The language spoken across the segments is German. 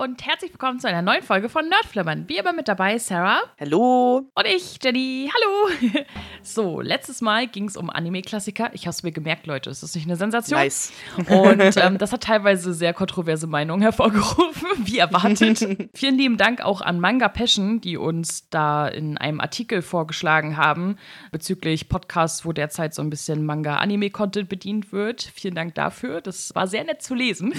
und herzlich willkommen zu einer neuen Folge von Nerdflimmern. Wie immer mit dabei Sarah. Hallo. Und ich, Jenny. Hallo. So, letztes Mal ging es um Anime-Klassiker. Ich habe es mir gemerkt, Leute. Ist das nicht eine Sensation? Nice. Und ähm, das hat teilweise sehr kontroverse Meinungen hervorgerufen, wie erwartet. Vielen lieben Dank auch an Manga Passion, die uns da in einem Artikel vorgeschlagen haben bezüglich Podcasts, wo derzeit so ein bisschen Manga-Anime-Content bedient wird. Vielen Dank dafür. Das war sehr nett zu lesen.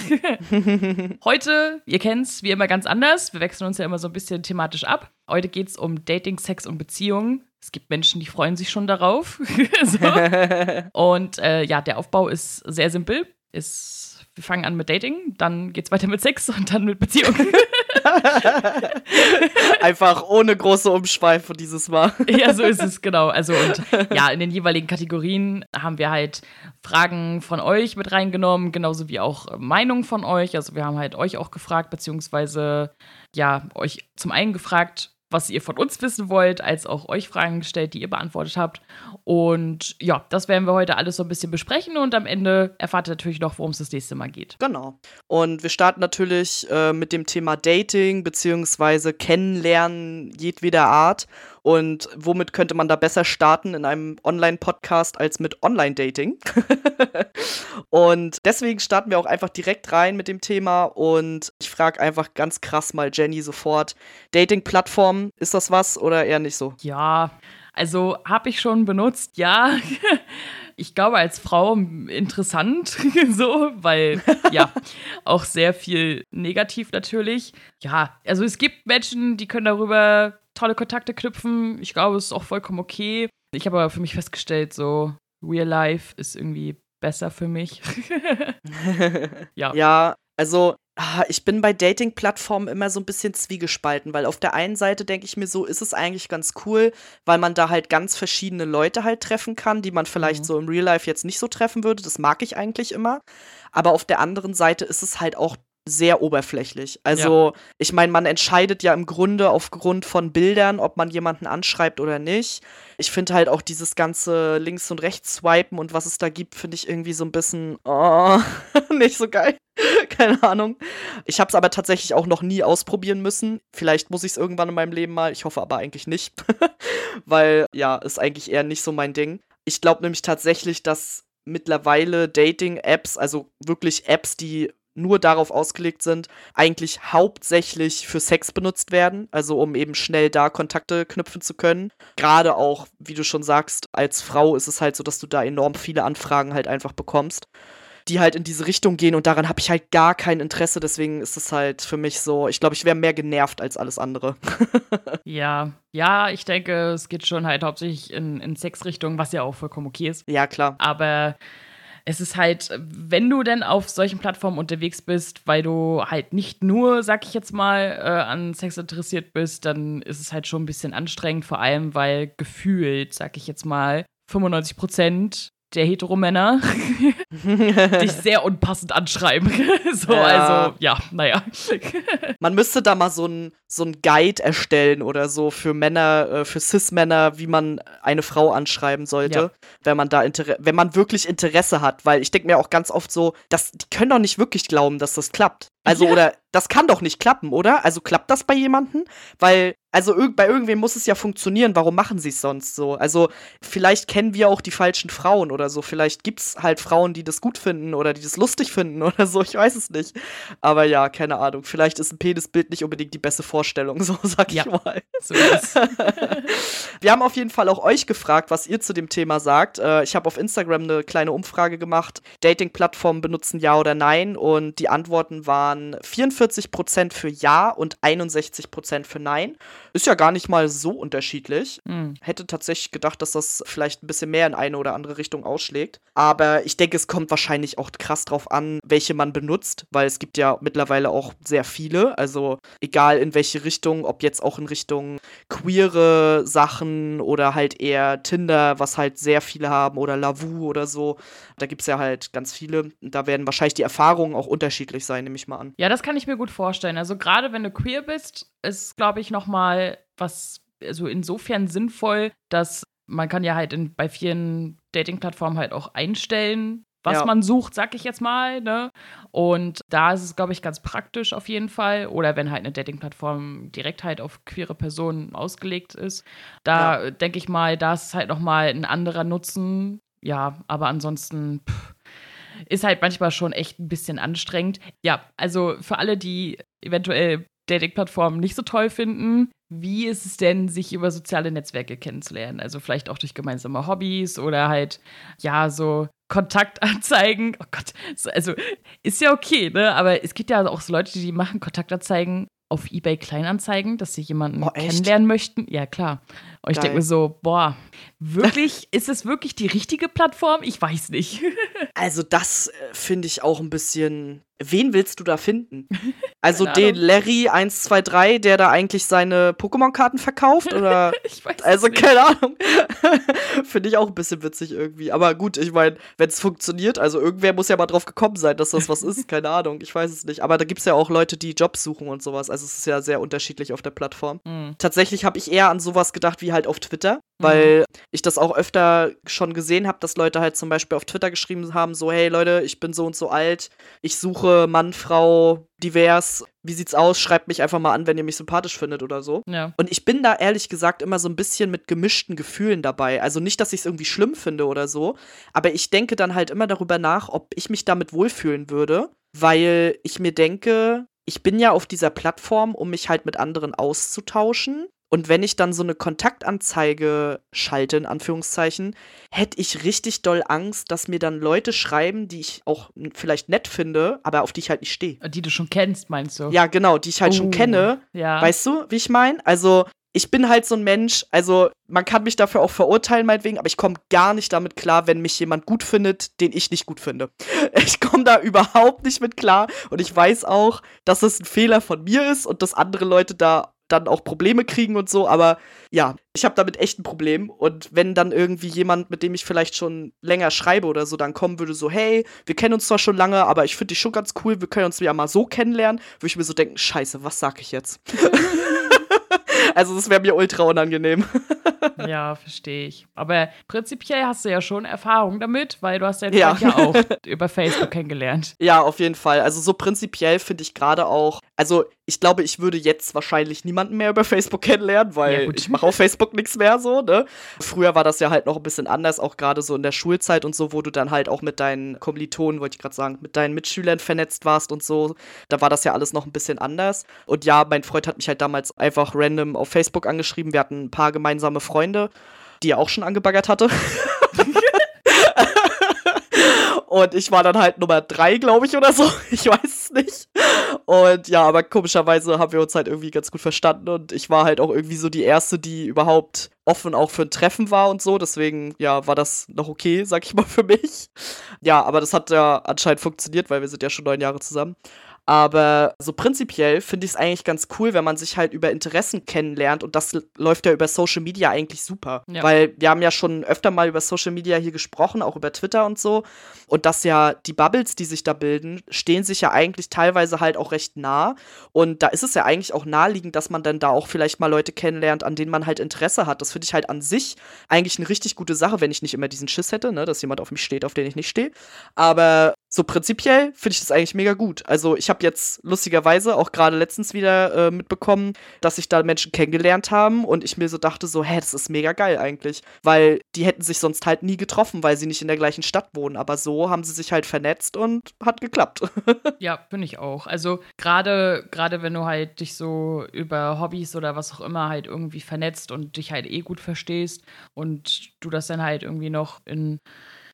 Heute, ihr kennt's, wie immer ganz anders. Wir wechseln uns ja immer so ein bisschen thematisch ab. Heute geht's um Dating, Sex und Beziehungen. Es gibt Menschen, die freuen sich schon darauf. so. Und äh, ja, der Aufbau ist sehr simpel. Ist, wir fangen an mit Dating, dann geht's weiter mit Sex und dann mit Beziehung. Einfach ohne große Umschweife dieses Mal. ja, so ist es, genau. Also, und ja, in den jeweiligen Kategorien haben wir halt Fragen von euch mit reingenommen, genauso wie auch Meinungen von euch. Also, wir haben halt euch auch gefragt, beziehungsweise ja, euch zum einen gefragt, was ihr von uns wissen wollt, als auch euch Fragen gestellt, die ihr beantwortet habt. Und ja, das werden wir heute alles so ein bisschen besprechen und am Ende erfahrt ihr natürlich noch, worum es das nächste Mal geht. Genau. Und wir starten natürlich äh, mit dem Thema Dating beziehungsweise Kennenlernen jedweder Art. Und womit könnte man da besser starten in einem Online-Podcast als mit Online-Dating? und deswegen starten wir auch einfach direkt rein mit dem Thema. Und ich frage einfach ganz krass mal Jenny sofort: Dating-Plattform, ist das was oder eher nicht so? Ja, also habe ich schon benutzt, ja. Ich glaube, als Frau interessant, so, weil ja, auch sehr viel negativ natürlich. Ja, also es gibt Menschen, die können darüber tolle Kontakte knüpfen. Ich glaube, es ist auch vollkommen okay. Ich habe aber für mich festgestellt, so Real Life ist irgendwie besser für mich. ja. Ja, also ah, ich bin bei Dating-Plattformen immer so ein bisschen zwiegespalten, weil auf der einen Seite denke ich mir so, ist es eigentlich ganz cool, weil man da halt ganz verschiedene Leute halt treffen kann, die man vielleicht mhm. so im Real Life jetzt nicht so treffen würde. Das mag ich eigentlich immer. Aber auf der anderen Seite ist es halt auch sehr oberflächlich. Also, ja. ich meine, man entscheidet ja im Grunde aufgrund von Bildern, ob man jemanden anschreibt oder nicht. Ich finde halt auch dieses ganze Links- und Rechts-Swipen und was es da gibt, finde ich irgendwie so ein bisschen oh, nicht so geil. Keine Ahnung. Ich habe es aber tatsächlich auch noch nie ausprobieren müssen. Vielleicht muss ich es irgendwann in meinem Leben mal. Ich hoffe aber eigentlich nicht. Weil, ja, ist eigentlich eher nicht so mein Ding. Ich glaube nämlich tatsächlich, dass mittlerweile Dating-Apps, also wirklich Apps, die nur darauf ausgelegt sind, eigentlich hauptsächlich für Sex benutzt werden, also um eben schnell da Kontakte knüpfen zu können. Gerade auch, wie du schon sagst, als Frau ist es halt so, dass du da enorm viele Anfragen halt einfach bekommst, die halt in diese Richtung gehen und daran habe ich halt gar kein Interesse, deswegen ist es halt für mich so, ich glaube, ich wäre mehr genervt als alles andere. ja, ja, ich denke, es geht schon halt hauptsächlich in, in Sexrichtung, was ja auch vollkommen okay ist. Ja, klar. Aber es ist halt, wenn du denn auf solchen Plattformen unterwegs bist, weil du halt nicht nur, sag ich jetzt mal, äh, an Sex interessiert bist, dann ist es halt schon ein bisschen anstrengend, vor allem weil gefühlt, sag ich jetzt mal, 95 Prozent der Heteromänner dich sehr unpassend anschreiben. so, ja. also, ja, naja. Man müsste da mal so ein, so ein Guide erstellen oder so für Männer, äh, für Cis-Männer, wie man eine Frau anschreiben sollte, ja. wenn man da Inter wenn man wirklich Interesse hat. Weil ich denke mir auch ganz oft so, dass die können doch nicht wirklich glauben, dass das klappt. Also, ja. oder das kann doch nicht klappen, oder? Also klappt das bei jemandem? Weil, also irg bei irgendwem muss es ja funktionieren. Warum machen sie es sonst so? Also, vielleicht kennen wir auch die falschen Frauen oder so. Vielleicht gibt es halt Frauen, die das gut finden oder die das lustig finden oder so. Ich weiß es nicht. Aber ja, keine Ahnung. Vielleicht ist ein Penisbild nicht unbedingt die beste Vorstellung, so sag ja. ich mal. So wir haben auf jeden Fall auch euch gefragt, was ihr zu dem Thema sagt. Äh, ich habe auf Instagram eine kleine Umfrage gemacht. Dating-Plattformen benutzen ja oder nein? Und die Antworten waren waren 44% für Ja und 61% für Nein. Ist ja gar nicht mal so unterschiedlich. Mhm. Hätte tatsächlich gedacht, dass das vielleicht ein bisschen mehr in eine oder andere Richtung ausschlägt. Aber ich denke, es kommt wahrscheinlich auch krass drauf an, welche man benutzt, weil es gibt ja mittlerweile auch sehr viele. Also egal in welche Richtung, ob jetzt auch in Richtung queere Sachen oder halt eher Tinder, was halt sehr viele haben, oder Lavu oder so. Da gibt es ja halt ganz viele. Da werden wahrscheinlich die Erfahrungen auch unterschiedlich sein, nehme ich mal an. Ja, das kann ich mir gut vorstellen. Also gerade wenn du queer bist, ist, glaube ich, noch mal was also insofern sinnvoll, dass man kann ja halt in, bei vielen Dating-Plattformen halt auch einstellen, was Ja. man sucht, sag ich jetzt mal. Ne? Und da ist es, glaube ich, ganz praktisch auf jeden Fall. Oder wenn halt eine Dating-Plattform direkt halt auf queere Personen ausgelegt ist. Da äh, denke ich mal, da ist halt nochmal ein anderer Nutzen. Ja, aber ansonsten pff, ist halt manchmal schon echt ein bisschen anstrengend. Ja, also für alle, die eventuell Dating-Plattformen nicht so toll finden, wie ist es denn, sich über soziale Netzwerke kennenzulernen? Also vielleicht auch durch gemeinsame Hobbys oder halt, ja, so Kontaktanzeigen. Oh Gott, so, also ist ja okay, ne? Aber es gibt ja auch so Leute, die machen Kontaktanzeigen auf eBay Kleinanzeigen, dass sie jemanden Oh, kennenlernen möchten. Ja, klar. Und ich denke mir so, boah, wirklich, ist es wirklich die richtige Plattform? Ich weiß nicht. Also das äh, finde ich auch ein bisschen. Wen willst du da finden? Also den. Larry 123, der da eigentlich seine Pokémon-Karten verkauft? Oder. ich weiß Also es nicht. keine Ahnung. Finde ich auch ein bisschen witzig irgendwie. Aber gut, ich meine, wenn es funktioniert, also irgendwer muss ja mal drauf gekommen sein, dass das was ist. Keine Ahnung, ich weiß es nicht. Aber da gibt es ja auch Leute, die Jobs suchen und sowas. Also es ist ja sehr unterschiedlich auf der Plattform. Hm. Tatsächlich habe ich eher an sowas gedacht wie halt auf Twitter, weil ich das auch öfter schon gesehen habe, dass Leute halt zum Beispiel auf Twitter geschrieben haben, so, hey Leute, ich bin so und so alt, ich suche Mann, Frau, divers, wie sieht's aus? Schreibt mich einfach mal an, wenn ihr mich sympathisch findet oder so. Ja. Und ich bin da ehrlich gesagt immer so ein bisschen mit gemischten Gefühlen dabei. Also nicht, dass ich es irgendwie schlimm finde oder so, aber ich denke dann halt immer darüber nach, ob ich mich damit wohlfühlen würde, weil ich mir denke, ich bin ja auf dieser Plattform, um mich halt mit anderen auszutauschen. Und wenn ich dann so eine Kontaktanzeige schalte, in Anführungszeichen, hätte ich richtig doll Angst, dass mir dann Leute schreiben, die ich auch vielleicht nett finde, aber auf die ich halt nicht stehe. Die du schon kennst, meinst du? Ja, genau, die ich halt schon Oh, kenne. Ja. Weißt du, wie ich meine? Also, ich bin halt so ein Mensch, also man kann mich dafür auch verurteilen, meinetwegen, aber ich komme gar nicht damit klar, wenn mich jemand gut findet, den ich nicht gut finde. Ich komme da überhaupt nicht mit klar und ich weiß auch, dass es ein Fehler von mir ist und dass andere Leute da dann auch Probleme kriegen und so, aber ja, ich habe damit echt ein Problem und wenn dann irgendwie jemand, mit dem ich vielleicht schon länger schreibe oder so, dann kommen würde so, hey, wir kennen uns zwar schon lange, aber ich finde dich schon ganz cool, wir können uns ja mal so kennenlernen, würde ich mir so denken, scheiße, was sag ich jetzt? also das wäre mir ultra unangenehm. Ja, verstehe ich. Aber prinzipiell hast du ja schon Erfahrung damit, weil du hast deinen Ja. Freund ja auch über Facebook kennengelernt. Ja, auf jeden Fall. Also so prinzipiell finde ich gerade auch, also ich glaube, ich würde jetzt wahrscheinlich niemanden mehr über Facebook kennenlernen, Ja, weil gut. ich mache auf Facebook nichts mehr so, ne? Früher war das ja halt noch ein bisschen anders, auch gerade so in der Schulzeit und so, wo du dann halt auch mit deinen Kommilitonen, wollte ich gerade sagen, mit deinen Mitschülern vernetzt warst und so. Da war das ja alles noch ein bisschen anders. Und ja, mein Freund hat mich halt damals einfach random auf Facebook angeschrieben. Wir hatten ein paar gemeinsame Freunde, die er auch schon angebaggert hatte. Und ich war dann halt Nummer drei, glaube ich, oder so. Ich weiß es nicht. Und ja, aber komischerweise haben wir uns halt irgendwie ganz gut verstanden. Und ich war halt auch irgendwie so die Erste, die überhaupt offen auch für ein Treffen war und so. Deswegen, ja, war das noch okay, sag ich mal, für mich. Ja, aber das hat ja anscheinend funktioniert, weil wir sind ja schon neun Jahre zusammen. Aber so prinzipiell finde ich es eigentlich ganz cool, wenn man sich halt über Interessen kennenlernt und das läuft ja über Social Media eigentlich super. Ja. Weil wir haben ja schon öfter mal über Social Media hier gesprochen, auch über Twitter und so. Und dass ja die Bubbles, die sich da bilden, stehen sich ja eigentlich teilweise halt auch recht nah. Und da ist es ja eigentlich auch naheliegend, dass man dann da auch vielleicht mal Leute kennenlernt, an denen man halt Interesse hat. Das finde ich halt an sich eigentlich eine richtig gute Sache, wenn ich nicht immer diesen Schiss hätte, ne, dass jemand auf mich steht, auf den ich nicht stehe. Aber so prinzipiell finde ich das eigentlich mega gut. Also ich habe jetzt lustigerweise auch gerade letztens wieder äh, mitbekommen, dass sich da Menschen kennengelernt haben und ich mir so dachte so, hä, das ist mega geil eigentlich, weil die hätten sich sonst halt nie getroffen, weil sie nicht in der gleichen Stadt wohnen, aber so haben sie sich halt vernetzt und hat geklappt. Ja, finde ich auch. Also gerade gerade wenn du halt dich so über Hobbys oder was auch immer halt irgendwie vernetzt und dich halt eh gut verstehst und du das dann halt irgendwie noch in,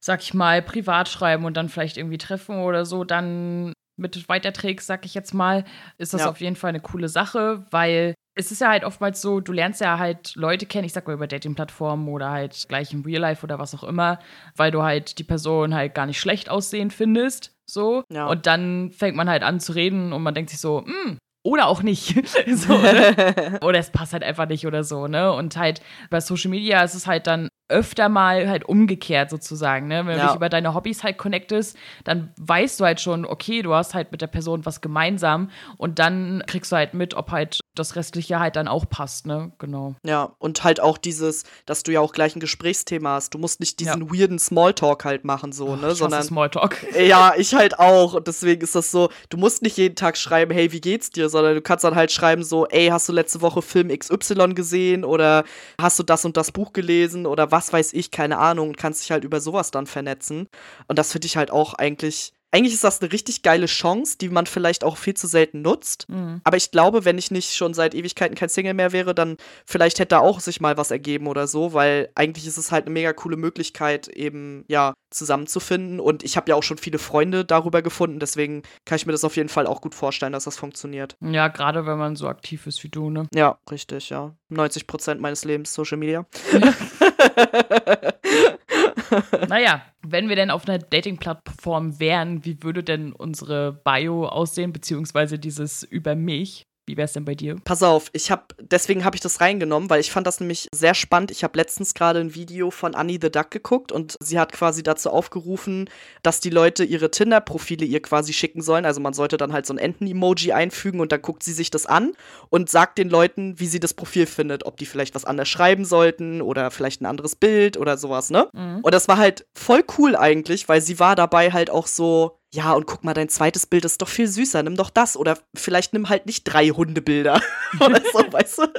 sag ich mal, privat schreiben und dann vielleicht irgendwie treffen oder so, dann mit weiterträgst, sag ich jetzt mal, ist das Ja. auf jeden Fall eine coole Sache, weil es ist ja halt oftmals so, du lernst ja halt Leute kennen, ich sag mal über Dating-Plattformen oder halt gleich im Real Life oder was auch immer, weil du halt die Person halt gar nicht schlecht aussehen findest, so. Ja. Und dann fängt man halt an zu reden und man denkt sich so, hm, oder auch nicht. so, ne? Oder es passt halt einfach nicht oder so, ne? Und halt bei Social Media ist es halt dann öfter mal halt umgekehrt sozusagen, ne? Wenn du Ja. dich über deine Hobbys halt connectest, dann weißt du halt schon, okay, du hast halt mit der Person was gemeinsam und dann kriegst du halt mit, ob halt das Restliche halt dann auch passt, ne? Genau. Ja, und halt auch dieses, dass du ja auch gleich ein Gesprächsthema hast. Du musst nicht diesen weirden Smalltalk halt machen, so, ne? ich Sondern. Smalltalk. Ja, ich halt auch. Und deswegen ist das so, du musst nicht jeden Tag schreiben, hey, wie geht's dir? Sondern du kannst dann halt schreiben, so, ey, hast du letzte Woche Film XY gesehen? Oder hast du das und das Buch gelesen? Oder was weiß ich, keine Ahnung. Und kannst dich halt über sowas dann vernetzen. Und das finde ich halt auch eigentlich. Eigentlich ist das eine richtig geile Chance, die man vielleicht auch viel zu selten nutzt. Mhm. Aber ich glaube, wenn ich nicht schon seit Ewigkeiten kein Single mehr wäre, dann vielleicht hätte da auch sich mal was ergeben oder so, weil eigentlich ist es halt eine mega coole Möglichkeit, eben, ja, zusammenzufinden. Und ich habe ja auch schon viele Freunde darüber gefunden, deswegen kann ich mir das auf jeden Fall auch gut vorstellen, dass das funktioniert. Ja, gerade wenn man so aktiv ist wie du, ne? Ja, richtig, ja. 90 Prozent meines Lebens Social Media. Naja, wenn wir denn auf einer Dating-Plattform wären, wie würde denn unsere Bio aussehen, beziehungsweise dieses über mich? Wie wär's denn bei dir? Pass auf, ich habe deswegen habe ich das reingenommen, weil ich fand das nämlich sehr spannend. Ich habe letztens gerade ein Video von Annie the Duck geguckt und sie hat quasi dazu aufgerufen, dass die Leute ihre Tinder-Profile ihr quasi schicken sollen. Also man sollte dann halt so ein Enten-Emoji einfügen und dann guckt sie sich das an und sagt den Leuten, wie sie das Profil findet, ob die vielleicht was anders schreiben sollten oder vielleicht ein anderes Bild oder sowas, ne? Mhm. Und das war halt voll cool eigentlich, weil sie war dabei halt auch so, ja, und guck mal, dein zweites Bild ist doch viel süßer, nimm doch das. Oder vielleicht nimm halt nicht drei Hundebilder. Oder so, weißt du?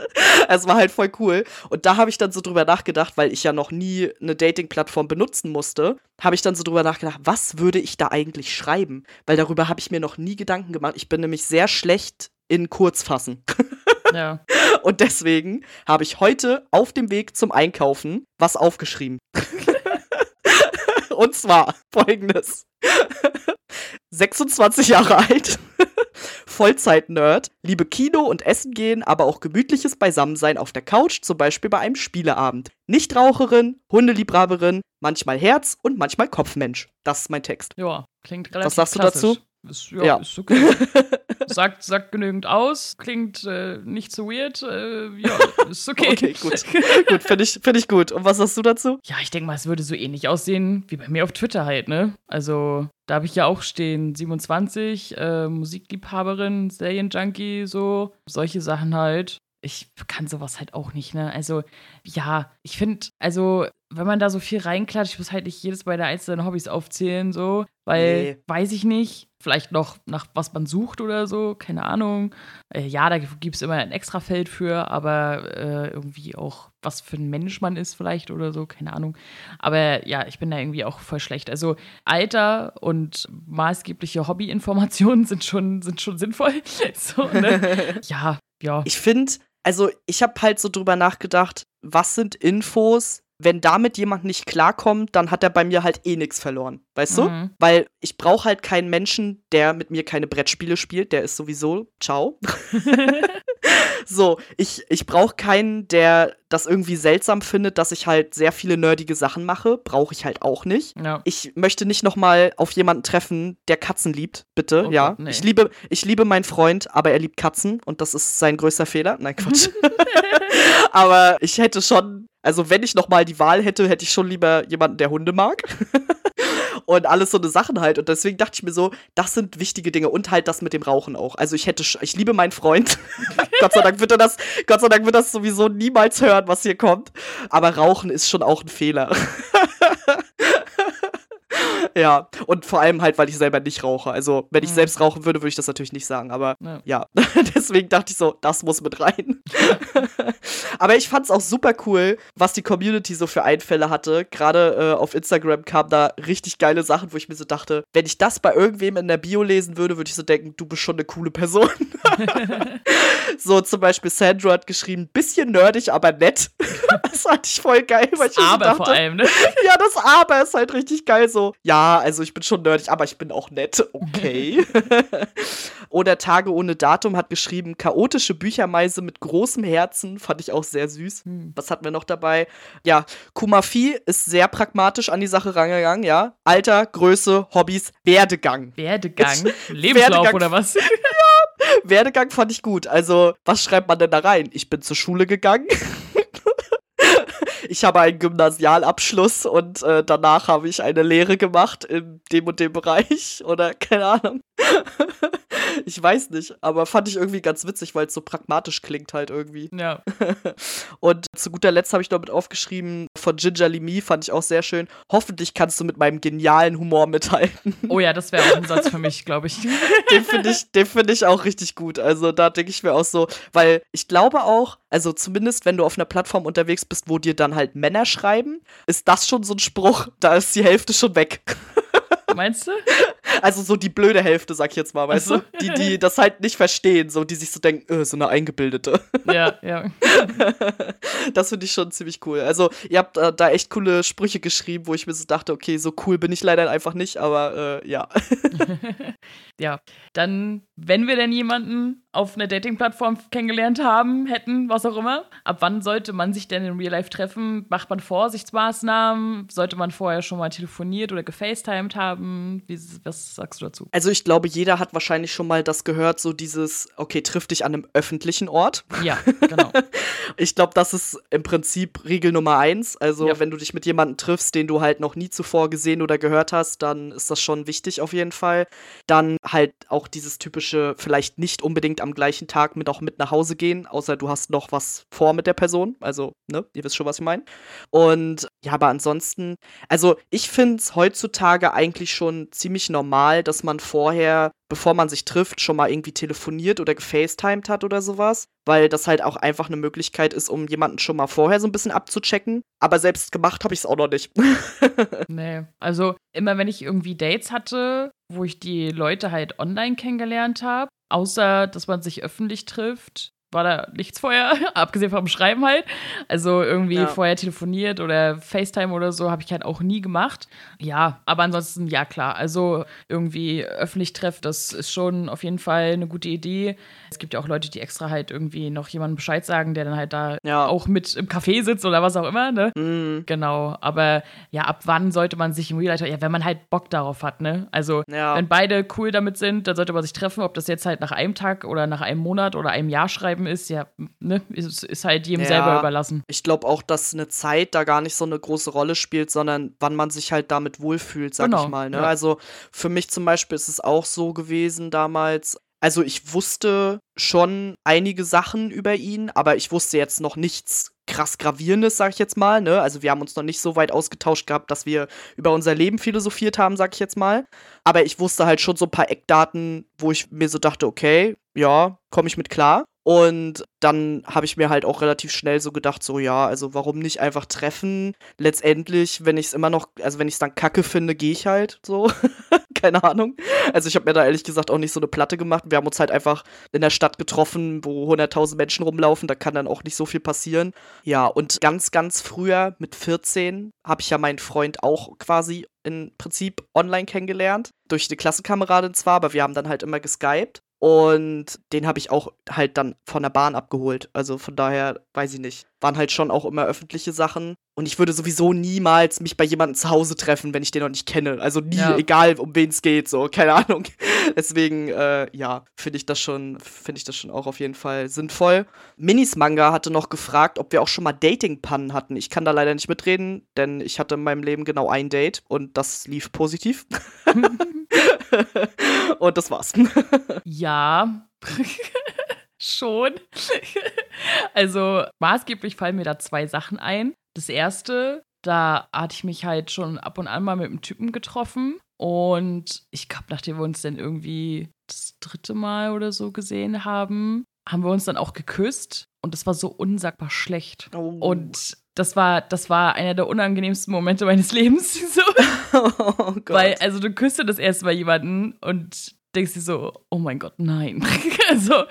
Es war halt voll cool. Und da habe ich dann so drüber nachgedacht, weil ich ja noch nie eine Dating-Plattform benutzen musste, habe ich dann so drüber nachgedacht, was würde ich da eigentlich schreiben? Weil darüber habe ich mir noch nie Gedanken gemacht. Ich bin nämlich sehr schlecht in Kurzfassen. Ja. Und deswegen habe ich heute auf dem Weg zum Einkaufen was aufgeschrieben. Und zwar folgendes. 26 Jahre alt, Vollzeit-Nerd, liebe Kino und Essen gehen, aber auch gemütliches Beisammensein auf der Couch, zum Beispiel bei einem Spieleabend. Nichtraucherin, Hundeliebhaberin, manchmal Herz und manchmal Kopfmensch. Das ist mein Text. Ja, klingt relativ Was sagst du klassisch. dazu? Ist, ja, Ja. ist okay. sagt, sagt genügend aus, klingt äh, nicht so weird. Äh, ja, ist okay. Okay, gut. gut, finde ich, find ich gut. Und was sagst du dazu? Ja, ich denke mal, es würde so ähnlich aussehen wie bei mir auf Twitter halt, ne? Also, da habe ich ja auch stehen, 27, äh, Musikliebhaberin, Serienjunkie, so, solche Sachen halt. Ich kann sowas halt auch nicht, ne? Also, ja, ich finde, also, wenn man da so viel reinklatscht, ich muss halt nicht jedes meiner einzelnen Hobbys aufzählen, so, weil, Nee. weiß ich nicht, vielleicht noch nach was man sucht oder so, keine Ahnung. Äh, ja, da gibt es immer ein Extrafeld für, aber äh, irgendwie auch, was für ein Mensch man ist, vielleicht oder so, keine Ahnung. Aber ja, ich bin da irgendwie auch voll schlecht. Also Alter und maßgebliche Hobbyinformationen sind schon, sind schon sinnvoll. so, ne? Ja, ja. Ich finde, also ich habe halt so drüber nachgedacht, was sind Infos? Wenn damit jemand nicht klarkommt, dann hat er bei mir halt eh nichts verloren. Weißt du? Mhm. Weil ich brauche halt keinen Menschen, der mit mir keine Brettspiele spielt. Der ist sowieso ciao. so, ich, ich brauche keinen, der das irgendwie seltsam findet, dass ich halt sehr viele nerdige Sachen mache. Brauche ich halt auch nicht. ja. Ich möchte nicht noch mal auf jemanden treffen, der Katzen liebt, bitte. Oh ja, Gott, nee. ich liebe, ich liebe meinen Freund, aber er liebt Katzen und das ist sein größter Fehler. Nein, Quatsch. aber ich hätte schon, also wenn ich noch mal die Wahl hätte, hätte ich schon lieber jemanden, der Hunde mag. und alles so eine Sachen halt. Und deswegen dachte ich mir so, das sind wichtige Dinge und halt das mit dem Rauchen auch. Also ich hätte, ich liebe meinen Freund. Gott sei Dank wird er das, Gott sei Dank wird das sowieso niemals hören, was hier kommt. Aber Rauchen ist schon auch ein Fehler. Ja, und vor allem halt, weil ich selber nicht rauche. Also, wenn ich Mhm. selbst rauchen würde, würde ich das natürlich nicht sagen. Aber Ja. ja, deswegen dachte ich so, das muss mit rein. aber ich fand es auch super cool, was die Community so für Einfälle hatte. Gerade äh, auf Instagram kamen da richtig geile Sachen, wo ich mir so dachte, wenn ich das bei irgendwem in der Bio lesen würde, würde ich so denken, du bist schon eine coole Person. so zum Beispiel Sandra hat geschrieben, bisschen nerdig, aber nett. das fand ich voll geil, weil ich so Aber dachte, vor allem, ne? ja, das Aber ist halt richtig geil so. Ja, also ich bin schon nerdig, aber ich bin auch nett. Okay. Oder Tage ohne Datum hat geschrieben, chaotische Büchermeise mit großem Herzen. Fand ich auch sehr süß. Hm. Was hatten wir noch dabei? Ja, Kumafi ist sehr pragmatisch an die Sache rangegangen, ja. Alter, Größe, Hobbys, Werdegang. Werdegang, Lebenslauf Werdegang. oder was? Werdegang fand ich gut. Also, was schreibt man denn da rein? Ich bin zur Schule gegangen. Ich habe einen Gymnasialabschluss und äh, danach habe ich eine Lehre gemacht in dem und dem Bereich oder keine Ahnung. ich weiß nicht, aber fand ich irgendwie ganz witzig, weil es so pragmatisch klingt halt irgendwie. Ja. und zu guter Letzt habe ich noch mit aufgeschrieben, von Gingerly Me fand ich auch sehr schön. Hoffentlich kannst du mit meinem genialen Humor mithalten. Oh ja, das wäre auch ein Satz für mich, glaube ich. den finde ich, den finde ich auch richtig gut. Also da denke ich mir auch so, weil ich glaube auch, also zumindest wenn du auf einer Plattform unterwegs bist, wo dir dann halt Männer schreiben, ist das schon so ein Spruch, da ist die Hälfte schon weg. Meinst du? Also so die blöde Hälfte, sag ich jetzt mal, weißt so. du? Die, die das halt nicht verstehen, so die sich so denken, äh, so eine Eingebildete. Ja, ja. das finde ich schon ziemlich cool. Also, ihr habt äh, da echt coole Sprüche geschrieben, wo ich mir so dachte, okay, so cool bin ich leider einfach nicht, aber äh, ja. ja, dann, wenn wir denn jemanden auf einer Dating-Plattform kennengelernt haben, hätten, was auch immer, ab wann sollte man sich denn in Real Life treffen? Macht man Vorsichtsmaßnahmen? Sollte man vorher schon mal telefoniert oder gefacetimed haben? Wie, was sagst du dazu? Also ich glaube, jeder hat wahrscheinlich schon mal das gehört, so dieses, okay, triff dich an einem öffentlichen Ort. Ja, genau. ich glaube, das ist im Prinzip Regel Nummer eins. Also ja. wenn du dich mit jemandem triffst, den du halt noch nie zuvor gesehen oder gehört hast, dann ist das schon wichtig auf jeden Fall. Dann halt auch dieses typische, vielleicht nicht unbedingt am gleichen Tag mit auch mit nach Hause gehen, außer du hast noch was vor mit der Person. Also, ne, ihr wisst schon, was ich meine. Und ja, aber ansonsten, also ich finde es heutzutage eigentlich schon ziemlich normal, dass man vorher, bevor man sich trifft, schon mal irgendwie telefoniert oder gefacetimed hat oder sowas. Weil das halt auch einfach eine Möglichkeit ist, um jemanden schon mal vorher so ein bisschen abzuchecken. Aber selbst gemacht habe ich es auch noch nicht. nee, also immer wenn ich irgendwie Dates hatte, wo ich die Leute halt online kennengelernt habe, außer dass man sich öffentlich trifft, war da nichts vorher, abgesehen vom Schreiben halt. Also irgendwie ja. vorher telefoniert oder FaceTime oder so habe ich halt auch nie gemacht. Ja, aber ansonsten ja klar. Also irgendwie öffentlich treffen, das ist schon auf jeden Fall eine gute Idee. Es gibt ja auch Leute, die extra halt irgendwie noch jemandem Bescheid sagen, der dann halt da ja. auch mit im Café sitzt oder was auch immer, ne? Mhm. Genau. Aber ja, ab wann sollte man sich im Real Life, ja, wenn man halt Bock darauf hat, ne? Also ja. wenn beide cool damit sind, dann sollte man sich treffen, ob das jetzt halt nach einem Tag oder nach einem Monat oder einem Jahr schreiben ist, ja, ne? Ist, ist halt jedem ja. selber überlassen. Ich glaube auch, dass eine Zeit da gar nicht so eine große Rolle spielt, sondern wann man sich halt damit wohlfühlt, sag genau. ich mal. Ne? Also für mich zum Beispiel ist es auch so gewesen damals, also ich wusste schon einige Sachen über ihn, aber ich wusste jetzt noch nichts krass gravierendes, sag ich jetzt mal. Ne? Also wir haben uns noch nicht so weit ausgetauscht gehabt, dass wir über unser Leben philosophiert haben, sag ich jetzt mal. Aber ich wusste halt schon so ein paar Eckdaten, wo ich mir so dachte, okay, ja, komme ich mit klar. Und dann habe ich mir halt auch relativ schnell so gedacht, so ja, also warum nicht einfach treffen? Letztendlich, wenn ich es immer noch, also wenn ich es dann kacke finde, gehe ich halt so. Keine Ahnung. Also ich habe mir da ehrlich gesagt auch nicht so eine Platte gemacht. Wir haben uns halt einfach in der Stadt getroffen, wo 100.000 Menschen rumlaufen. Da kann dann auch nicht so viel passieren. Ja, und ganz, ganz früher mit 14 habe ich ja meinen Freund auch quasi im Prinzip online kennengelernt. Durch eine Klassenkameradin zwar, aber wir haben dann halt immer geskypt. Und den habe ich auch halt dann von der Bahn abgeholt. Also von daher, weiß ich nicht. Waren halt schon auch immer öffentliche Sachen. Und ich würde sowieso niemals mich bei jemandem zu Hause treffen, wenn ich den noch nicht kenne. Also nie, ja. egal um wen es geht, so, keine Ahnung. Deswegen, äh, ja, finde ich das schon, finde ich das schon auch auf jeden Fall sinnvoll. Minis Manga hatte noch gefragt, ob wir auch schon mal Dating-Pannen hatten. Ich kann da leider nicht mitreden, denn ich hatte in meinem Leben genau ein Date und das lief positiv. Und das war's. Ja. Schon. also maßgeblich fallen mir da zwei Sachen ein. Das erste, da hatte ich mich halt schon ab und an mal mit einem Typen getroffen. Und ich glaube, nachdem wir uns dann irgendwie das dritte Mal oder so gesehen haben, haben wir uns dann auch geküsst. Und das war so unsagbar schlecht. Oh. Und das war, das war einer der unangenehmsten Momente meines Lebens. So. Oh Gott. Weil, also du küsst das erste Mal jemanden und denkst dir so, oh mein Gott, nein. also,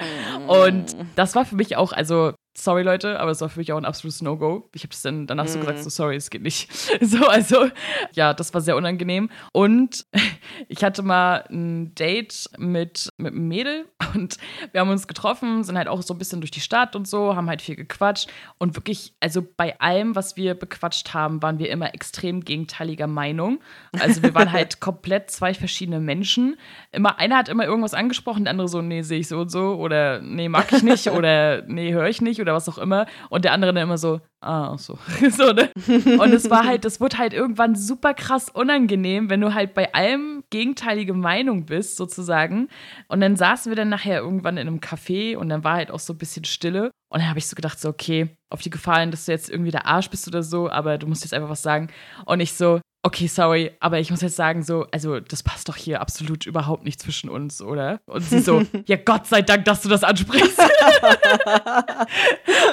und das war für mich auch, also sorry Leute, aber es war für mich auch ein absolutes No-Go. Ich habe es dann danach mm. so gesagt, so sorry, es geht nicht. So, also ja, das war sehr unangenehm. Und ich hatte mal ein Date mit, mit einem Mädel und wir haben uns getroffen, sind halt auch so ein bisschen durch die Stadt und so, haben halt viel gequatscht und wirklich, also bei allem, was wir bequatscht haben, waren wir immer extrem gegenteiliger Meinung. Also wir waren halt komplett zwei verschiedene Menschen. Immer einer hat immer irgendwas angesprochen, der andere so, nee, sehe ich so und so oder nee, mag ich nicht oder nee, höre ich nicht oder was auch immer und der andere dann immer so, ah, so. so ne? Und es war halt, das wurde halt irgendwann super krass unangenehm, wenn du halt bei allem gegenteilige Meinung bist, sozusagen. Und dann saßen wir dann nachher irgendwann in einem Café und dann war halt auch so ein bisschen Stille. Und dann habe ich so gedacht, so, okay, auf die Gefallen, dass du jetzt irgendwie der Arsch bist oder so, aber du musst jetzt einfach was sagen. Und ich so, okay, sorry, aber ich muss jetzt sagen, so, also das passt doch hier absolut überhaupt nicht zwischen uns, oder? Und sie so, ja, Gott sei Dank, dass du das ansprichst.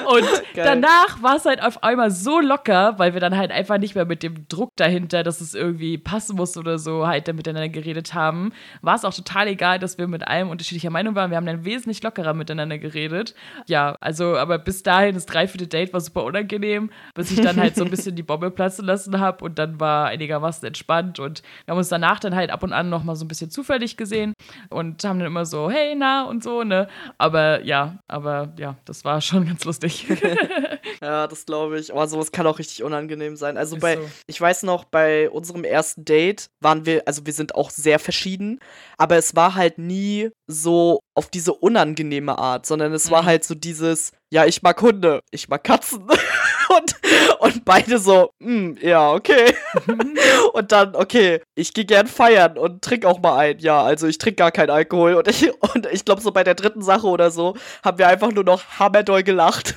und Geil. danach war es halt auf einmal so locker, weil wir dann halt einfach nicht mehr mit dem Druck dahinter, dass es irgendwie passen muss oder so, halt dann miteinander geredet haben. War es auch total egal, dass wir mit allem unterschiedlicher Meinung waren. Wir haben dann wesentlich lockerer miteinander geredet. Ja, also, aber bis dahin, das dreiviertel Date war super unangenehm, bis ich dann halt so ein bisschen die Bombe platzen lassen habe und dann war einigermaßen entspannt und wir haben uns danach dann halt ab und an noch mal so ein bisschen zufällig gesehen und haben dann immer so, hey, na und so, ne? Aber ja, aber ja, das war schon ganz lustig. ja, das glaube ich. Aber sowas kann auch richtig unangenehm sein. Also Ist bei, so. ich weiß noch, bei unserem ersten Date waren wir, also wir sind auch sehr verschieden, aber es war halt nie so auf diese unangenehme Art, sondern es mhm. war halt so dieses, ja, ich mag Hunde, ich mag Katzen. und, und beide so, hm, ja, okay. und dann, okay, ich gehe gern feiern und trink auch mal ein. Ja, also ich trinke gar keinen Alkohol. Und ich, und ich glaube, so bei der dritten Sache oder so haben wir einfach nur noch hammerdoll gelacht.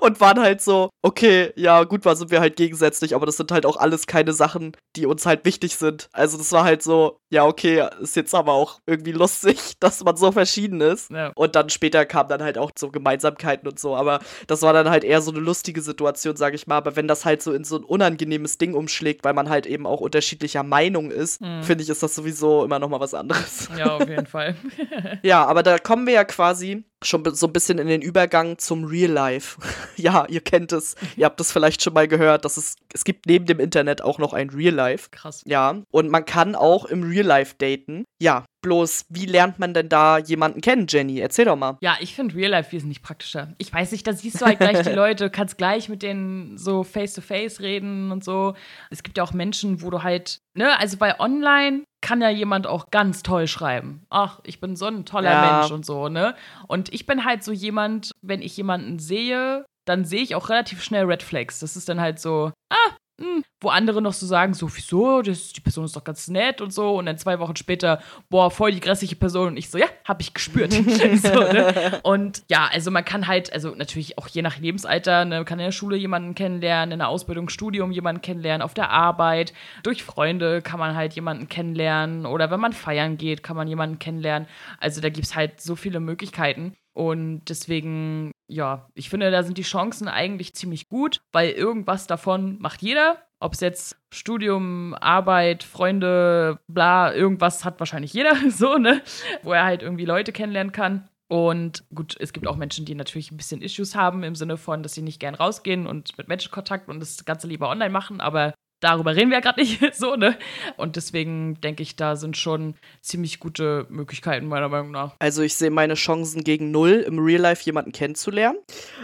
und waren halt so, okay, ja, gut, war sind wir halt gegensätzlich, aber das sind halt auch alles keine Sachen, die uns halt wichtig sind. Also das war halt so, ja, okay, ist jetzt aber auch irgendwie lustig, dass man so verschieden ist. Ja. Und dann später kamen dann halt auch so Gemeinsamkeiten und so, aber das war dann halt eher so eine lustige Situation, sag ich mal. Aber wenn das halt so in so ein unangenehmes Ding umschlägt, weil man halt eben auch unterschiedlicher Meinung ist, mhm. finde ich, ist das sowieso immer noch mal was anderes. Ja, auf jeden Fall. ja, aber da kommen wir ja quasi schon so ein bisschen in den Übergang zum Real Life. ja, ihr kennt es, ihr habt es vielleicht schon mal gehört, dass es es gibt neben dem Internet auch noch ein Real Life. Krass. Ja, und man kann auch im Real Life daten. Ja, bloß wie lernt man denn da jemanden kennen, Jenny? Erzähl doch mal. Ja, ich finde Real Life wesentlich praktischer. Ich weiß nicht, da siehst du halt gleich die Leute, kannst gleich mit denen so face to face reden und so. Es gibt ja auch Menschen, wo du halt, ne, also bei online kann ja jemand auch ganz toll schreiben. Ach, ich bin so ein toller ja. Mensch und so, ne? Und ich bin halt so jemand, wenn ich jemanden sehe, dann sehe ich auch relativ schnell Red Flags. Das ist dann halt so, ah, hm, wo andere noch so sagen, so, wieso, das, die Person ist doch ganz nett und so. Und dann zwei Wochen später, boah, voll die grässliche Person. Und ich so, ja, hab ich gespürt. so, ne? Und ja, also man kann halt, also natürlich auch je nach Lebensalter, ne, man kann in der Schule jemanden kennenlernen, in der Ausbildung, Studium jemanden kennenlernen, auf der Arbeit, durch Freunde kann man halt jemanden kennenlernen. Oder wenn man feiern geht, kann man jemanden kennenlernen. Also da gibt es halt so viele Möglichkeiten. Und deswegen, ja, ich finde, da sind die Chancen eigentlich ziemlich gut, weil irgendwas davon macht jeder. Ob es jetzt Studium, Arbeit, Freunde, bla, irgendwas hat wahrscheinlich jeder, so, ne? Wo er halt irgendwie Leute kennenlernen kann. Und gut, es gibt auch Menschen, die natürlich ein bisschen Issues haben, im Sinne von, dass sie nicht gern rausgehen und mit Menschen Kontakt und das Ganze lieber online machen, aber darüber reden wir ja gerade nicht so, ne? Und deswegen denke ich, da sind schon ziemlich gute Möglichkeiten, meiner Meinung nach. Also ich sehe meine Chancen gegen null, im Real Life jemanden kennenzulernen.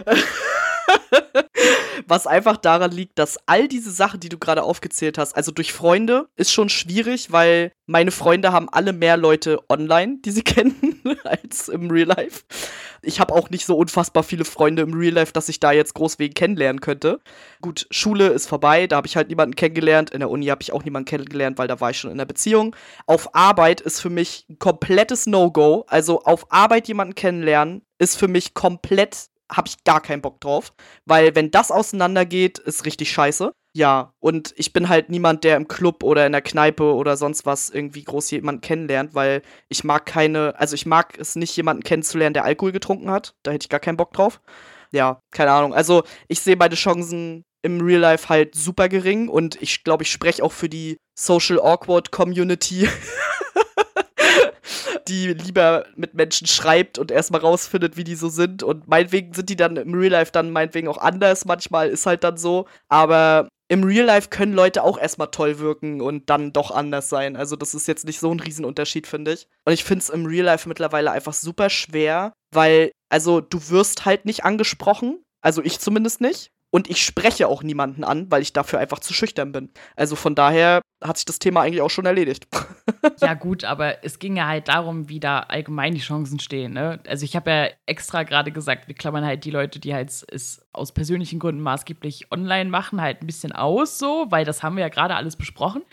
Was einfach daran liegt, dass all diese Sachen, die du gerade aufgezählt hast, also durch Freunde, ist schon schwierig, weil meine Freunde haben alle mehr Leute online, die sie kennen, als im Real Life. Ich habe auch nicht so unfassbar viele Freunde im Real Life, dass ich da jetzt groß wegen kennenlernen könnte. Gut, Schule ist vorbei, da habe ich halt niemanden kennengelernt. In der Uni habe ich auch niemanden kennengelernt, weil da war ich schon in der Beziehung. Auf Arbeit ist für mich ein komplettes No-Go. Also auf Arbeit jemanden kennenlernen ist für mich komplett habe ich gar keinen Bock drauf. Weil wenn das auseinandergeht, ist richtig scheiße. Ja, und ich bin halt niemand, der im Club oder in der Kneipe oder sonst was irgendwie groß jemanden kennenlernt, weil ich mag keine, also ich mag es nicht, jemanden kennenzulernen, der Alkohol getrunken hat. Da hätte ich gar keinen Bock drauf. Ja, keine Ahnung. Also ich sehe meine Chancen im Real Life halt super gering und ich glaube, ich spreche auch für die Social Awkward Community. die lieber mit Menschen schreibt und erstmal rausfindet, wie die so sind. Und meinetwegen sind die dann im Real Life dann meinetwegen auch anders. Manchmal ist halt dann so. Aber im Real Life können Leute auch erstmal toll wirken und dann doch anders sein. Also das ist jetzt nicht so ein Riesenunterschied, finde ich. Und ich finde es im Real Life mittlerweile einfach super schwer, weil, also du wirst halt nicht angesprochen. Also ich zumindest nicht. Und ich spreche auch niemanden an, weil ich dafür einfach zu schüchtern bin. Also von daher hat sich das Thema eigentlich auch schon erledigt. ja, gut, aber es ging ja halt darum, wie da allgemein die Chancen stehen. Ne? Also ich habe ja extra gerade gesagt, wir klammern halt die Leute, die halt es aus persönlichen Gründen maßgeblich online machen, halt ein bisschen aus, so, weil das haben wir ja gerade alles besprochen.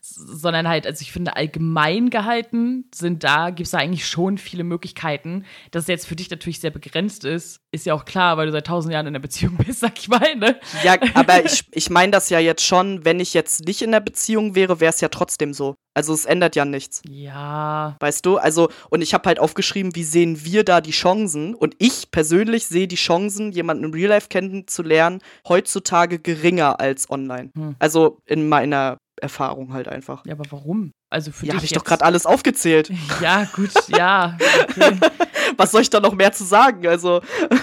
Sondern halt, also ich finde, allgemein gehalten sind da, gibt es da eigentlich schon viele Möglichkeiten. Dass es jetzt für dich natürlich sehr begrenzt ist, ist ja auch klar, weil du seit tausend Jahren in der Beziehung bist, sag ich mal. Ne? Ja, aber ich, ich meine das ja jetzt schon, wenn ich jetzt nicht in der Beziehung wäre, wäre, wäre es ja trotzdem so. Also es ändert ja nichts. Ja. Weißt du? Also, und ich habe halt aufgeschrieben, wie sehen wir da die Chancen? Und ich persönlich sehe die Chancen, jemanden im Real Life kennenzulernen, heutzutage geringer als online. Hm. Also in meiner Erfahrung halt einfach. Ja, aber warum? Also für ja, habe ich doch gerade alles aufgezählt. Ja, gut, ja. Okay. Was soll ich da noch mehr zu sagen? Also.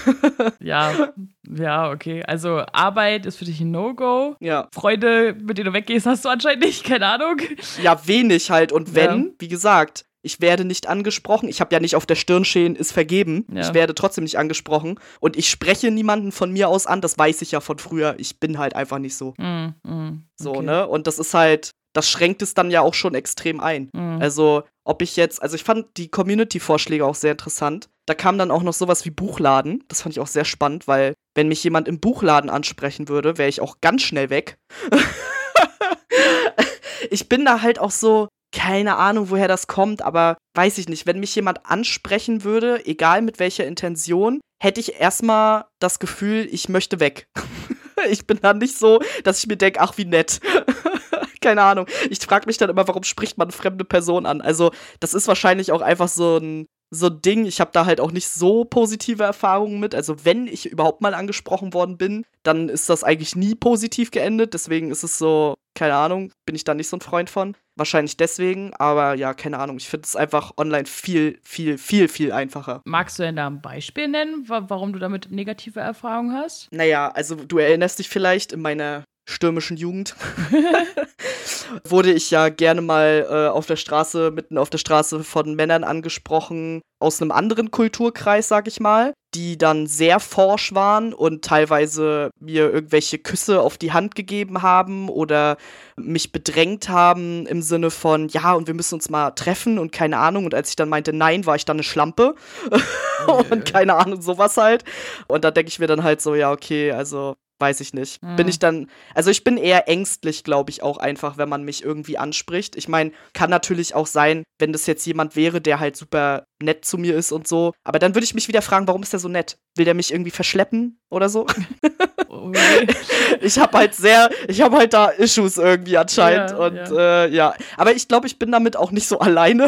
ja, ja, okay. Also Arbeit ist für dich ein No-Go. Ja. Freunde, mit denen du weggehst, hast du anscheinend nicht, keine Ahnung. Ja, wenig halt. Und wenn, ja. wie gesagt, ich werde nicht angesprochen. Ich habe ja nicht auf der Stirn stehen, ist vergeben. Ja. Ich werde trotzdem nicht angesprochen. Und ich spreche niemanden von mir aus an. Das weiß ich ja von früher. Ich bin halt einfach nicht so. Mm, mm, okay. So, ne? Und das ist halt, das schränkt es dann ja auch schon extrem ein. Mhm. Also, ob ich jetzt, also ich fand die Community-Vorschläge auch sehr interessant. Da kam dann auch noch sowas wie Buchladen. Das fand ich auch sehr spannend, weil wenn mich jemand im Buchladen ansprechen würde, wäre ich auch ganz schnell weg. ich bin da halt auch so, keine Ahnung, woher das kommt, aber weiß ich nicht. Wenn mich jemand ansprechen würde, egal mit welcher Intention, hätte ich erstmal das Gefühl, ich möchte weg. ich bin dann nicht so, dass ich mir denke, ach, wie nett. keine Ahnung. Ich frage mich dann immer, warum spricht man fremde Person an? Also, das ist wahrscheinlich auch einfach so ein so ein Ding. Ich habe da halt auch nicht so positive Erfahrungen mit. Also, wenn ich überhaupt mal angesprochen worden bin, dann ist das eigentlich nie positiv geendet. Deswegen ist es so, keine Ahnung, bin ich da nicht so ein Freund von. Wahrscheinlich deswegen, aber ja, keine Ahnung. Ich finde es einfach online viel, viel, viel, viel einfacher. Magst du denn da ein Beispiel nennen, warum du damit negative Erfahrungen hast? Naja, also du erinnerst dich vielleicht in meiner stürmischen Jugend wurde ich ja gerne mal äh, auf der Straße, mitten auf der Straße von Männern angesprochen, aus einem anderen Kulturkreis, sag ich mal, die dann sehr forsch waren und teilweise mir irgendwelche Küsse auf die Hand gegeben haben oder mich bedrängt haben im Sinne von, ja, und wir müssen uns mal treffen und keine Ahnung. Und als ich dann meinte, nein, war ich dann eine Schlampe und keine Ahnung, sowas halt. Und da denke ich mir dann halt so, ja, okay, also weiß ich nicht. Mhm. Bin ich dann, also ich bin eher ängstlich, glaube ich, auch einfach, wenn man mich irgendwie anspricht. Ich meine, kann natürlich auch sein, wenn das jetzt jemand wäre, der halt super nett zu mir ist und so. Aber dann würde ich mich wieder fragen, warum ist der so nett? Will der mich irgendwie verschleppen oder so? Okay. ich habe halt sehr, ich habe halt da Issues irgendwie anscheinend. Ja, und ja. Äh, ja. Aber ich glaube, ich bin damit auch nicht so alleine.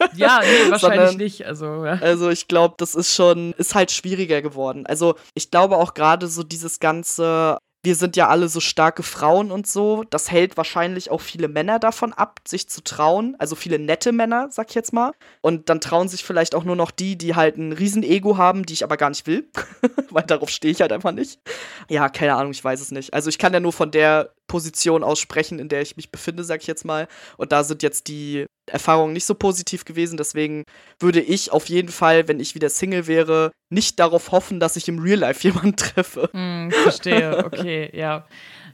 Ja, nee, wahrscheinlich Sondern, nicht. Also, ja. also ich glaube, das ist schon, ist halt schwieriger geworden. Also ich glaube auch gerade so dieses ganze wir sind ja alle so starke Frauen und so. Das hält wahrscheinlich auch viele Männer davon ab, sich zu trauen. Also viele nette Männer, sag ich jetzt mal. Und dann trauen sich vielleicht auch nur noch die, die halt ein Riesenego haben, die ich aber gar nicht will. Weil darauf stehe ich halt einfach nicht. Ja, keine Ahnung, ich weiß es nicht. Also ich kann ja nur von der Position aussprechen, in der ich mich befinde, sag ich jetzt mal. Und da sind jetzt die Erfahrungen nicht so positiv gewesen. Deswegen würde ich auf jeden Fall, wenn ich wieder Single wäre, nicht darauf hoffen, dass ich im Real Life jemanden treffe. Hm, verstehe, okay, ja.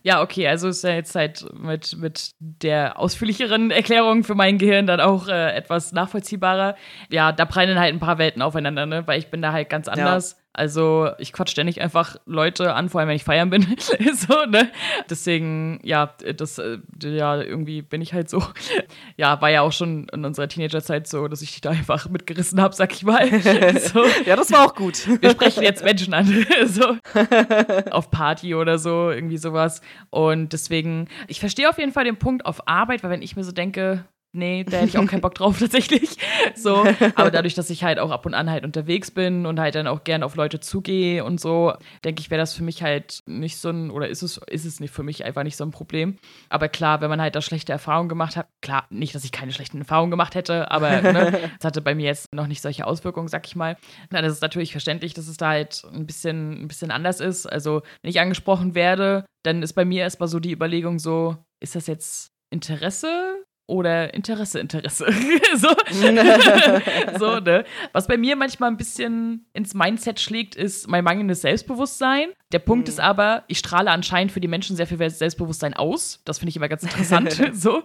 Ja, okay, also ist ja jetzt halt mit, mit der ausführlicheren Erklärung für mein Gehirn dann auch äh, etwas nachvollziehbarer. Ja, da prallen halt ein paar Welten aufeinander, ne? Weil ich bin da halt ganz anders. Ja. Also ich quatsch ständig einfach Leute an, vor allem wenn ich feiern bin. so, ne? Deswegen, ja, das, äh, ja, irgendwie bin ich halt so. Ja, war ja auch schon in unserer Teenagerzeit so, dass ich da einfach mitgerissen habe, sag ich mal. So. ja, das war auch gut. Wir sprechen jetzt Menschen an. so. Auf Party oder so, irgendwie sowas. Und deswegen, ich verstehe auf jeden Fall den Punkt auf Arbeit, weil wenn ich mir so denke, nee, da hätte ich auch keinen Bock drauf tatsächlich. So, aber dadurch, dass ich halt auch ab und an halt unterwegs bin und halt dann auch gern auf Leute zugehe und so, denke ich, wäre das für mich halt nicht so ein, oder ist es, ist es nicht für mich einfach nicht so ein Problem. Aber klar, wenn man halt da schlechte Erfahrungen gemacht hat, klar, nicht, dass ich keine schlechten Erfahrungen gemacht hätte, aber ne, es hatte bei mir jetzt noch nicht solche Auswirkungen, sag ich mal. Dann ist es natürlich verständlich, dass es da halt ein bisschen, ein bisschen anders ist. Also, wenn ich angesprochen werde, dann ist bei mir erstmal so die Überlegung so, ist das jetzt Interesse oder Interesse, Interesse. so. so, ne? Was bei mir manchmal ein bisschen ins Mindset schlägt, ist mein mangelndes Selbstbewusstsein. Der Punkt mhm. ist aber, ich strahle anscheinend für die Menschen sehr viel Selbstbewusstsein aus. Das finde ich immer ganz interessant. so.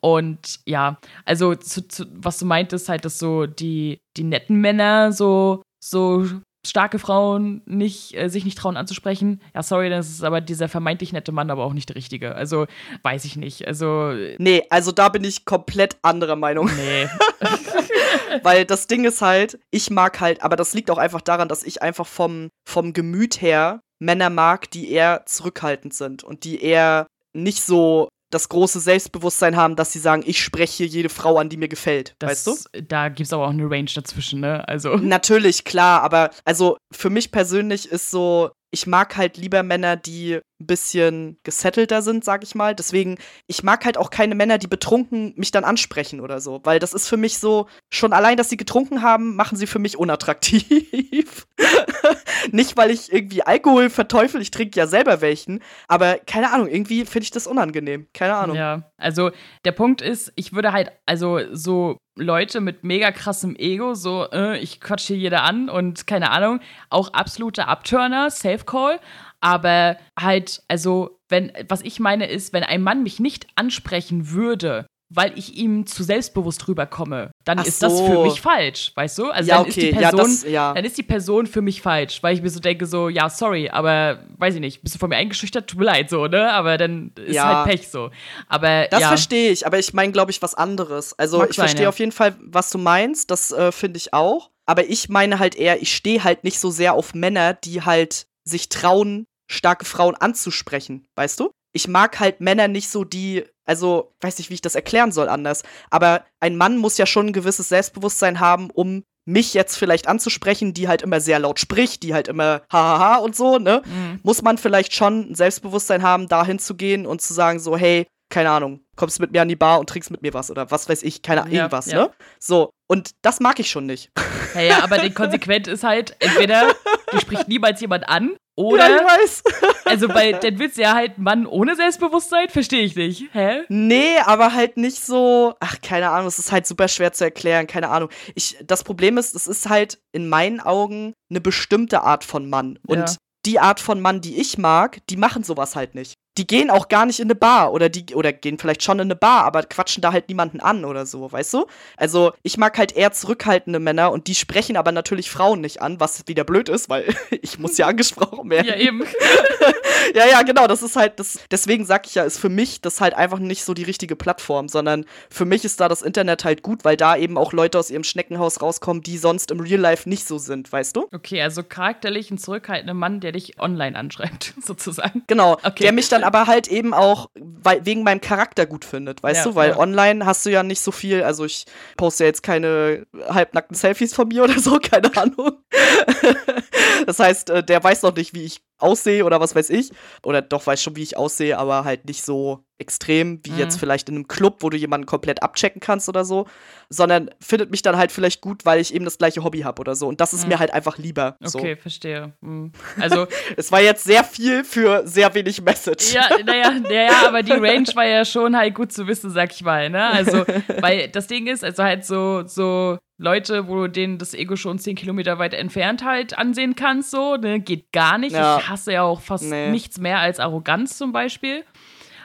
Und ja, also zu, zu, was du meintest, halt, dass so die, die netten Männer so, so starke Frauen nicht, äh, sich nicht trauen anzusprechen. Ja, sorry, das ist aber dieser vermeintlich nette Mann aber auch nicht der richtige. Also, weiß ich nicht. Also. Nee, also da bin ich komplett anderer Meinung. Nee. Weil das Ding ist halt, ich mag halt, aber das liegt auch einfach daran, dass ich einfach vom, vom Gemüt her Männer mag, die eher zurückhaltend sind und die eher nicht so das große Selbstbewusstsein haben, dass sie sagen, ich spreche hier jede Frau an, die mir gefällt. Das, weißt du? Da gibt es aber auch eine Range dazwischen, ne? Also. Natürlich, klar, aber also für mich persönlich ist so, ich mag halt lieber Männer, die ein bisschen gesettelter sind, sag ich mal. Deswegen, ich mag halt auch keine Männer, die betrunken mich dann ansprechen oder so. Weil das ist für mich so, schon allein, dass sie getrunken haben, machen sie für mich unattraktiv. Nicht, weil ich irgendwie Alkohol verteufel, ich trinke ja selber welchen. Aber keine Ahnung, irgendwie finde ich das unangenehm. Keine Ahnung. Ja, also der Punkt ist, ich würde halt, also so Leute mit mega krassem Ego, so, äh, ich quatsch hier jeder an und keine Ahnung, auch absolute Abturner, Safe Call. Aber halt, also, wenn, was ich meine ist, wenn ein Mann mich nicht ansprechen würde, weil ich ihm zu selbstbewusst rüberkomme, dann Ach ist so. das für mich falsch, weißt du? Also ja, dann, okay. ist die Person, ja, das, ja. dann ist die Person für mich falsch, weil ich mir so denke, so, ja, sorry, aber weiß ich nicht, bist du von mir eingeschüchtert, tut mir leid, so, ne? Aber dann ist halt Pech so. Aber Das verstehe ich, aber ich meine, glaube ich, was anderes. Also Mag ich verstehe auf jeden Fall, was du meinst, das äh, finde ich auch. Aber ich meine halt eher, ich stehe halt nicht so sehr auf Männer, die halt sich trauen, starke Frauen anzusprechen, weißt du? Ich mag halt Männer nicht so, die also, weiß nicht, wie ich das erklären soll anders. Aber ein Mann muss ja schon ein gewisses Selbstbewusstsein haben, um mich jetzt vielleicht anzusprechen, die halt immer sehr laut spricht, die halt immer hahaha und so, ne? Mhm. Muss man vielleicht schon ein Selbstbewusstsein haben, dahin zu gehen und zu sagen, so, hey, keine Ahnung, kommst mit mir an die Bar und trinkst mit mir was oder was weiß ich, keine Ahnung, ja, irgendwas, ja. ne? So, und das mag ich schon nicht. Ja, ja, aber die Konsequenz ist halt, entweder du sprichst niemals jemand an oder. Ja, ich weiß. also, bei willst du ja halt Mann ohne Selbstbewusstsein, verstehe ich nicht. Hä? Nee, aber halt nicht so. Ach, keine Ahnung, es ist halt super schwer zu erklären, keine Ahnung. Ich, das Problem ist, es ist halt in meinen Augen eine bestimmte Art von Mann. Und ja. die Art von Mann, die ich mag, die machen sowas halt nicht die gehen auch gar nicht in eine Bar oder die oder gehen vielleicht schon in eine Bar, aber quatschen da halt niemanden an oder so, weißt du? Also, ich mag halt eher zurückhaltende Männer und die sprechen aber natürlich Frauen nicht an, was wieder blöd ist, weil ich muss ja angesprochen werden. Ja, eben. ja, ja, genau, das ist halt das deswegen sag ich ja, ist für mich das halt einfach nicht so die richtige Plattform, sondern für mich ist da das Internet halt gut, weil da eben auch Leute aus ihrem Schneckenhaus rauskommen, die sonst im Real Life nicht so sind, weißt du? Okay, also charakterlich ein zurückhaltender Mann, der dich online anschreibt, sozusagen. Genau, okay. der mich dann aber halt eben auch weil, wegen meinem Charakter gut findet, weißt ja, du? Weil ja. online hast du ja nicht so viel, also ich poste ja jetzt keine halbnackten Selfies von mir oder so, keine Ahnung. das heißt, äh, der weiß noch nicht, wie ich aussehe oder was weiß ich. Oder doch weiß schon, wie ich aussehe, aber halt nicht so extrem wie mhm. jetzt vielleicht in einem Club, wo du jemanden komplett abchecken kannst oder so, sondern findet mich dann halt vielleicht gut, weil ich eben das gleiche Hobby habe oder so. Und das ist mhm. mir halt einfach lieber. Okay, verstehe. Mhm. Also es war jetzt sehr viel für sehr wenig Message. Ja, naja, naja, aber die Range war ja schon halt gut zu wissen, sag ich mal. Ne? Also, weil das Ding ist, also halt so, so Leute, wo du denen das Ego schon zehn Kilometer weit entfernt halt ansehen kannst, so, ne, geht gar nicht. Ja. Ich hasse ja auch fast nee. nichts mehr als Arroganz zum Beispiel.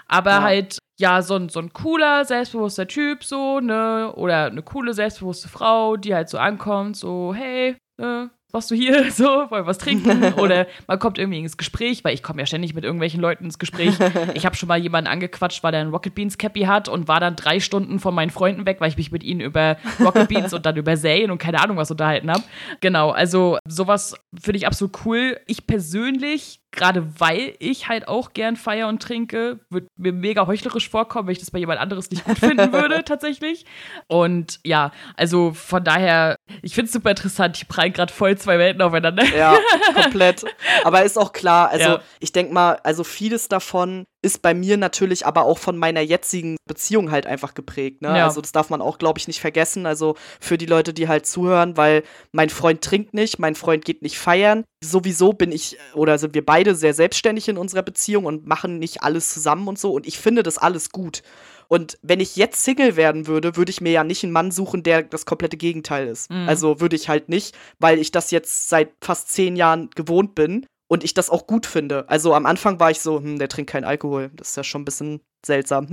Aber ja. halt, ja, so ein, so ein cooler, selbstbewusster Typ, so, ne, oder eine coole, selbstbewusste Frau, die halt so ankommt, so, hey, ne, was du hier so, wollen wir was trinken? Oder man kommt irgendwie ins Gespräch, weil ich komme ja ständig mit irgendwelchen Leuten ins Gespräch. Ich habe schon mal jemanden angequatscht, weil der ein Rocket Beans Cappy hat und war dann drei Stunden von meinen Freunden weg, weil ich mich mit ihnen über Rocket Beans und dann über Zane und keine Ahnung was unterhalten habe. Genau, also sowas finde ich absolut cool. Ich persönlich gerade weil ich halt auch gern feier und trinke, wird mir mega heuchlerisch vorkommen, wenn ich das bei jemand anderes nicht gut finden würde, tatsächlich. Und ja, also von daher, ich finde es super interessant. Die prallen gerade voll zwei Welten aufeinander. Ja, komplett. Aber ist auch klar, also ja. ich denke mal, also vieles davon ist bei mir natürlich aber auch von meiner jetzigen Beziehung halt einfach geprägt. Ne? Ja. Also das darf man auch, glaube ich, nicht vergessen. Also für die Leute, die halt zuhören, weil mein Freund trinkt nicht, mein Freund geht nicht feiern. Sowieso bin ich oder sind wir beide sehr selbstständig in unserer Beziehung und machen nicht alles zusammen und so. Und ich finde das alles gut. Und wenn ich jetzt Single werden würde, würde ich mir ja nicht einen Mann suchen, der das komplette Gegenteil ist. Mhm. Also würde ich halt nicht, weil ich das jetzt seit fast zehn Jahren gewohnt bin und ich das auch gut finde. Also am Anfang war ich so, hm, der trinkt keinen Alkohol. Das ist ja schon ein bisschen seltsam.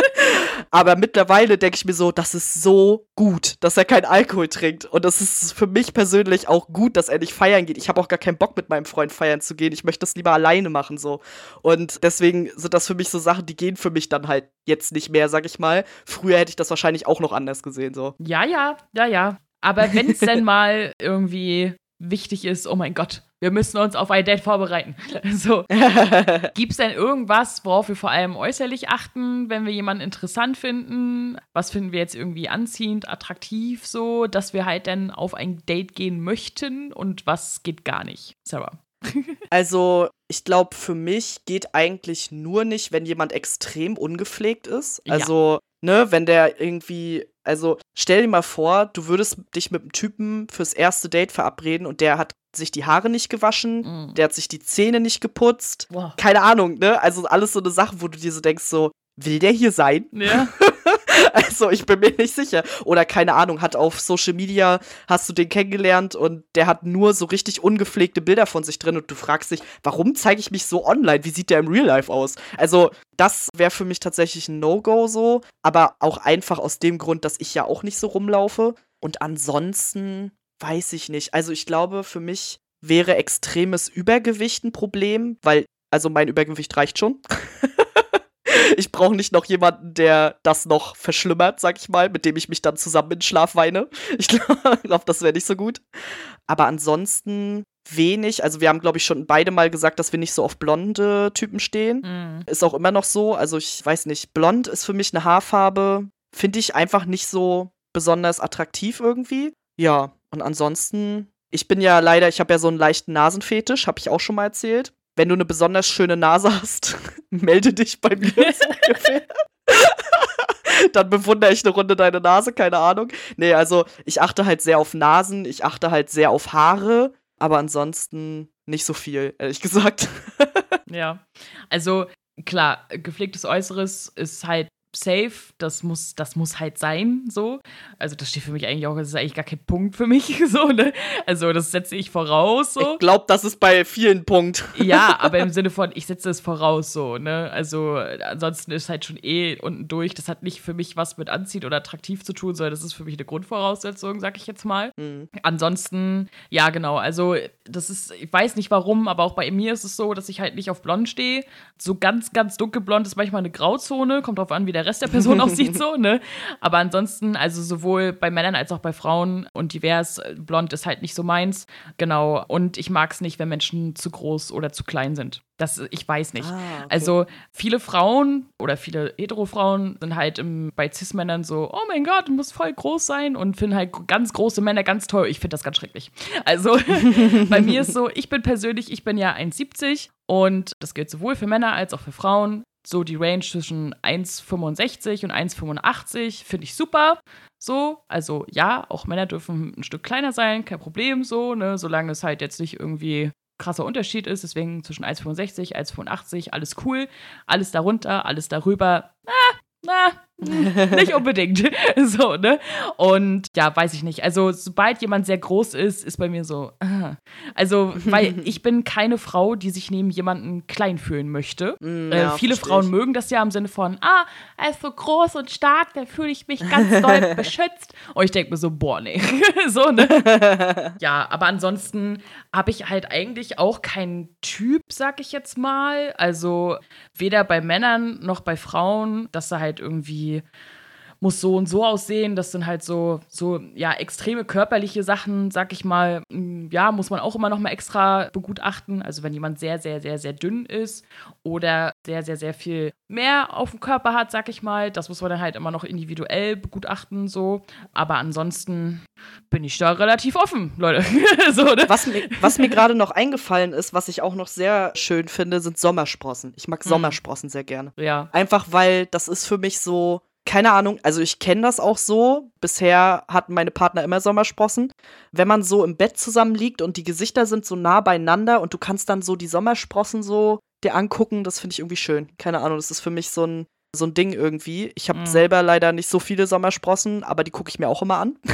Aber mittlerweile denke ich mir so, das ist so gut, dass er keinen Alkohol trinkt. Und das ist für mich persönlich auch gut, dass er nicht feiern geht. Ich habe auch gar keinen Bock, mit meinem Freund feiern zu gehen. Ich möchte das lieber alleine machen, so. Und deswegen sind das für mich so Sachen, die gehen für mich dann halt jetzt nicht mehr, sag ich mal. Früher hätte ich das wahrscheinlich auch noch anders gesehen, so. Ja, ja, ja, ja. Aber wenn es denn mal irgendwie wichtig ist, oh mein Gott, wir müssen uns auf ein Date vorbereiten. So. Gibt es denn irgendwas, worauf wir vor allem äußerlich achten, wenn wir jemanden interessant finden? Was finden wir jetzt irgendwie anziehend, attraktiv, so, dass wir halt dann auf ein Date gehen möchten und was geht gar nicht? Sarah. also, ich glaube, für mich geht eigentlich nur nicht, wenn jemand extrem ungepflegt ist. Also, ja. ne, wenn der irgendwie also stell dir mal vor, du würdest dich mit einem Typen fürs erste Date verabreden und der hat sich die Haare nicht gewaschen, mm. der hat sich die Zähne nicht geputzt. Wow. Keine Ahnung, ne? Also alles so eine Sache, wo du dir so denkst, so, will der hier sein? Ja. also ich bin mir nicht sicher. Oder keine Ahnung, hat auf Social Media, hast du den kennengelernt und der hat nur so richtig ungepflegte Bilder von sich drin und du fragst dich, warum zeige ich mich so online? Wie sieht der im Real Life aus? Also das wäre für mich tatsächlich ein No-Go so, aber auch einfach aus dem Grund, dass ich ja auch nicht so rumlaufe. Und ansonsten weiß ich nicht. Also ich glaube, für mich wäre extremes Übergewicht ein Problem, weil also mein Übergewicht reicht schon. ich brauche nicht noch jemanden, der das noch verschlimmert, sag ich mal, mit dem ich mich dann zusammen in Schlaf weine. Ich glaube, glaub, das wäre nicht so gut. Aber ansonsten wenig. Also wir haben, glaube ich, schon beide mal gesagt, dass wir nicht so auf blonde Typen stehen. Mm. Ist auch immer noch so. Also ich weiß nicht, blond ist für mich eine Haarfarbe, finde ich einfach nicht so besonders attraktiv irgendwie. Ja, und ansonsten, ich bin ja leider, ich habe ja so einen leichten Nasenfetisch, habe ich auch schon mal erzählt wenn du eine besonders schöne Nase hast, melde dich bei mir. Dann bewundere ich eine Runde deine Nase, keine Ahnung. Nee, also ich achte halt sehr auf Nasen, ich achte halt sehr auf Haare, aber ansonsten nicht so viel, ehrlich gesagt. ja, also klar, gepflegtes Äußeres ist halt safe, das muss, das muss halt sein, so. Also das steht für mich eigentlich auch, das ist eigentlich gar kein Punkt für mich, so, ne? Also das setze ich voraus, so. Ich glaube, das ist bei vielen Punkt. Ja, aber im Sinne von, ich setze es voraus, so, ne? Also ansonsten ist halt schon eh unten durch, das hat nicht für mich was mit anziehen oder attraktiv zu tun, sondern das ist für mich eine Grundvoraussetzung, sag ich jetzt mal. Mhm. Ansonsten, ja, genau, also das ist, ich weiß nicht warum, aber auch bei mir ist es so, dass ich halt nicht auf blond stehe. So ganz, ganz dunkelblond ist manchmal eine Grauzone, kommt drauf an, wie der der Rest der Person aussieht, so, ne? Aber ansonsten, also sowohl bei Männern als auch bei Frauen und divers, blond ist halt nicht so meins. Genau. Und ich mag es nicht, wenn Menschen zu groß oder zu klein sind. Das, ich weiß nicht. Ah, okay. Also viele Frauen oder viele Hetero-Frauen sind halt im, bei Cis-Männern so, oh mein Gott, du musst voll groß sein und finden halt ganz große Männer ganz toll. Ich finde das ganz schrecklich. Also bei mir ist so, ich bin persönlich, ich bin ja 1,70 und das gilt sowohl für Männer als auch für Frauen so die Range zwischen 1,65 und 1,85 finde ich super. So, also ja, auch Männer dürfen ein Stück kleiner sein, kein Problem so, ne, solange es halt jetzt nicht irgendwie krasser Unterschied ist. Deswegen zwischen 1,65, 1,85, alles cool. Alles darunter, alles darüber, ah, na, nicht unbedingt. so, ne? Und ja, weiß ich nicht. Also, sobald jemand sehr groß ist, ist bei mir so. Uh. Also, weil ich bin keine Frau, die sich neben jemanden klein fühlen möchte. Mm, äh, viele Frauen ich. mögen das ja im Sinne von, ah, er ist so groß und stark, da fühle ich mich ganz doll beschützt. Und ich denke mir so, boah, nee. so, ne? ja, aber ansonsten habe ich halt eigentlich auch keinen Typ, sag ich jetzt mal. Also, weder bei Männern noch bei Frauen, dass da halt irgendwie die muss so und so aussehen. Das sind halt so, so ja, extreme körperliche Sachen, sag ich mal. Mm, ja, muss man auch immer noch mal extra begutachten. Also wenn jemand sehr, sehr, sehr, sehr dünn ist oder sehr, sehr, sehr viel mehr auf dem Körper hat, sag ich mal, das muss man dann halt immer noch individuell begutachten, so. Aber ansonsten bin ich da relativ offen, Leute. so, ne? Was mir, was mir gerade noch eingefallen ist, was ich auch noch sehr schön finde, sind Sommersprossen. Ich mag mhm. Sommersprossen sehr gerne. Ja. Einfach weil das ist für mich so, keine Ahnung, also ich kenne das auch so. Bisher hatten meine Partner immer Sommersprossen. Wenn man so im Bett zusammenliegt und die Gesichter sind so nah beieinander und du kannst dann so die Sommersprossen so dir angucken, das finde ich irgendwie schön. Keine Ahnung, das ist für mich so ein so ein Ding irgendwie. Ich habe mhm. selber leider nicht so viele Sommersprossen, aber die gucke ich mir auch immer an.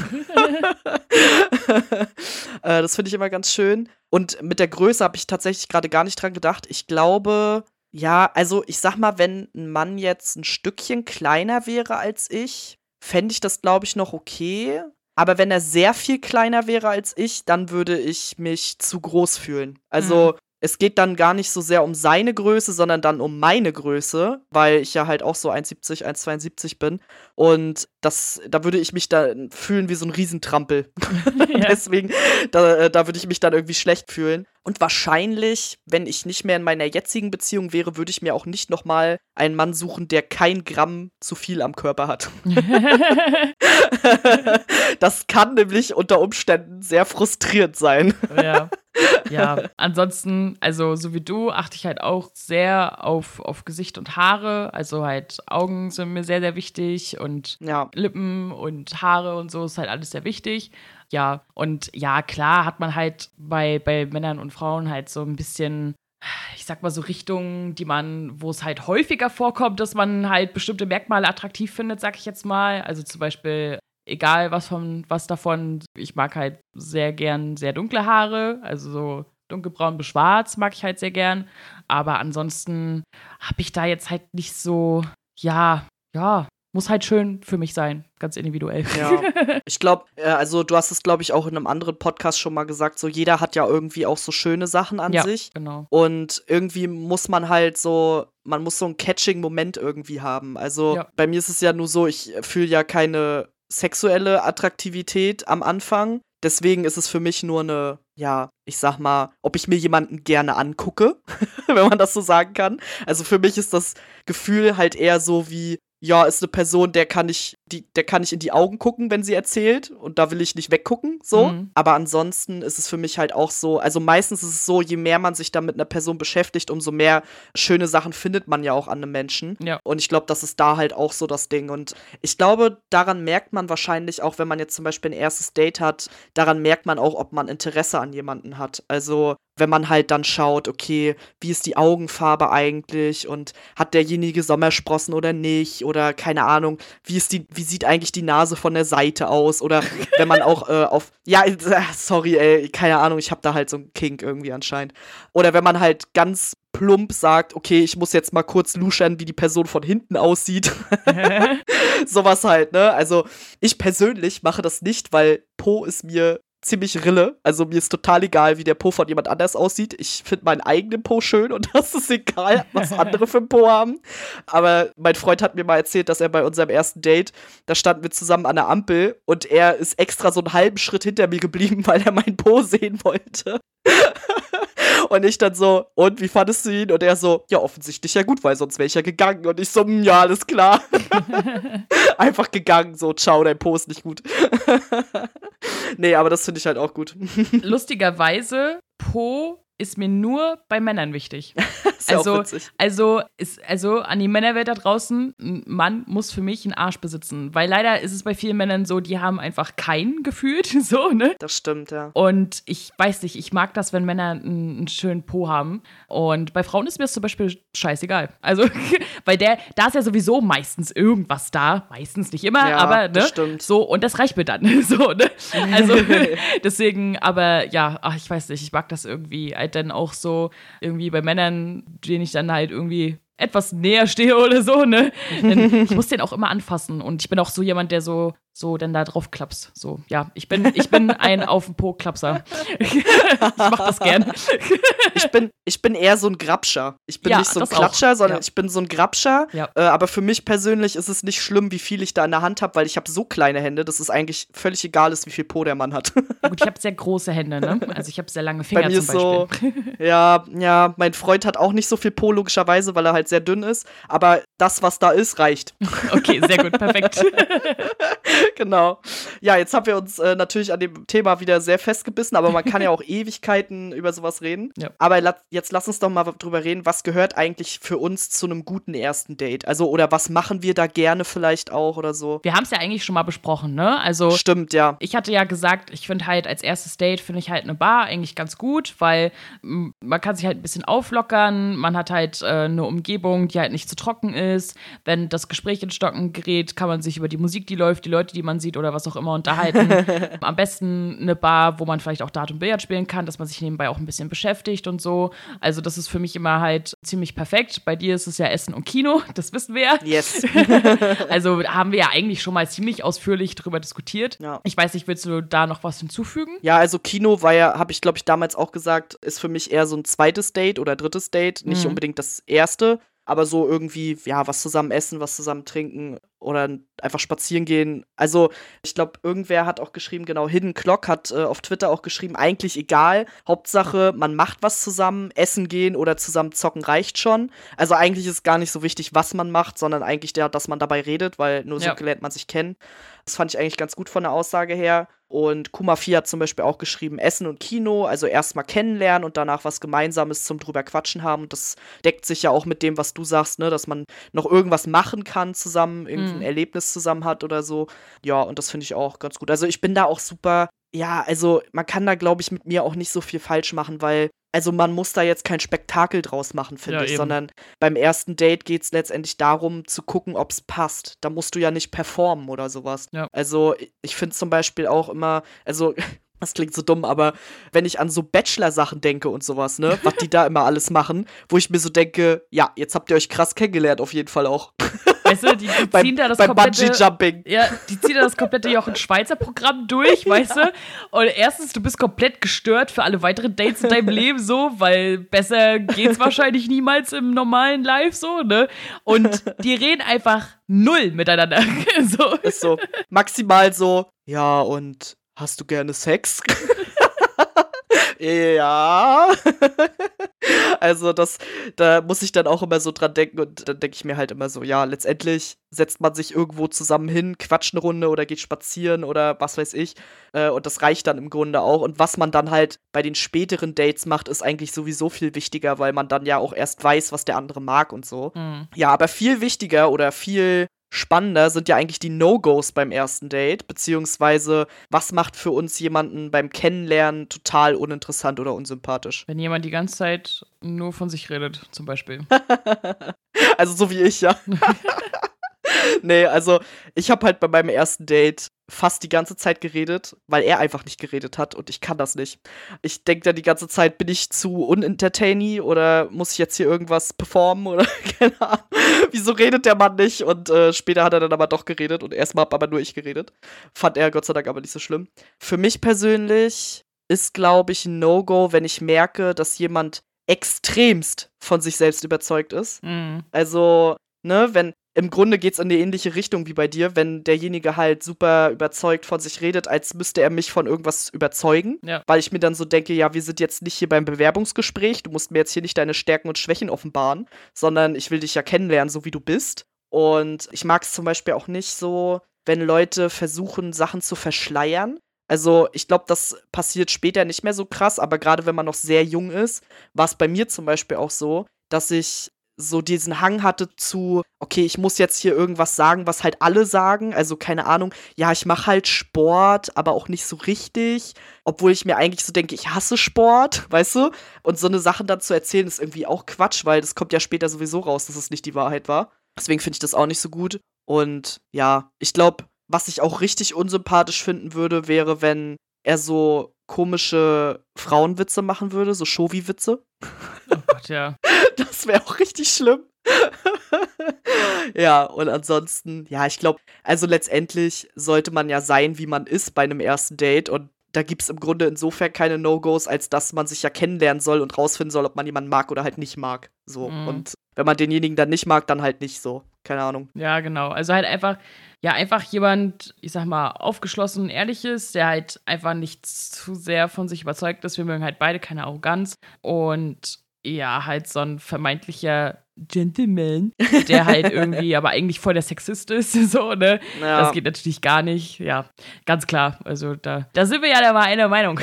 äh, das finde ich immer ganz schön. Und mit der Größe habe ich tatsächlich gerade gar nicht dran gedacht. Ich glaube, ja, also ich sag mal, wenn ein Mann jetzt ein Stückchen kleiner wäre als ich, fände ich das, glaube ich, noch okay. Aber wenn er sehr viel kleiner wäre als ich, dann würde ich mich zu groß fühlen. Also mhm es geht dann gar nicht so sehr um seine Größe, sondern dann um meine Größe, weil ich ja halt auch so 1,70, 1,72 bin. Und das, da würde ich mich da fühlen wie so ein Riesentrampel. Ja. Deswegen, da, äh, da würde ich mich dann irgendwie schlecht fühlen. Und wahrscheinlich, wenn ich nicht mehr in meiner jetzigen Beziehung wäre, würde ich mir auch nicht nochmal einen Mann suchen, der kein Gramm zu viel am Körper hat. das kann nämlich unter Umständen sehr frustrierend sein. Ja. Ja, ansonsten, also so wie du, achte ich halt auch sehr auf, auf Gesicht und Haare. Also halt Augen sind mir sehr, sehr wichtig und ja. Lippen und Haare und so ist halt alles sehr wichtig. Ja, und ja, klar hat man halt bei, bei Männern und Frauen halt so ein bisschen ich sag mal so Richtungen, die man, wo es halt häufiger vorkommt, dass man halt bestimmte Merkmale attraktiv findet, sag ich jetzt mal. Also zum Beispiel, egal was von, was davon, ich mag halt sehr gern sehr dunkle Haare, also so dunkelbraun bis schwarz mag ich halt sehr gern. Aber ansonsten habe ich da jetzt halt nicht so, ja, ja, muss halt schön für mich sein, ganz individuell. Ja. Ich glaube, äh, also du hast es, glaube ich, auch in einem anderen Podcast schon mal gesagt, so jeder hat ja irgendwie auch so schöne Sachen an ja, sich. Genau. Und irgendwie muss man halt so, man muss so einen Catching-Moment irgendwie haben. Also ja. bei mir ist es ja nur so, ich fühle ja keine sexuelle Attraktivität am Anfang. Deswegen ist es für mich nur eine, ja, ich sag mal, ob ich mir jemanden gerne angucke, wenn man das so sagen kann. Also für mich ist das Gefühl halt eher so wie, ja, ist eine Person, der kann ich, die, der kann ich in die Augen gucken, wenn sie erzählt. Und da will ich nicht weggucken, so. Mhm. Aber ansonsten ist es für mich halt auch so, also meistens ist es so, je mehr man sich da mit einer Person beschäftigt, umso mehr schöne Sachen findet man ja auch an einem Menschen. Ja. Und ich glaube, das ist da halt auch so das Ding. Und ich glaube, daran merkt man wahrscheinlich auch, wenn man jetzt zum Beispiel ein erstes Date hat, daran merkt man auch, ob man Interesse an jemanden hat. Also, wenn man halt dann schaut, okay, wie ist die Augenfarbe eigentlich und hat derjenige Sommersprossen oder nicht oder keine Ahnung, wie ist die, wie sieht eigentlich die Nase von der Seite aus oder wenn man auch äh, auf, ja, äh, sorry, ey, keine Ahnung, ich habe da halt so einen Kink irgendwie anscheinend. Oder wenn man halt ganz plump sagt, okay, ich muss jetzt mal kurz luschern, wie die Person von hinten aussieht. Sowas halt, ne? Also ich persönlich mache das nicht, weil Po ist mir ziemlich Rille. Also mir ist total egal, wie der Po von jemand anders aussieht. Ich finde meinen eigenen Po schön und das ist egal, was andere für einen Po haben. Aber mein Freund hat mir mal erzählt, dass er bei unserem ersten Date, da standen wir zusammen an der Ampel und er ist extra so einen halben Schritt hinter mir geblieben, weil er meinen Po sehen wollte. Und ich dann so, und wie fandest du ihn? Und er so, ja, offensichtlich ja gut, weil sonst wäre ich ja gegangen. Und ich so, hm, ja, alles klar. Einfach gegangen, so, ciao, dein Po ist nicht gut. nee, aber das finde ich halt auch gut. Lustigerweise, Po ist mir nur bei Männern wichtig. also, also, ist, also an die Männerwelt da draußen, ein Mann muss für mich einen Arsch besitzen. Weil leider ist es bei vielen Männern so, die haben einfach keinen gefühlt. So, ne? Das stimmt, ja. Und ich weiß nicht, ich mag das, wenn Männer einen, einen schönen Po haben. Und bei Frauen ist mir das zum Beispiel scheißegal. Also, weil der, da ist ja sowieso meistens irgendwas da. Meistens nicht immer, ja, aber ne? Das stimmt. So, und das reicht mir dann. so, ne? Also, deswegen, aber ja, ach, ich weiß nicht, ich mag das irgendwie halt dann auch so irgendwie bei Männern, denen ich dann halt irgendwie etwas näher stehe oder so, ne? Denn ich muss den auch immer anfassen. Und ich bin auch so jemand, der so, so denn da drauf klappst. So, ja, ich bin, ich bin ein auf den Po-Klapser. ich mach das gern. ich, bin, ich bin eher so ein Grabscher. Ich bin Ja, nicht so ein das auch. Klatscher, sondern Ja. ich bin so ein Grabscher. Ja. Äh, aber für mich persönlich ist es nicht schlimm, wie viel ich da in der Hand habe, weil ich habe so kleine Hände, dass es eigentlich völlig egal ist, wie viel Po der Mann hat. Gut, ich habe sehr große Hände, ne? Also ich habe sehr lange Finger Bei mir zum ist so, Beispiel. ja, ja, mein Freund hat auch nicht so viel Po, logischerweise, weil er halt sehr dünn ist. Aber das, was da ist, reicht. Okay, sehr gut, perfekt. genau. Ja, jetzt haben wir uns äh, natürlich an dem Thema wieder sehr festgebissen, aber man kann ja auch Ewigkeiten über sowas reden. Ja. Aber la jetzt lass uns doch mal drüber reden, was gehört eigentlich für uns zu einem guten ersten Date? Also, oder was machen wir da gerne vielleicht auch oder so? Wir haben es ja eigentlich schon mal besprochen, ne? Also Stimmt, ja. ich hatte ja gesagt, ich finde halt als erstes Date finde ich halt eine Bar eigentlich ganz gut, weil m, man kann sich halt ein bisschen auflockern, man hat halt äh, eine Umgebung, die halt nicht zu trocken ist. Wenn das Gespräch in Stocken gerät, kann man sich über die Musik, die läuft, die Leute, die man sieht oder was auch immer unterhalten. Am besten eine Bar, wo man vielleicht auch Dart und Billard spielen kann, dass man sich nebenbei auch ein bisschen beschäftigt und so. Also das ist für mich immer halt ziemlich perfekt. Bei dir ist es ja Essen und Kino, das wissen wir ja. Yes. Also haben wir ja eigentlich schon mal ziemlich ausführlich drüber diskutiert. Ja. Ich weiß nicht, willst du da noch was hinzufügen? Ja, also Kino war ja, habe ich glaube ich damals auch gesagt, ist für mich eher so ein zweites Date oder drittes Date, nicht Mhm. unbedingt das erste, aber so irgendwie, ja, was zusammen essen, was zusammen trinken oder einfach spazieren gehen. Also, ich glaube, irgendwer hat auch geschrieben, genau, Hidden Clock hat äh, auf Twitter auch geschrieben, eigentlich egal, Hauptsache, man macht was zusammen, essen gehen oder zusammen zocken reicht schon. Also eigentlich ist gar nicht so wichtig, was man macht, sondern eigentlich der, dass man dabei redet, weil nur so Ja. lernt man sich kennen. Das fand ich eigentlich ganz gut von der Aussage her. Und Kumafi hat zum Beispiel auch geschrieben, Essen und Kino, also erstmal kennenlernen und danach was Gemeinsames zum drüber quatschen haben. Und das deckt sich ja auch mit dem, was du sagst, ne, dass man noch irgendwas machen kann zusammen, irgendein Mhm. Erlebnis zusammen hat oder so. Ja, und das finde ich auch ganz gut. Also ich bin da auch super, ja, also man kann da, glaube ich, mit mir auch nicht so viel falsch machen, weil, also man muss da jetzt kein Spektakel draus machen, finde Ja, ich, eben. sondern beim ersten Date geht es letztendlich darum, zu gucken, ob es passt. Da musst du ja nicht performen oder sowas. Ja. Also ich- ich finde zum Beispiel auch immer, also das klingt so dumm, aber wenn ich an so Bachelor-Sachen denke und sowas, ne, was die da immer alles machen, wo ich mir so denke, ja, jetzt habt ihr euch krass kennengelernt, auf jeden Fall auch. Weißt du, die, die beim ziehen da das komplette. Bungee-Jumping. Ja, die ziehen da das komplette Jochen Schweizer Programm durch, weißt du? Und erstens, du bist komplett gestört für alle weiteren Dates in deinem Leben so, weil besser geht's wahrscheinlich niemals im normalen Live so, ne? Und die reden einfach null miteinander. so. Ist so maximal so, ja, und hast du gerne Sex? ja. also das, da muss ich dann auch immer so dran denken und dann denke ich mir halt immer so, ja, letztendlich setzt man sich irgendwo zusammen hin, quatscht eine Runde oder geht spazieren oder was weiß ich. Äh, und das reicht dann im Grunde auch. Und was man dann halt bei den späteren Dates macht, ist eigentlich sowieso viel wichtiger, weil man dann ja auch erst weiß, was der andere mag und so. Hm. Ja, aber viel wichtiger oder viel spannender sind ja eigentlich die No-Gos beim ersten Date, beziehungsweise was macht für uns jemanden beim Kennenlernen total uninteressant oder unsympathisch. Wenn jemand die ganze Zeit nur von sich redet, zum Beispiel. Also so wie ich, ja. nee, also ich habe halt bei meinem ersten Date fast die ganze Zeit geredet, weil er einfach nicht geredet hat und ich kann das nicht. Ich denke dann die ganze Zeit, bin ich zu unentertainy oder muss ich jetzt hier irgendwas performen oder keine Ahnung. Wieso redet der Mann nicht? Und äh, später hat er dann aber doch geredet und erstmal hab aber nur ich geredet. Fand er Gott sei Dank aber nicht so schlimm. Für mich persönlich ist, glaube ich, ein No-Go, wenn ich merke, dass jemand extremst von sich selbst überzeugt ist. Hm. Also, ne, wenn im Grunde geht es in die ähnliche Richtung wie bei dir, wenn derjenige halt super überzeugt von sich redet, als müsste er mich von irgendwas überzeugen. Ja. Weil ich mir dann so denke, ja, wir sind jetzt nicht hier beim Bewerbungsgespräch, du musst mir jetzt hier nicht deine Stärken und Schwächen offenbaren, sondern ich will dich ja kennenlernen, so wie du bist. Und ich mag es zum Beispiel auch nicht so, wenn Leute versuchen, Sachen zu verschleiern. Also, ich glaube, das passiert später nicht mehr so krass, aber gerade wenn man noch sehr jung ist, war es bei mir zum Beispiel auch so, dass ich so diesen Hang hatte zu, okay, ich muss jetzt hier irgendwas sagen, was halt alle sagen. Also keine Ahnung, ja, ich mache halt Sport, aber auch nicht so richtig. Obwohl ich mir eigentlich so denke, ich hasse Sport, weißt du? Und so eine Sachen dann zu erzählen, ist irgendwie auch Quatsch, weil das kommt ja später sowieso raus, dass es nicht die Wahrheit war. Deswegen finde ich das auch nicht so gut. Und ja, ich glaube, was ich auch richtig unsympathisch finden würde, wäre, wenn er so komische Frauenwitze machen würde, so Shovi-Witze. Oh Gott, ja. Das wäre auch richtig schlimm. ja, und ansonsten, ja, ich glaube, also letztendlich sollte man ja sein, wie man ist bei einem ersten Date und da gibt es im Grunde insofern keine No-Gos, als dass man sich ja kennenlernen soll und rausfinden soll, ob man jemanden mag oder halt nicht mag. So. Mhm. Und wenn man denjenigen dann nicht mag, dann halt nicht so. Keine Ahnung. Ja, genau. Also halt einfach, ja, einfach jemand, ich sag mal, aufgeschlossen und ehrlich ist, der halt einfach nicht zu sehr von sich überzeugt ist. Wir mögen halt beide keine Arroganz. Und ja, halt so ein vermeintlicher Gentleman, der halt irgendwie aber eigentlich voll der Sexist ist, so, ne? Ja. Das geht natürlich gar nicht. Ja, ganz klar. Also da, da sind wir ja da mal einer Meinung.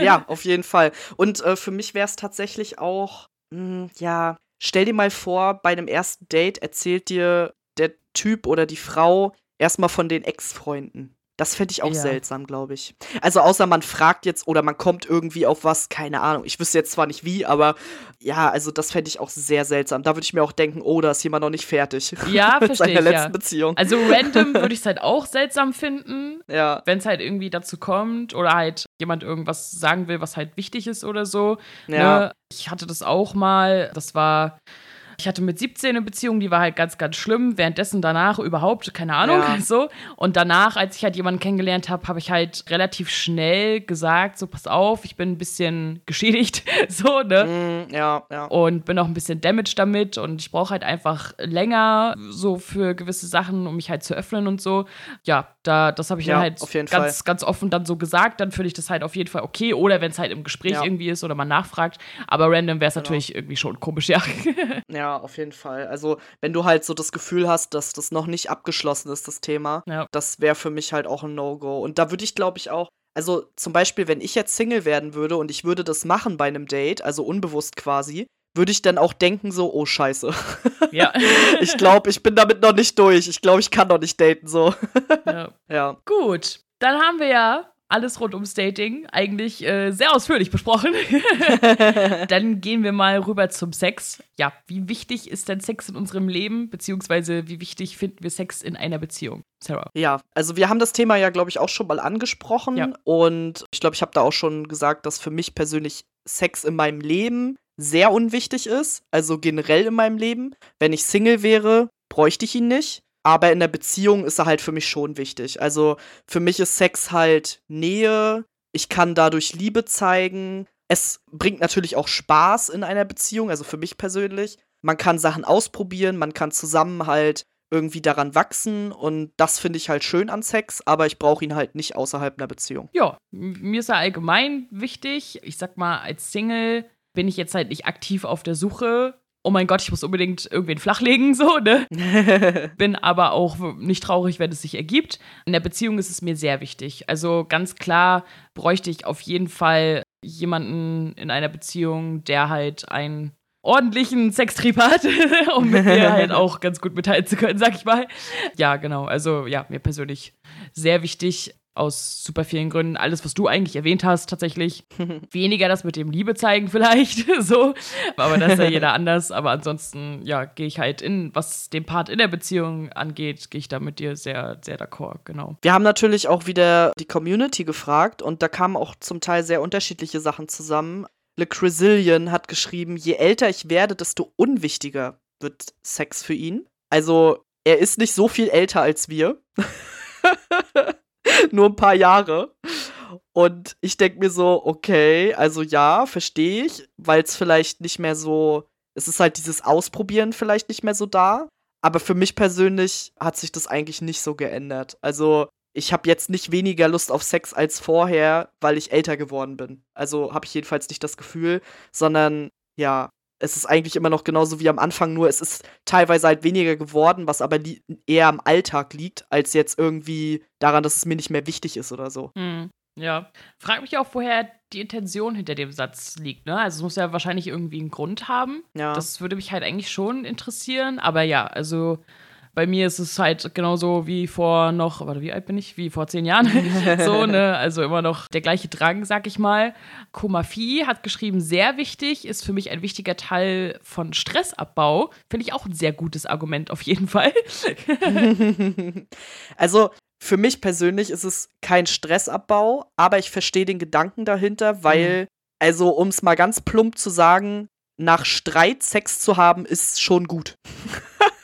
ja, auf jeden Fall. Und äh, für mich wäre es tatsächlich auch, mh, hm, ja, stell dir mal vor, bei einem ersten Date erzählt dir der Typ oder die Frau erstmal von den Ex-Freunden. Das fände ich auch ja. seltsam, glaube ich. Also außer man fragt jetzt oder man kommt irgendwie auf was, keine Ahnung. Ich wüsste jetzt zwar nicht wie, aber ja, also das fände ich auch sehr seltsam. Da würde ich mir auch denken, oh, da ist jemand noch nicht fertig. Ja, verstehe ich. letzten ja. Beziehung. Also random würde ich es halt auch seltsam finden. Ja. Wenn es halt irgendwie dazu kommt oder halt jemand irgendwas sagen will, was halt wichtig ist oder so. Ja. Ne? Ich hatte das auch mal. Das war ich hatte mit 17 eine Beziehung, die war halt ganz, ganz schlimm. Währenddessen danach überhaupt, keine Ahnung, ja. so. Und danach, als ich halt jemanden kennengelernt habe, habe ich halt relativ schnell gesagt, so pass auf, ich bin ein bisschen geschädigt, so, ne? Mm, ja, ja. Und bin auch ein bisschen damaged damit und ich brauche halt einfach länger so für gewisse Sachen, um mich halt zu öffnen und so. Ja, da, das habe ich ja, dann halt ganz, ganz offen dann so gesagt. Dann finde ich das halt auf jeden Fall okay. Oder wenn es halt im Gespräch ja. irgendwie ist oder man nachfragt. Aber random wäre es genau. natürlich irgendwie schon komisch, ja. Ja, auf jeden Fall. Also, wenn du halt so das Gefühl hast, dass das noch nicht abgeschlossen ist, das Thema, ja. das wäre für mich halt auch ein No-Go. Und da würde ich, glaube ich, auch, also zum Beispiel, wenn ich jetzt Single werden würde und ich würde das machen bei einem Date, also unbewusst quasi, würde ich dann auch denken, so, oh Scheiße. Ja. ich glaube, ich bin damit noch nicht durch. Ich glaube, ich kann noch nicht daten, so. ja. ja. Gut. Dann haben wir ja alles rund ums Dating eigentlich äh, sehr ausführlich besprochen. Dann gehen wir mal rüber zum Sex. Ja, wie wichtig ist denn Sex in unserem Leben, beziehungsweise wie wichtig finden wir Sex in einer Beziehung? Sarah. Ja, also wir haben das Thema ja, glaube ich, auch schon mal angesprochen. Ja. Und ich glaube, ich habe da auch schon gesagt, dass für mich persönlich Sex in meinem Leben sehr unwichtig ist. Also generell in meinem Leben. Wenn ich Single wäre, bräuchte ich ihn nicht. Aber in der Beziehung ist er halt für mich schon wichtig. Also für mich ist Sex halt Nähe. Ich kann dadurch Liebe zeigen. Es bringt natürlich auch Spaß in einer Beziehung, also für mich persönlich. Man kann Sachen ausprobieren, man kann zusammen halt irgendwie daran wachsen und das finde ich halt schön an Sex, aber ich brauche ihn halt nicht außerhalb einer Beziehung. Ja, mir ist er allgemein wichtig. Ich sag mal, als Single bin ich jetzt halt nicht aktiv auf der Suche oh mein Gott, ich muss unbedingt irgendwen flachlegen, so, ne? Bin aber auch nicht traurig, wenn es sich ergibt. In der Beziehung ist es mir sehr wichtig. Also ganz klar bräuchte ich auf jeden Fall jemanden in einer Beziehung, der halt einen ordentlichen Sextrieb hat, um mit mir halt auch ganz gut mitteilen zu können, sag ich mal. Ja, genau. Also ja, mir persönlich sehr wichtig aus super vielen Gründen. Alles, was du eigentlich erwähnt hast, tatsächlich. Weniger das mit dem Liebe zeigen vielleicht, so. Aber das ist ja jeder anders. Aber ansonsten, ja, gehe ich halt in, was den Part in der Beziehung angeht, gehe ich da mit dir sehr, sehr d'accord, genau. Wir haben natürlich auch wieder die Community gefragt und da kamen auch zum Teil sehr unterschiedliche Sachen zusammen. Le Crisillion hat geschrieben, je älter ich werde, desto unwichtiger wird Sex für ihn. Also, er ist nicht so viel älter als wir. nur ein paar Jahre. Und ich denke mir so, okay, also ja, verstehe ich, weil es vielleicht nicht mehr so, es ist halt dieses Ausprobieren vielleicht nicht mehr so da. Aber für mich persönlich hat sich das eigentlich nicht so geändert. Also ich habe jetzt nicht weniger Lust auf Sex als vorher, weil ich älter geworden bin. Also habe ich jedenfalls nicht das Gefühl, sondern ja, es ist eigentlich immer noch genauso wie am Anfang, nur es ist teilweise halt weniger geworden, was aber eher am Alltag liegt, als jetzt irgendwie daran, dass es mir nicht mehr wichtig ist oder so. Mhm. Ja. Frag mich auch, woher die Intention hinter dem Satz liegt, ne? Also es muss ja wahrscheinlich irgendwie einen Grund haben. Ja. Das würde mich halt eigentlich schon interessieren. Aber ja, also bei mir ist es halt genauso wie vor noch, warte, wie alt bin ich? Wie vor zehn Jahren. so, ne? Also immer noch der gleiche Drang, sag ich mal. Komafi hat geschrieben, sehr wichtig, ist für mich ein wichtiger Teil von Stressabbau. Finde ich auch ein sehr gutes Argument auf jeden Fall. also, für mich persönlich ist es kein Stressabbau, aber ich verstehe den Gedanken dahinter, weil, mhm. also um es mal ganz plump zu sagen, nach Streit Sex zu haben, ist schon gut.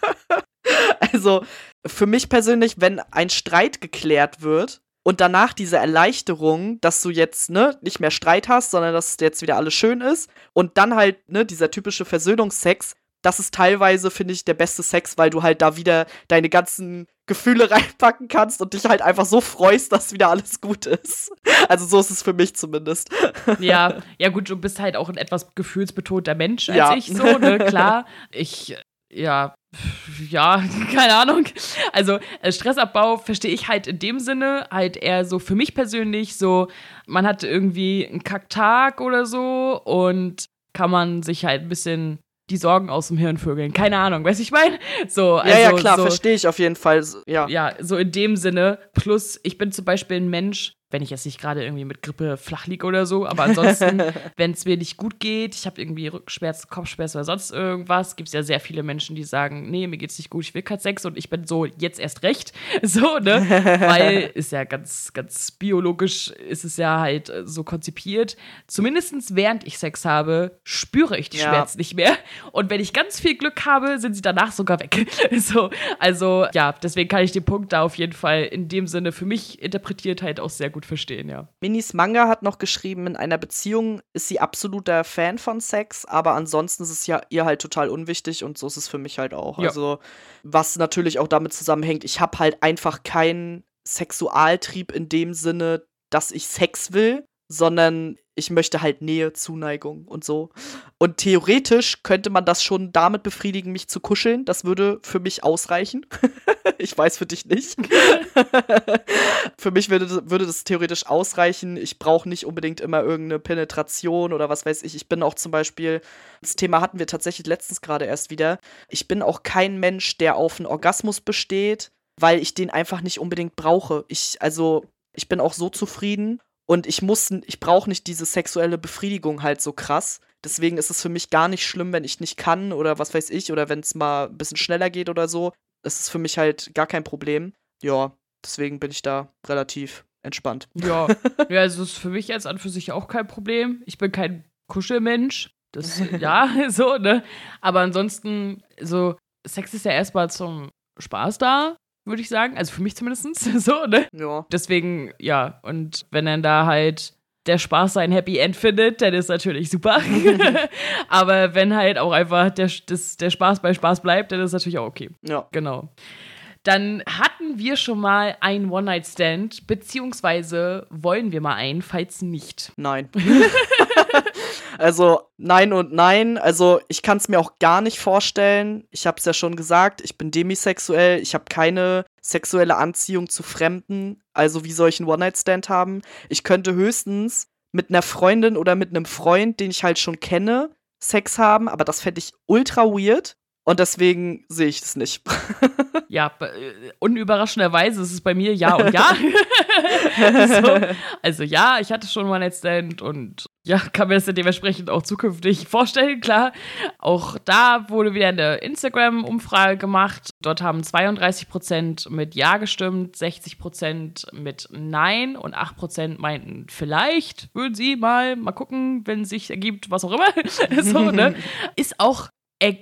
also für mich persönlich, wenn ein Streit geklärt wird und danach diese Erleichterung, dass du jetzt ne nicht mehr Streit hast, sondern dass jetzt wieder alles schön ist und dann halt ne dieser typische Versöhnungsex, das ist teilweise finde ich der beste Sex, weil du halt da wieder deine ganzen Gefühle reinpacken kannst und dich halt einfach so freust, dass wieder alles gut ist. Also so ist es für mich zumindest. Ja, ja gut, du bist halt auch ein etwas gefühlsbetonter Mensch als ja. ich so, ne, klar. Ich ja, ja, keine Ahnung. Also äh, Stressabbau verstehe ich halt in dem Sinne halt eher so für mich persönlich so, man hat irgendwie einen Kacktag oder so und kann man sich halt ein bisschen die Sorgen aus dem Hirn vögeln. Keine Ahnung, weiß ich meine? So, also, ja, ja, also klar, so, verstehe ich auf jeden Fall. Ja. ja, so in dem Sinne. Plus, ich bin zum Beispiel ein Mensch, wenn ich jetzt nicht gerade irgendwie mit Grippe flach liege oder so. Aber ansonsten, wenn es mir nicht gut geht, ich habe irgendwie Rückenschmerzen, Kopfschmerzen oder sonst irgendwas, gibt es ja sehr viele Menschen, die sagen, nee, mir geht's nicht gut, ich will kein Sex und ich bin so, jetzt erst recht. So, ne? Weil ist ja ganz, ganz biologisch, ist es ja halt äh, so konzipiert. Zumindest während ich Sex habe, spüre ich die ja. Schmerzen nicht mehr. Und wenn ich ganz viel Glück habe, sind sie danach sogar weg. so, also ja, deswegen kann ich den Punkt da auf jeden Fall in dem Sinne für mich interpretiert halt auch sehr gut gut verstehen, ja. Minis Manga hat noch geschrieben, in einer Beziehung ist sie absoluter Fan von Sex, aber ansonsten ist es ja ihr halt total unwichtig und so ist es für mich halt auch. Ja. Also, was natürlich auch damit zusammenhängt, ich habe halt einfach keinen Sexualtrieb in dem Sinne, dass ich Sex will, sondern ich möchte halt Nähe, Zuneigung und so. Und theoretisch könnte man das schon damit befriedigen, mich zu kuscheln. Das würde für mich ausreichen. ich weiß für dich nicht. für mich würde, würde das theoretisch ausreichen. Ich brauche nicht unbedingt immer irgendeine Penetration oder was weiß ich. Ich bin auch zum Beispiel, das Thema hatten wir tatsächlich letztens gerade erst wieder. Ich bin auch kein Mensch, der auf einen Orgasmus besteht, weil ich den einfach nicht unbedingt brauche. Ich, also, ich bin auch so zufrieden und ich muss, ich brauche nicht diese sexuelle Befriedigung halt so krass. Deswegen ist es für mich gar nicht schlimm, wenn ich nicht kann oder was weiß ich, oder wenn es mal ein bisschen schneller geht oder so. Das ist für mich halt gar kein Problem. Ja, deswegen bin ich da relativ entspannt. Ja, ja also ist für mich jetzt an für sich auch kein Problem. Ich bin kein Kuschelmensch. Das, ja, so, ne? Aber ansonsten, so, Sex ist ja erstmal zum Spaß da würde ich sagen. Also für mich zumindest so, ne? Ja. Deswegen, ja. Und wenn dann da halt der Spaß sein Happy End findet, dann ist natürlich super. Aber wenn halt auch einfach der, das, der Spaß bei Spaß bleibt, dann ist natürlich auch okay. Ja. Genau. Dann hatten wir schon mal einen One-Night-Stand, beziehungsweise wollen wir mal einen, falls nicht. Nein. also nein und nein. Also ich kann es mir auch gar nicht vorstellen. Ich habe es ja schon gesagt, ich bin demisexuell. Ich habe keine sexuelle Anziehung zu Fremden. Also wie soll ich einen One-Night-Stand haben? Ich könnte höchstens mit einer Freundin oder mit einem Freund, den ich halt schon kenne, Sex haben, aber das fände ich ultra weird. Und deswegen sehe ich es nicht. ja, äh, unüberraschenderweise ist es bei mir ja und ja. so, also ja, ich hatte schon mal ein Stand und ja, kann mir das dann dementsprechend auch zukünftig vorstellen, klar. Auch da wurde wieder eine Instagram-Umfrage gemacht. Dort haben 32% mit Ja gestimmt, 60% mit Nein und 8% meinten, vielleicht würden sie mal, mal gucken, wenn es sich ergibt, was auch immer. so, ne? Ist auch,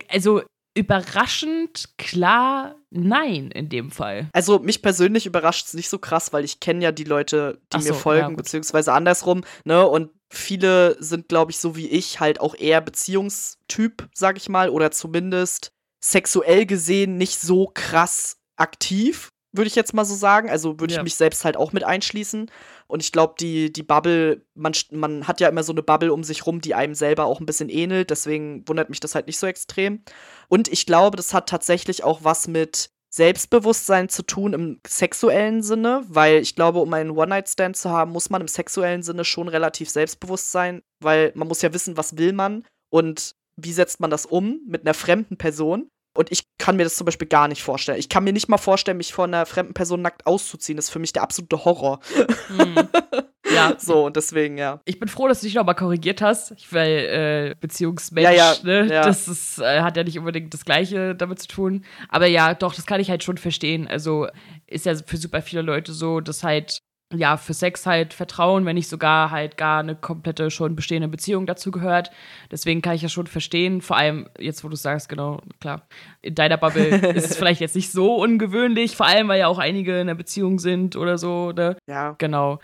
also überraschend klar nein in dem Fall. Also mich persönlich überrascht es nicht so krass, weil ich kenne ja die Leute, die so, mir folgen, ja, beziehungsweise andersrum, ne? Und viele sind, glaube ich, so wie ich, halt auch eher Beziehungstyp, sag ich mal, oder zumindest sexuell gesehen nicht so krass aktiv würde ich jetzt mal so sagen. Also würde ja. ich mich selbst halt auch mit einschließen. Und ich glaube, die, die Bubble, man, man hat ja immer so eine Bubble um sich rum, die einem selber auch ein bisschen ähnelt. Deswegen wundert mich das halt nicht so extrem. Und ich glaube, das hat tatsächlich auch was mit Selbstbewusstsein zu tun im sexuellen Sinne, weil ich glaube, um einen One-Night-Stand zu haben, muss man im sexuellen Sinne schon relativ selbstbewusst sein, weil man muss ja wissen, was will man und wie setzt man das um mit einer fremden Person. Und ich kann mir das zum Beispiel gar nicht vorstellen. Ich kann mir nicht mal vorstellen, mich vor einer fremden Person nackt auszuziehen. Das ist für mich der absolute Horror. Mhm. Ja. So, und deswegen, ja. Ich bin froh, dass du dich nochmal korrigiert hast, weil äh, Beziehungsmensch, ja, ja, ne, ja. das ist, äh, hat ja nicht unbedingt das Gleiche damit zu tun. Aber ja, doch, das kann ich halt schon verstehen. Also ist ja für super viele Leute so, dass halt ja, für Sex halt Vertrauen, wenn nicht sogar halt gar eine komplette schon bestehende Beziehung dazu gehört. Deswegen kann ich ja schon verstehen, vor allem jetzt, wo du sagst, genau, klar, in deiner Bubble ist es vielleicht jetzt nicht so ungewöhnlich, vor allem, weil ja auch einige in einer Beziehung sind oder so, ne? Ja. Genau.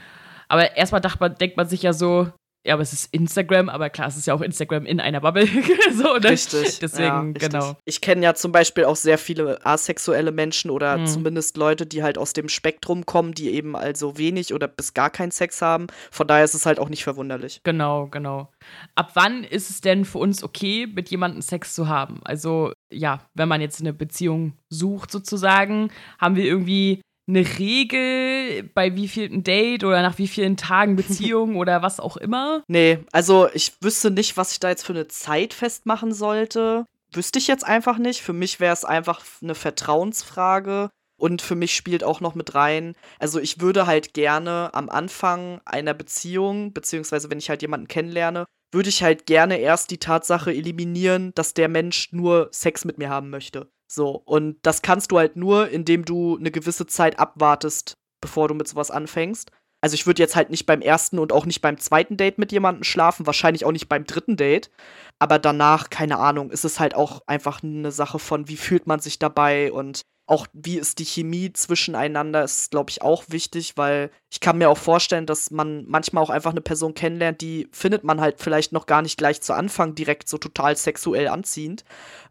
Aber erstmal man, denkt man sich ja so, ja, aber es ist Instagram, aber klar, es ist ja auch Instagram in einer Bubble. so, ne? Richtig. Deswegen, ja, richtig. genau. Ich kenne ja zum Beispiel auch sehr viele asexuelle Menschen oder mhm. zumindest Leute, die halt aus dem Spektrum kommen, die eben also wenig oder bis gar keinen Sex haben. Von daher ist es halt auch nicht verwunderlich. Genau, genau. Ab wann ist es denn für uns okay, mit jemandem Sex zu haben? Also, ja, wenn man jetzt eine Beziehung sucht, sozusagen, haben wir irgendwie eine Regel bei wie vielen Date oder nach wie vielen Tagen Beziehung oder was auch immer? Nee, also ich wüsste nicht, was ich da jetzt für eine Zeit festmachen sollte. Wüsste ich jetzt einfach nicht. Für mich wäre es einfach eine Vertrauensfrage. Und für mich spielt auch noch mit rein, also ich würde halt gerne am Anfang einer Beziehung, beziehungsweise wenn ich halt jemanden kennenlerne, würde ich halt gerne erst die Tatsache eliminieren, dass der Mensch nur Sex mit mir haben möchte. So, und das kannst du halt nur, indem du eine gewisse Zeit abwartest, bevor du mit sowas anfängst. Also ich würde jetzt halt nicht beim ersten und auch nicht beim zweiten Date mit jemandem schlafen, wahrscheinlich auch nicht beim dritten Date. Aber danach, keine Ahnung, ist es halt auch einfach eine Sache von, wie fühlt man sich dabei und auch wie ist die Chemie zwischeneinander, ist, glaube ich, auch wichtig, weil ich kann mir auch vorstellen, dass man manchmal auch einfach eine Person kennenlernt, die findet man halt vielleicht noch gar nicht gleich zu Anfang direkt so total sexuell anziehend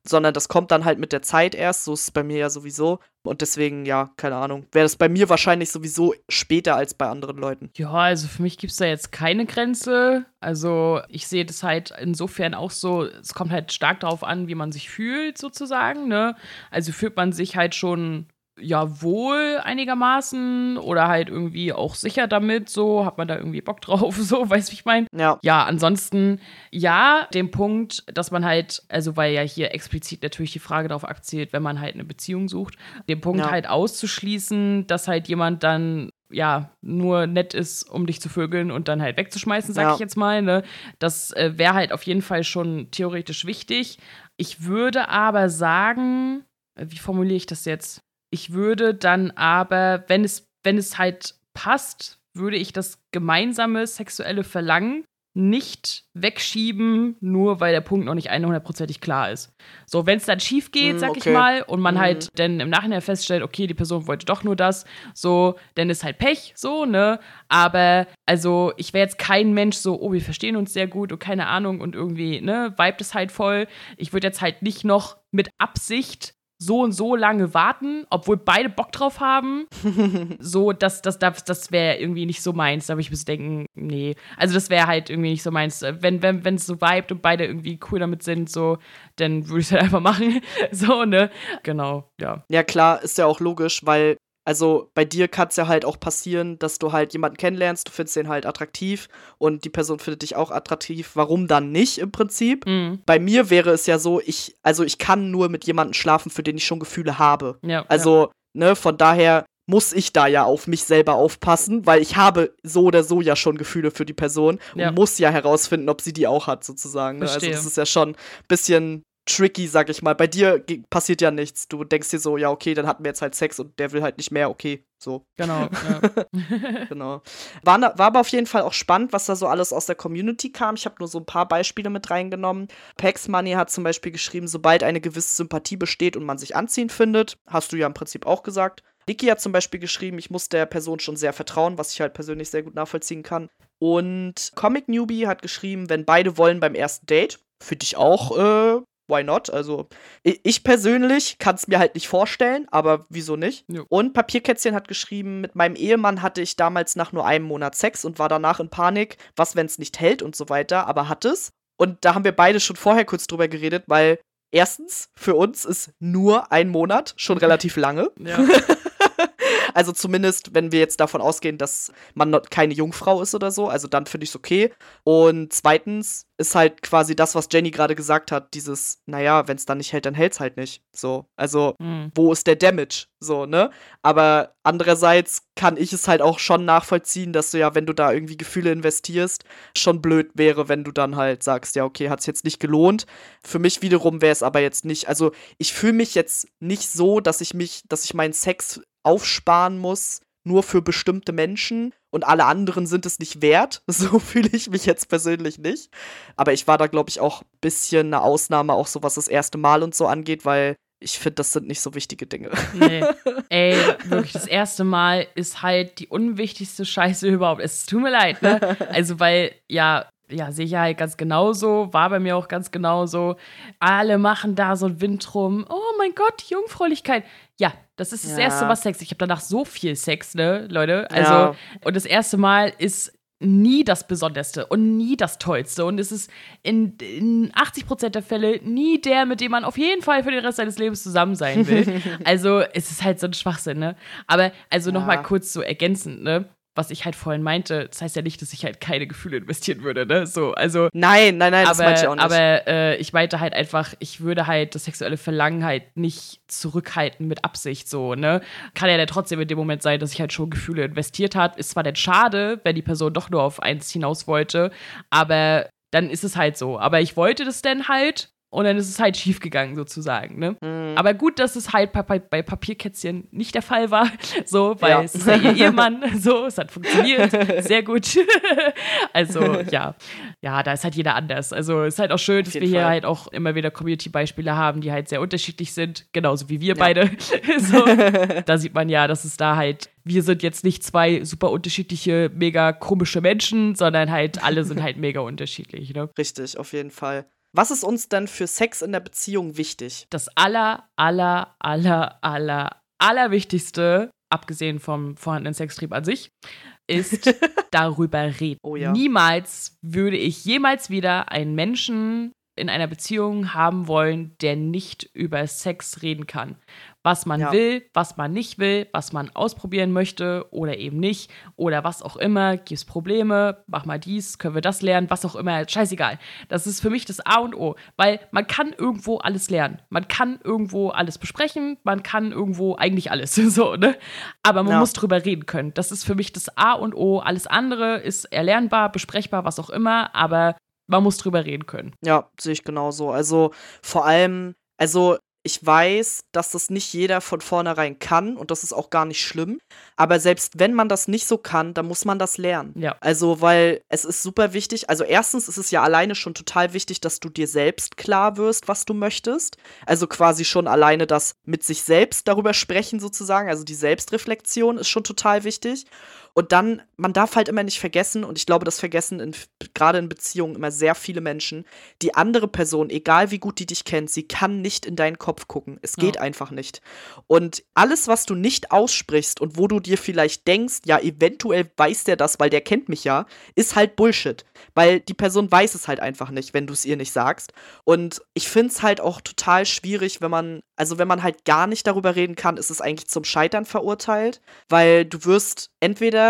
sondern das kommt dann halt mit der Zeit erst. So ist es bei mir ja sowieso. Und deswegen, ja, keine Ahnung. Wäre das bei mir wahrscheinlich sowieso später als bei anderen Leuten. Ja, also für mich gibt es da jetzt keine Grenze. Also ich sehe das halt insofern auch so, es kommt halt stark darauf an, wie man sich fühlt, sozusagen. Ne? Also fühlt man sich halt schon ja wohl einigermaßen oder halt irgendwie auch sicher damit, so hat man da irgendwie Bock drauf, so, wie ich meine? Ja. Ja, ansonsten, ja, den Punkt, dass man halt, also weil ja hier explizit natürlich die Frage darauf abzielt, wenn man halt eine Beziehung sucht, den Punkt ja. halt auszuschließen, dass halt jemand dann ja, nur nett ist, um dich zu vögeln und dann halt wegzuschmeißen, sag ja. ich jetzt mal. Ne? Das äh, wäre halt auf jeden Fall schon theoretisch wichtig. Ich würde aber sagen, wie formuliere ich das jetzt? Ich würde dann aber, wenn es, wenn es halt passt, würde ich das gemeinsame sexuelle Verlangen nicht wegschieben, nur weil der Punkt noch nicht 100%ig klar ist. So, wenn es dann schief geht, mm, sag okay. ich mal, und man mm. halt dann im Nachhinein feststellt, okay, die Person wollte doch nur das, so, dann ist halt Pech, so, ne? Aber, also, ich wäre jetzt kein Mensch so, oh, wir verstehen uns sehr gut und keine Ahnung und irgendwie, ne, vibet es halt voll. Ich würde jetzt halt nicht noch mit Absicht so und so lange warten, obwohl beide Bock drauf haben. so, das, das, das, das wäre irgendwie nicht so meins. Da würde ich bis denken, nee. Also das wäre halt irgendwie nicht so meins. Wenn es wenn, so vibet und beide irgendwie cool damit sind, so, dann würde ich es halt einfach machen. so, ne? Genau, ja. Ja, klar, ist ja auch logisch, weil also bei dir kann es ja halt auch passieren, dass du halt jemanden kennenlernst, du findest den halt attraktiv und die Person findet dich auch attraktiv. Warum dann nicht im Prinzip? Mhm. Bei mir wäre es ja so, ich, also ich kann nur mit jemandem schlafen, für den ich schon Gefühle habe. Ja, also, ja. ne, von daher muss ich da ja auf mich selber aufpassen, weil ich habe so oder so ja schon Gefühle für die Person und ja. muss ja herausfinden, ob sie die auch hat, sozusagen. Ne? Also das ist ja schon ein bisschen tricky, sag ich mal. Bei dir passiert ja nichts. Du denkst dir so, ja, okay, dann hatten wir jetzt halt Sex und der will halt nicht mehr, okay, so. Genau. Ja. genau. War, war aber auf jeden Fall auch spannend, was da so alles aus der Community kam. Ich habe nur so ein paar Beispiele mit reingenommen. Pax Money hat zum Beispiel geschrieben, sobald eine gewisse Sympathie besteht und man sich anziehen findet, hast du ja im Prinzip auch gesagt. Niki hat zum Beispiel geschrieben, ich muss der Person schon sehr vertrauen, was ich halt persönlich sehr gut nachvollziehen kann. Und Comic Newbie hat geschrieben, wenn beide wollen beim ersten Date, finde ich auch äh, why not? Also, ich persönlich kann es mir halt nicht vorstellen, aber wieso nicht? Ja. Und Papierkätzchen hat geschrieben, mit meinem Ehemann hatte ich damals nach nur einem Monat Sex und war danach in Panik, was, wenn es nicht hält und so weiter, aber hat es. Und da haben wir beide schon vorher kurz drüber geredet, weil erstens, für uns ist nur ein Monat schon relativ lange. Ja. Also zumindest, wenn wir jetzt davon ausgehen, dass man keine Jungfrau ist oder so, also dann finde ich es okay. Und zweitens ist halt quasi das, was Jenny gerade gesagt hat, dieses, naja, wenn es dann nicht hält, dann hält es halt nicht. So, also mhm. wo ist der Damage? So, ne? Aber andererseits kann ich es halt auch schon nachvollziehen, dass du ja, wenn du da irgendwie Gefühle investierst, schon blöd wäre, wenn du dann halt sagst, ja, okay, hat es jetzt nicht gelohnt. Für mich wiederum wäre es aber jetzt nicht, also ich fühle mich jetzt nicht so, dass ich mich, dass ich meinen Sex aufsparen muss, nur für bestimmte Menschen. und alle anderen sind es nicht wert. So fühle ich mich jetzt persönlich nicht. Aber ich war da, glaube ich, auch ein bisschen eine Ausnahme, auch so was das erste Mal und so angeht, weil ich finde, das sind nicht so wichtige Dinge. Nee. Ey, wirklich, das erste Mal ist halt die unwichtigste Scheiße überhaupt. Es tut mir leid, ne? Also, weil, ja, ja, sehe ich halt ganz genauso, war bei mir auch ganz genauso. Alle machen da so einen Wind rum. Oh mein Gott, Jungfräulichkeit. Ja, das ist das ja. erste Mal Sex. Ich habe danach so viel Sex, ne, Leute. Also, ja. und das erste Mal ist nie das Besonderste und nie das Tollste. Und es ist in, in 80 Prozent der Fälle nie der, mit dem man auf jeden Fall für den Rest seines Lebens zusammen sein will. also es ist halt so ein Schwachsinn, ne? Aber also ja. nochmal kurz so ergänzend, ne? Was ich halt vorhin meinte, das heißt ja nicht, dass ich halt keine Gefühle investieren würde, ne? So, also. Nein, nein, nein, aber, das meinte ich auch nicht. Aber äh, ich meinte halt einfach, ich würde halt das sexuelle Verlangen halt nicht zurückhalten mit Absicht, so, ne? Kann ja dann trotzdem in dem Moment sein, dass ich halt schon Gefühle investiert habe. Ist zwar dann schade, wenn die Person doch nur auf eins hinaus wollte, aber dann ist es halt so. Aber ich wollte das dann halt und dann ist es halt schiefgegangen sozusagen. Ne? Mhm. Aber gut, dass es halt bei, bei, Papierkätzchen nicht der Fall war, so, weil ja. es ist ja ihr Ehemann, so, es hat funktioniert, sehr gut. also ja, ja, da ist halt jeder anders. Also es ist halt auch schön, dass wir hier Fall. halt auch immer wieder Community-Beispiele haben, die halt sehr unterschiedlich sind, genauso wie wir ja. beide. so, da sieht man ja, dass es da halt wir sind jetzt nicht zwei super unterschiedliche, mega komische Menschen, sondern halt alle sind halt mega unterschiedlich. Ne? Richtig, auf jeden Fall. Was ist uns denn für Sex in der Beziehung wichtig? Das aller, aller, aller, aller, allerwichtigste, abgesehen vom vorhandenen Sextrieb an sich, ist darüber reden. Oh ja. Niemals würde ich jemals wieder einen Menschen in einer Beziehung haben wollen, der nicht über Sex reden kann was man ja. will, was man nicht will, was man ausprobieren möchte oder eben nicht oder was auch immer, gibt es Probleme, mach mal dies, können wir das lernen, was auch immer, scheißegal. Das ist für mich das A und O, weil man kann irgendwo alles lernen. Man kann irgendwo alles besprechen, man kann irgendwo eigentlich alles, so, ne? Aber man ja. muss drüber reden können. Das ist für mich das A und O. Alles andere ist erlernbar, besprechbar, was auch immer, aber man muss drüber reden können. Ja, sehe ich genauso. Also vor allem, also ich weiß, dass das nicht jeder von vornherein kann und das ist auch gar nicht schlimm. Aber selbst wenn man das nicht so kann, dann muss man das lernen. Ja. Also, weil es ist super wichtig. Also, erstens ist es ja alleine schon total wichtig, dass du dir selbst klar wirst, was du möchtest. Also quasi schon alleine das mit sich selbst darüber sprechen, sozusagen. Also die Selbstreflexion ist schon total wichtig. Und dann, man darf halt immer nicht vergessen, und ich glaube, das vergessen gerade in Beziehungen immer sehr viele Menschen, die andere Person, egal wie gut die dich kennt, sie kann nicht in deinen Kopf gucken. Es geht ja. einfach nicht. Und alles, was du nicht aussprichst und wo du dir vielleicht denkst, ja, eventuell weiß der das, weil der kennt mich ja, ist halt Bullshit. Weil die Person weiß es halt einfach nicht, wenn du es ihr nicht sagst. Und ich finde es halt auch total schwierig, wenn man, also wenn man halt gar nicht darüber reden kann, ist es eigentlich zum Scheitern verurteilt, weil du wirst entweder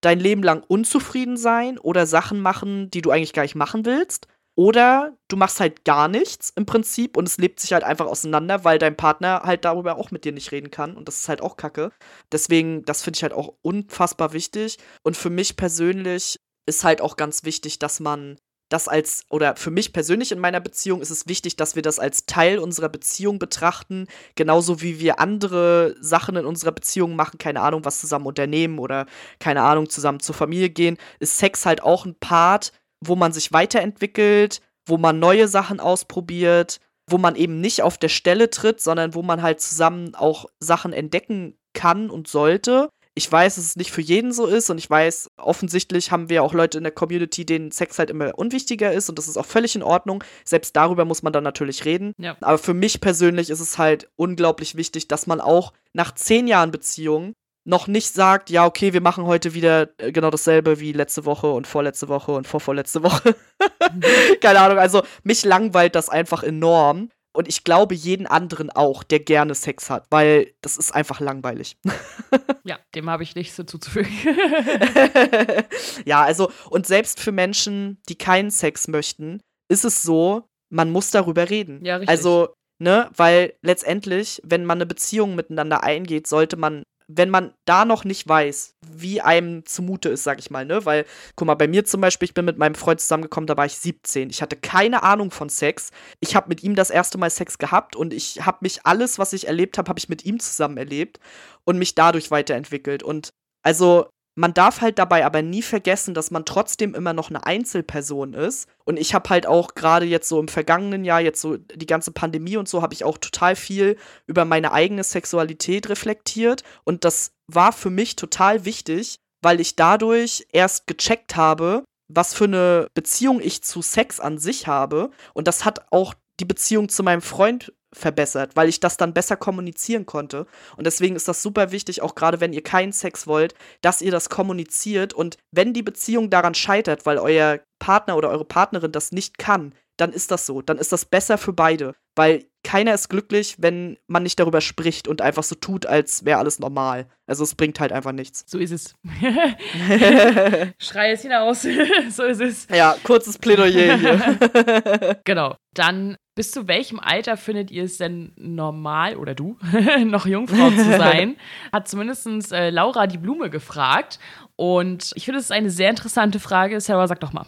dein Leben lang unzufrieden sein oder Sachen machen, die du eigentlich gar nicht machen willst. Oder du machst halt gar nichts im Prinzip und es lebt sich halt einfach auseinander, weil dein Partner halt darüber auch mit dir nicht reden kann und das ist halt auch kacke. Deswegen, das finde ich halt auch unfassbar wichtig. Und für mich persönlich ist halt auch ganz wichtig, dass man das als, oder für mich persönlich in meiner Beziehung ist es wichtig, dass wir das als Teil unserer Beziehung betrachten, genauso wie wir andere Sachen in unserer Beziehung machen, keine Ahnung, was zusammen unternehmen oder keine Ahnung, zusammen zur Familie gehen, ist Sex halt auch ein Part, wo man sich weiterentwickelt, wo man neue Sachen ausprobiert, wo man eben nicht auf der Stelle tritt, sondern wo man halt zusammen auch Sachen entdecken kann und sollte. Ich weiß, dass es nicht für jeden so ist und ich weiß, offensichtlich haben wir auch Leute in der Community, denen Sex halt immer unwichtiger ist und das ist auch völlig in Ordnung. Selbst darüber muss man dann natürlich reden. Ja. Aber für mich persönlich ist es halt unglaublich wichtig, dass man auch nach zehn Jahren Beziehung noch nicht sagt, ja, okay, wir machen heute wieder äh, genau dasselbe wie letzte Woche und vorletzte Woche und vorvorletzte Woche. Mhm. Keine Ahnung, also mich langweilt das einfach enorm. Und ich glaube jeden anderen auch, der gerne Sex hat, weil das ist einfach langweilig. ja, dem habe ich nichts hinzuzufügen. ja, also, und selbst für Menschen, die keinen Sex möchten, ist es so, man muss darüber reden. Ja, richtig. Also, ne, weil letztendlich, wenn man eine Beziehung miteinander eingeht, sollte man wenn man da noch nicht weiß, wie einem zumute ist, sag ich mal, ne? Weil, guck mal, bei mir zum Beispiel, ich bin mit meinem Freund zusammengekommen, da war ich 17. Ich hatte keine Ahnung von Sex. Ich habe mit ihm das erste Mal Sex gehabt und ich habe mich alles, was ich erlebt habe, habe ich mit ihm zusammen erlebt und mich dadurch weiterentwickelt. Und also man darf halt dabei aber nie vergessen, dass man trotzdem immer noch eine Einzelperson ist. Und ich habe halt auch gerade jetzt so im vergangenen Jahr, jetzt so die ganze Pandemie und so, habe ich auch total viel über meine eigene Sexualität reflektiert. Und das war für mich total wichtig, weil ich dadurch erst gecheckt habe, was für eine Beziehung ich zu Sex an sich habe. Und das hat auch die Beziehung zu meinem Freund verbessert, weil ich das dann besser kommunizieren konnte. Und deswegen ist das super wichtig, auch gerade wenn ihr keinen Sex wollt, dass ihr das kommuniziert. Und wenn die Beziehung daran scheitert, weil euer Partner oder eure Partnerin das nicht kann, dann ist das so. Dann ist das besser für beide. Weil keiner ist glücklich, wenn man nicht darüber spricht und einfach so tut, als wäre alles normal. Also es bringt halt einfach nichts. So ist es. Schrei es hinaus. so ist es. Ja, kurzes Plädoyer hier. genau. Dann bis zu welchem Alter findet ihr es denn normal, oder du, noch Jungfrau zu sein? Hat zumindest äh, Laura die Blume gefragt. Und ich finde, es ist eine sehr interessante Frage. Sarah, sag doch mal.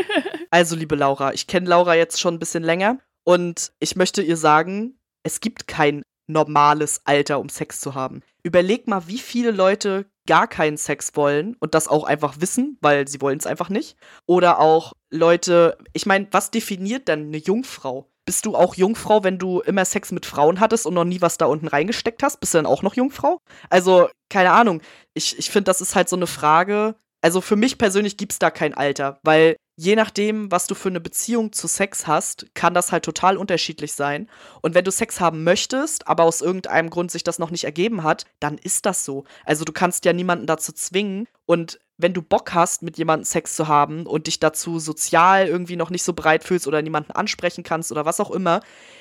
also, liebe Laura, ich kenne Laura jetzt schon ein bisschen länger und ich möchte ihr sagen, es gibt kein normales Alter, um Sex zu haben. Überleg mal, wie viele Leute gar keinen Sex wollen und das auch einfach wissen, weil sie wollen es einfach nicht. Oder auch Leute, ich meine, was definiert denn eine Jungfrau? Bist du auch Jungfrau, wenn du immer Sex mit Frauen hattest und noch nie was da unten reingesteckt hast? Bist du dann auch noch Jungfrau? Also, keine Ahnung. Ich, ich finde, das ist halt so eine Frage. Also für mich persönlich gibt es da kein Alter, weil je nachdem, was du für eine Beziehung zu Sex hast, kann das halt total unterschiedlich sein. Und wenn du Sex haben möchtest, aber aus irgendeinem Grund sich das noch nicht ergeben hat, dann ist das so. Also du kannst ja niemanden dazu zwingen. Und wenn du Bock hast, mit jemandem Sex zu haben und dich dazu sozial irgendwie noch nicht so bereit fühlst oder niemanden ansprechen kannst oder was auch immer,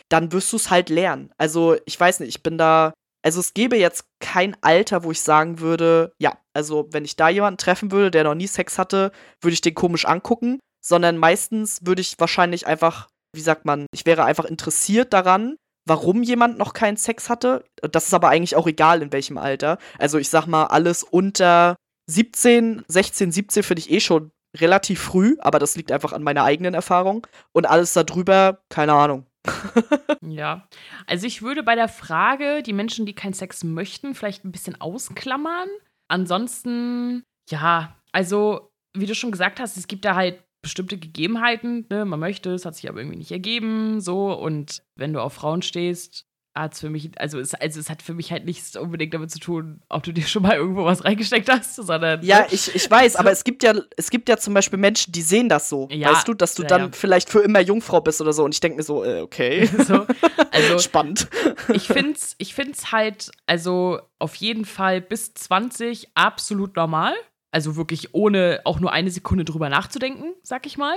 dann wirst du es halt lernen. Also ich weiß nicht, ich bin da also es gäbe jetzt kein Alter, wo ich sagen würde, ja, also wenn ich da jemanden treffen würde, der noch nie Sex hatte, würde ich den komisch angucken, sondern meistens würde ich wahrscheinlich einfach, wie sagt man, ich wäre einfach interessiert daran, warum jemand noch keinen Sex hatte. Das ist aber eigentlich auch egal, in welchem Alter. Also ich sag mal, alles unter 17, 16, 17 finde ich eh schon relativ früh, aber das liegt einfach an meiner eigenen Erfahrung. Und alles darüber, keine Ahnung. ja, also ich würde bei der Frage, die Menschen, die keinen Sex möchten, vielleicht ein bisschen ausklammern. Ansonsten, ja, also wie du schon gesagt hast, es gibt da halt bestimmte Gegebenheiten. Ne? Man möchte, es hat sich aber irgendwie nicht ergeben, so. Und wenn du auf Frauen stehst, hat für mich, also es, also es hat für mich halt nichts unbedingt damit zu tun, ob du dir schon mal irgendwo was reingesteckt hast, sondern. Ja, ich, ich weiß, aber es gibt ja, es gibt ja zum Beispiel Menschen, die sehen das so. Ja, weißt du, dass du ja, dann ja. vielleicht für immer Jungfrau bist oder so. Und ich denke mir so, äh, okay. so, also, Spannend. Ich finde es ich find's halt, also auf jeden Fall bis 20 absolut normal. Also wirklich ohne auch nur eine Sekunde drüber nachzudenken, sag ich mal.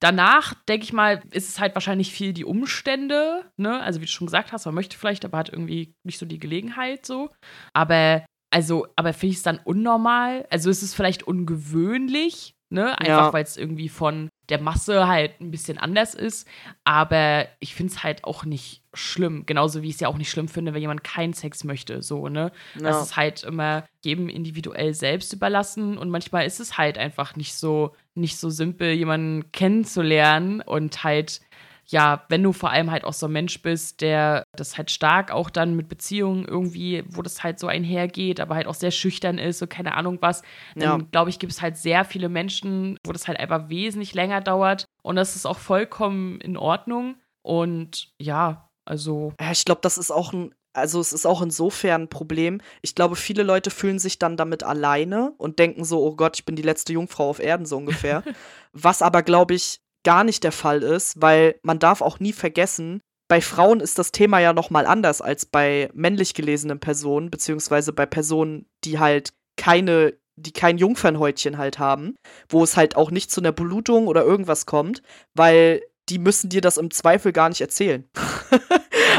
Danach, denke ich mal, ist es halt wahrscheinlich viel die Umstände, ne? Also wie du schon gesagt hast, man möchte vielleicht, aber hat irgendwie nicht so die Gelegenheit so. Aber, also, aber finde ich es dann unnormal? Also ist es vielleicht ungewöhnlich, ne? Einfach ja. weil es irgendwie von der Masse halt ein bisschen anders ist. Aber ich finde es halt auch nicht schlimm. Genauso wie ich es ja auch nicht schlimm finde, wenn jemand keinen Sex möchte. So, ne? Ja. Das ist halt immer jedem individuell selbst überlassen. Und manchmal ist es halt einfach nicht so, nicht so simpel, jemanden kennenzulernen und halt ja, wenn du vor allem halt auch so ein Mensch bist, der das halt stark auch dann mit Beziehungen irgendwie, wo das halt so einhergeht, aber halt auch sehr schüchtern ist und keine Ahnung was, dann ja. glaube ich, gibt es halt sehr viele Menschen, wo das halt einfach wesentlich länger dauert und das ist auch vollkommen in Ordnung und ja, also. Ja, ich glaube, das ist auch ein also es ist auch insofern ein Problem. Ich glaube, viele Leute fühlen sich dann damit alleine und denken so, oh Gott, ich bin die letzte Jungfrau auf Erden so ungefähr. Was aber, glaube ich, gar nicht der Fall ist, weil man darf auch nie vergessen, bei Frauen ist das Thema ja noch mal anders als bei männlich gelesenen Personen, beziehungsweise bei Personen, die halt keine, die kein Jungfernhäutchen halt haben, wo es halt auch nicht zu einer Blutung oder irgendwas kommt, weil die müssen dir das im Zweifel gar nicht erzählen. ja.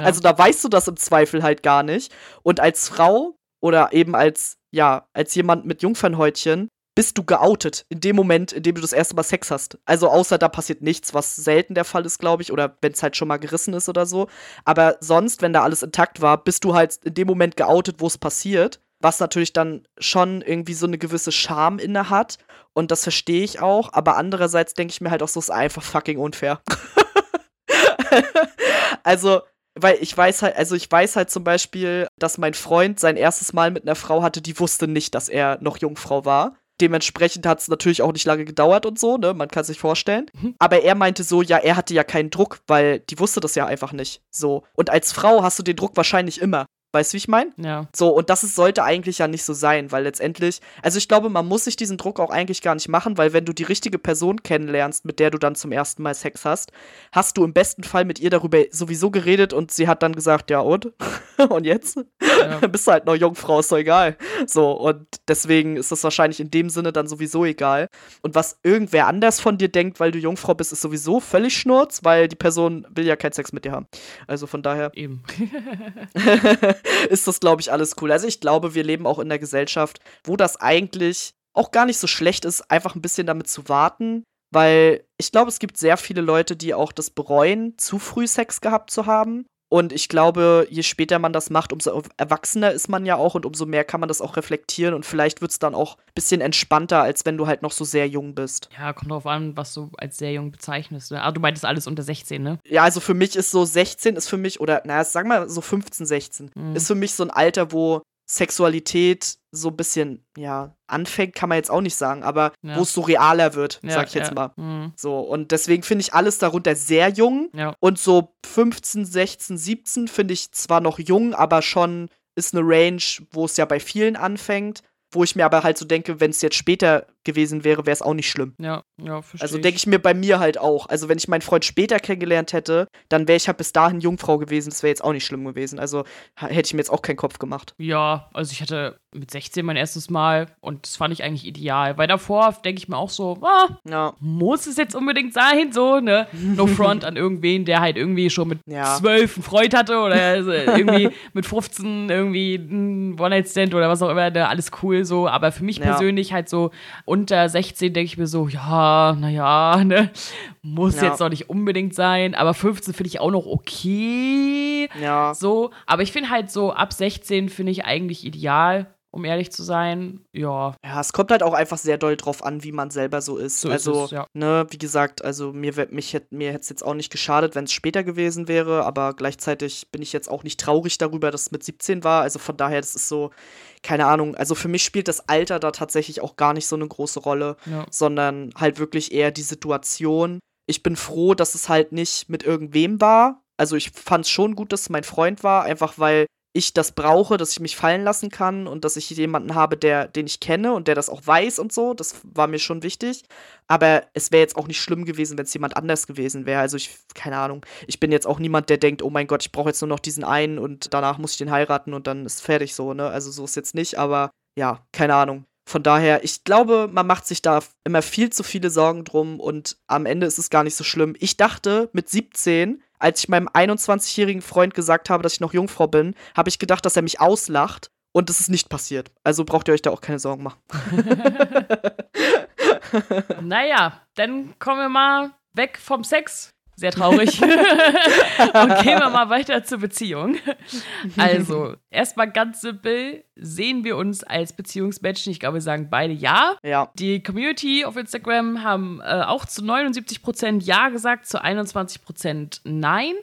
Also da weißt du das im Zweifel halt gar nicht. Und als Frau oder eben als, ja, als jemand mit Jungfernhäutchen bist du geoutet in dem Moment, in dem du das erste Mal Sex hast. Also außer da passiert nichts, was selten der Fall ist, glaube ich, oder wenn es halt schon mal gerissen ist oder so. Aber sonst, wenn da alles intakt war, bist du halt in dem Moment geoutet, wo es passiert. Was natürlich dann schon irgendwie so eine gewisse Scham inne hat. Und das verstehe ich auch. Aber andererseits denke ich mir halt auch so, ist einfach fucking unfair. also, weil ich weiß halt, also ich weiß halt zum Beispiel, dass mein Freund sein erstes Mal mit einer Frau hatte, die wusste nicht, dass er noch Jungfrau war. Dementsprechend hat es natürlich auch nicht lange gedauert und so, ne? Man kann sich vorstellen. Mhm. Aber er meinte so, ja, er hatte ja keinen Druck, weil die wusste das ja einfach nicht. So. Und als Frau hast du den Druck wahrscheinlich immer. Weißt du, wie ich meine? Ja. So, und das ist, sollte eigentlich ja nicht so sein, weil letztendlich, also ich glaube, man muss sich diesen Druck auch eigentlich gar nicht machen, weil wenn du die richtige Person kennenlernst, mit der du dann zum ersten Mal Sex hast, hast du im besten Fall mit ihr darüber sowieso geredet und sie hat dann gesagt, ja und? und jetzt? Ja. Bist du halt noch Jungfrau, ist doch egal. So, und deswegen ist das wahrscheinlich in dem Sinne dann sowieso egal. Und was irgendwer anders von dir denkt, weil du Jungfrau bist, ist sowieso völlig schnurz, weil die Person will ja keinen Sex mit dir haben. Also von daher. Eben. ist das, glaube ich, alles cool. Also ich glaube, wir leben auch in der Gesellschaft, wo das eigentlich auch gar nicht so schlecht ist, einfach ein bisschen damit zu warten. Weil ich glaube, es gibt sehr viele Leute, die auch das bereuen, zu früh Sex gehabt zu haben. Und ich glaube, je später man das macht, umso erwachsener ist man ja auch und umso mehr kann man das auch reflektieren und vielleicht wird es dann auch ein bisschen entspannter, als wenn du halt noch so sehr jung bist. Ja, kommt drauf an, was du als sehr jung bezeichnest. Ne? Ah, du meintest alles unter 16, ne? Ja, also für mich ist so 16 ist für mich, oder naja, sag mal so 15, 16, mhm. ist für mich so ein Alter, wo Sexualität so ein bisschen, ja, anfängt, kann man jetzt auch nicht sagen, aber ja. wo es so realer wird, ja, sag ich jetzt ja. mal. Mhm. So, und deswegen finde ich alles darunter sehr jung. Und so 15, 16, 17 finde ich zwar noch jung, aber schon ist eine Range, wo es ja bei vielen anfängt wo ich mir aber halt so denke, wenn es jetzt später gewesen wäre, wäre es auch nicht schlimm. Ja, ja, verstehe. Also denke ich mir bei mir halt auch. Also wenn ich meinen Freund später kennengelernt hätte, dann wäre ich halt bis dahin Jungfrau gewesen. Das wäre jetzt auch nicht schlimm gewesen. Also hätte ich mir jetzt auch keinen Kopf gemacht. Ja, also ich hatte mit 16 mein erstes Mal und das fand ich eigentlich ideal. Weil davor denke ich mir auch so, ah, ja. muss es jetzt unbedingt sein, so, ne? No front an irgendwen, der halt irgendwie schon mit ja. 12 einen Freund hatte oder irgendwie mit 15 irgendwie ein One-Night-Stand oder was auch immer, ne? alles cool so. Aber für mich ja. persönlich halt so unter 16 denke ich mir so, ja, naja, ne? Muss ja. jetzt doch nicht unbedingt sein. Aber 15 finde ich auch noch okay. Ja. So. Aber ich finde halt so, ab 16 finde ich eigentlich ideal um ehrlich zu sein. Ja. Ja, es kommt halt auch einfach sehr doll drauf an, wie man selber so ist. So also, ist es, ja. ne, wie gesagt, also mir, mich, mir hätte es jetzt auch nicht geschadet, wenn es später gewesen wäre, aber gleichzeitig bin ich jetzt auch nicht traurig darüber, dass es mit 17 war. Also von daher, das ist so, keine Ahnung, also für mich spielt das Alter da tatsächlich auch gar nicht so eine große Rolle, ja. sondern halt wirklich eher die Situation. Ich bin froh, dass es halt nicht mit irgendwem war. Also ich fand es schon gut, dass es mein Freund war, einfach weil ich das brauche, dass ich mich fallen lassen kann und dass ich jemanden habe, der, den ich kenne und der das auch weiß und so. Das war mir schon wichtig. Aber es wäre jetzt auch nicht schlimm gewesen, wenn es jemand anders gewesen wäre. Also ich, keine Ahnung, ich bin jetzt auch niemand, der denkt, oh mein Gott, ich brauche jetzt nur noch diesen einen und danach muss ich den heiraten und dann ist fertig so, ne? Also so ist jetzt nicht, aber ja, keine Ahnung. Von daher, ich glaube, man macht sich da immer viel zu viele Sorgen drum und am Ende ist es gar nicht so schlimm. Ich dachte mit 17, als ich meinem 21-jährigen Freund gesagt habe, dass ich noch Jungfrau bin, habe ich gedacht, dass er mich auslacht. Und das ist nicht passiert. Also braucht ihr euch da auch keine Sorgen machen. naja, dann kommen wir mal weg vom Sex sehr traurig. und gehen wir mal weiter zur Beziehung. Also, erstmal ganz simpel, sehen wir uns als Beziehungsmenschen? Ich glaube, wir sagen beide ja. Ja. Die Community auf Instagram haben äh, auch zu 79% Ja gesagt, zu 21% Nein.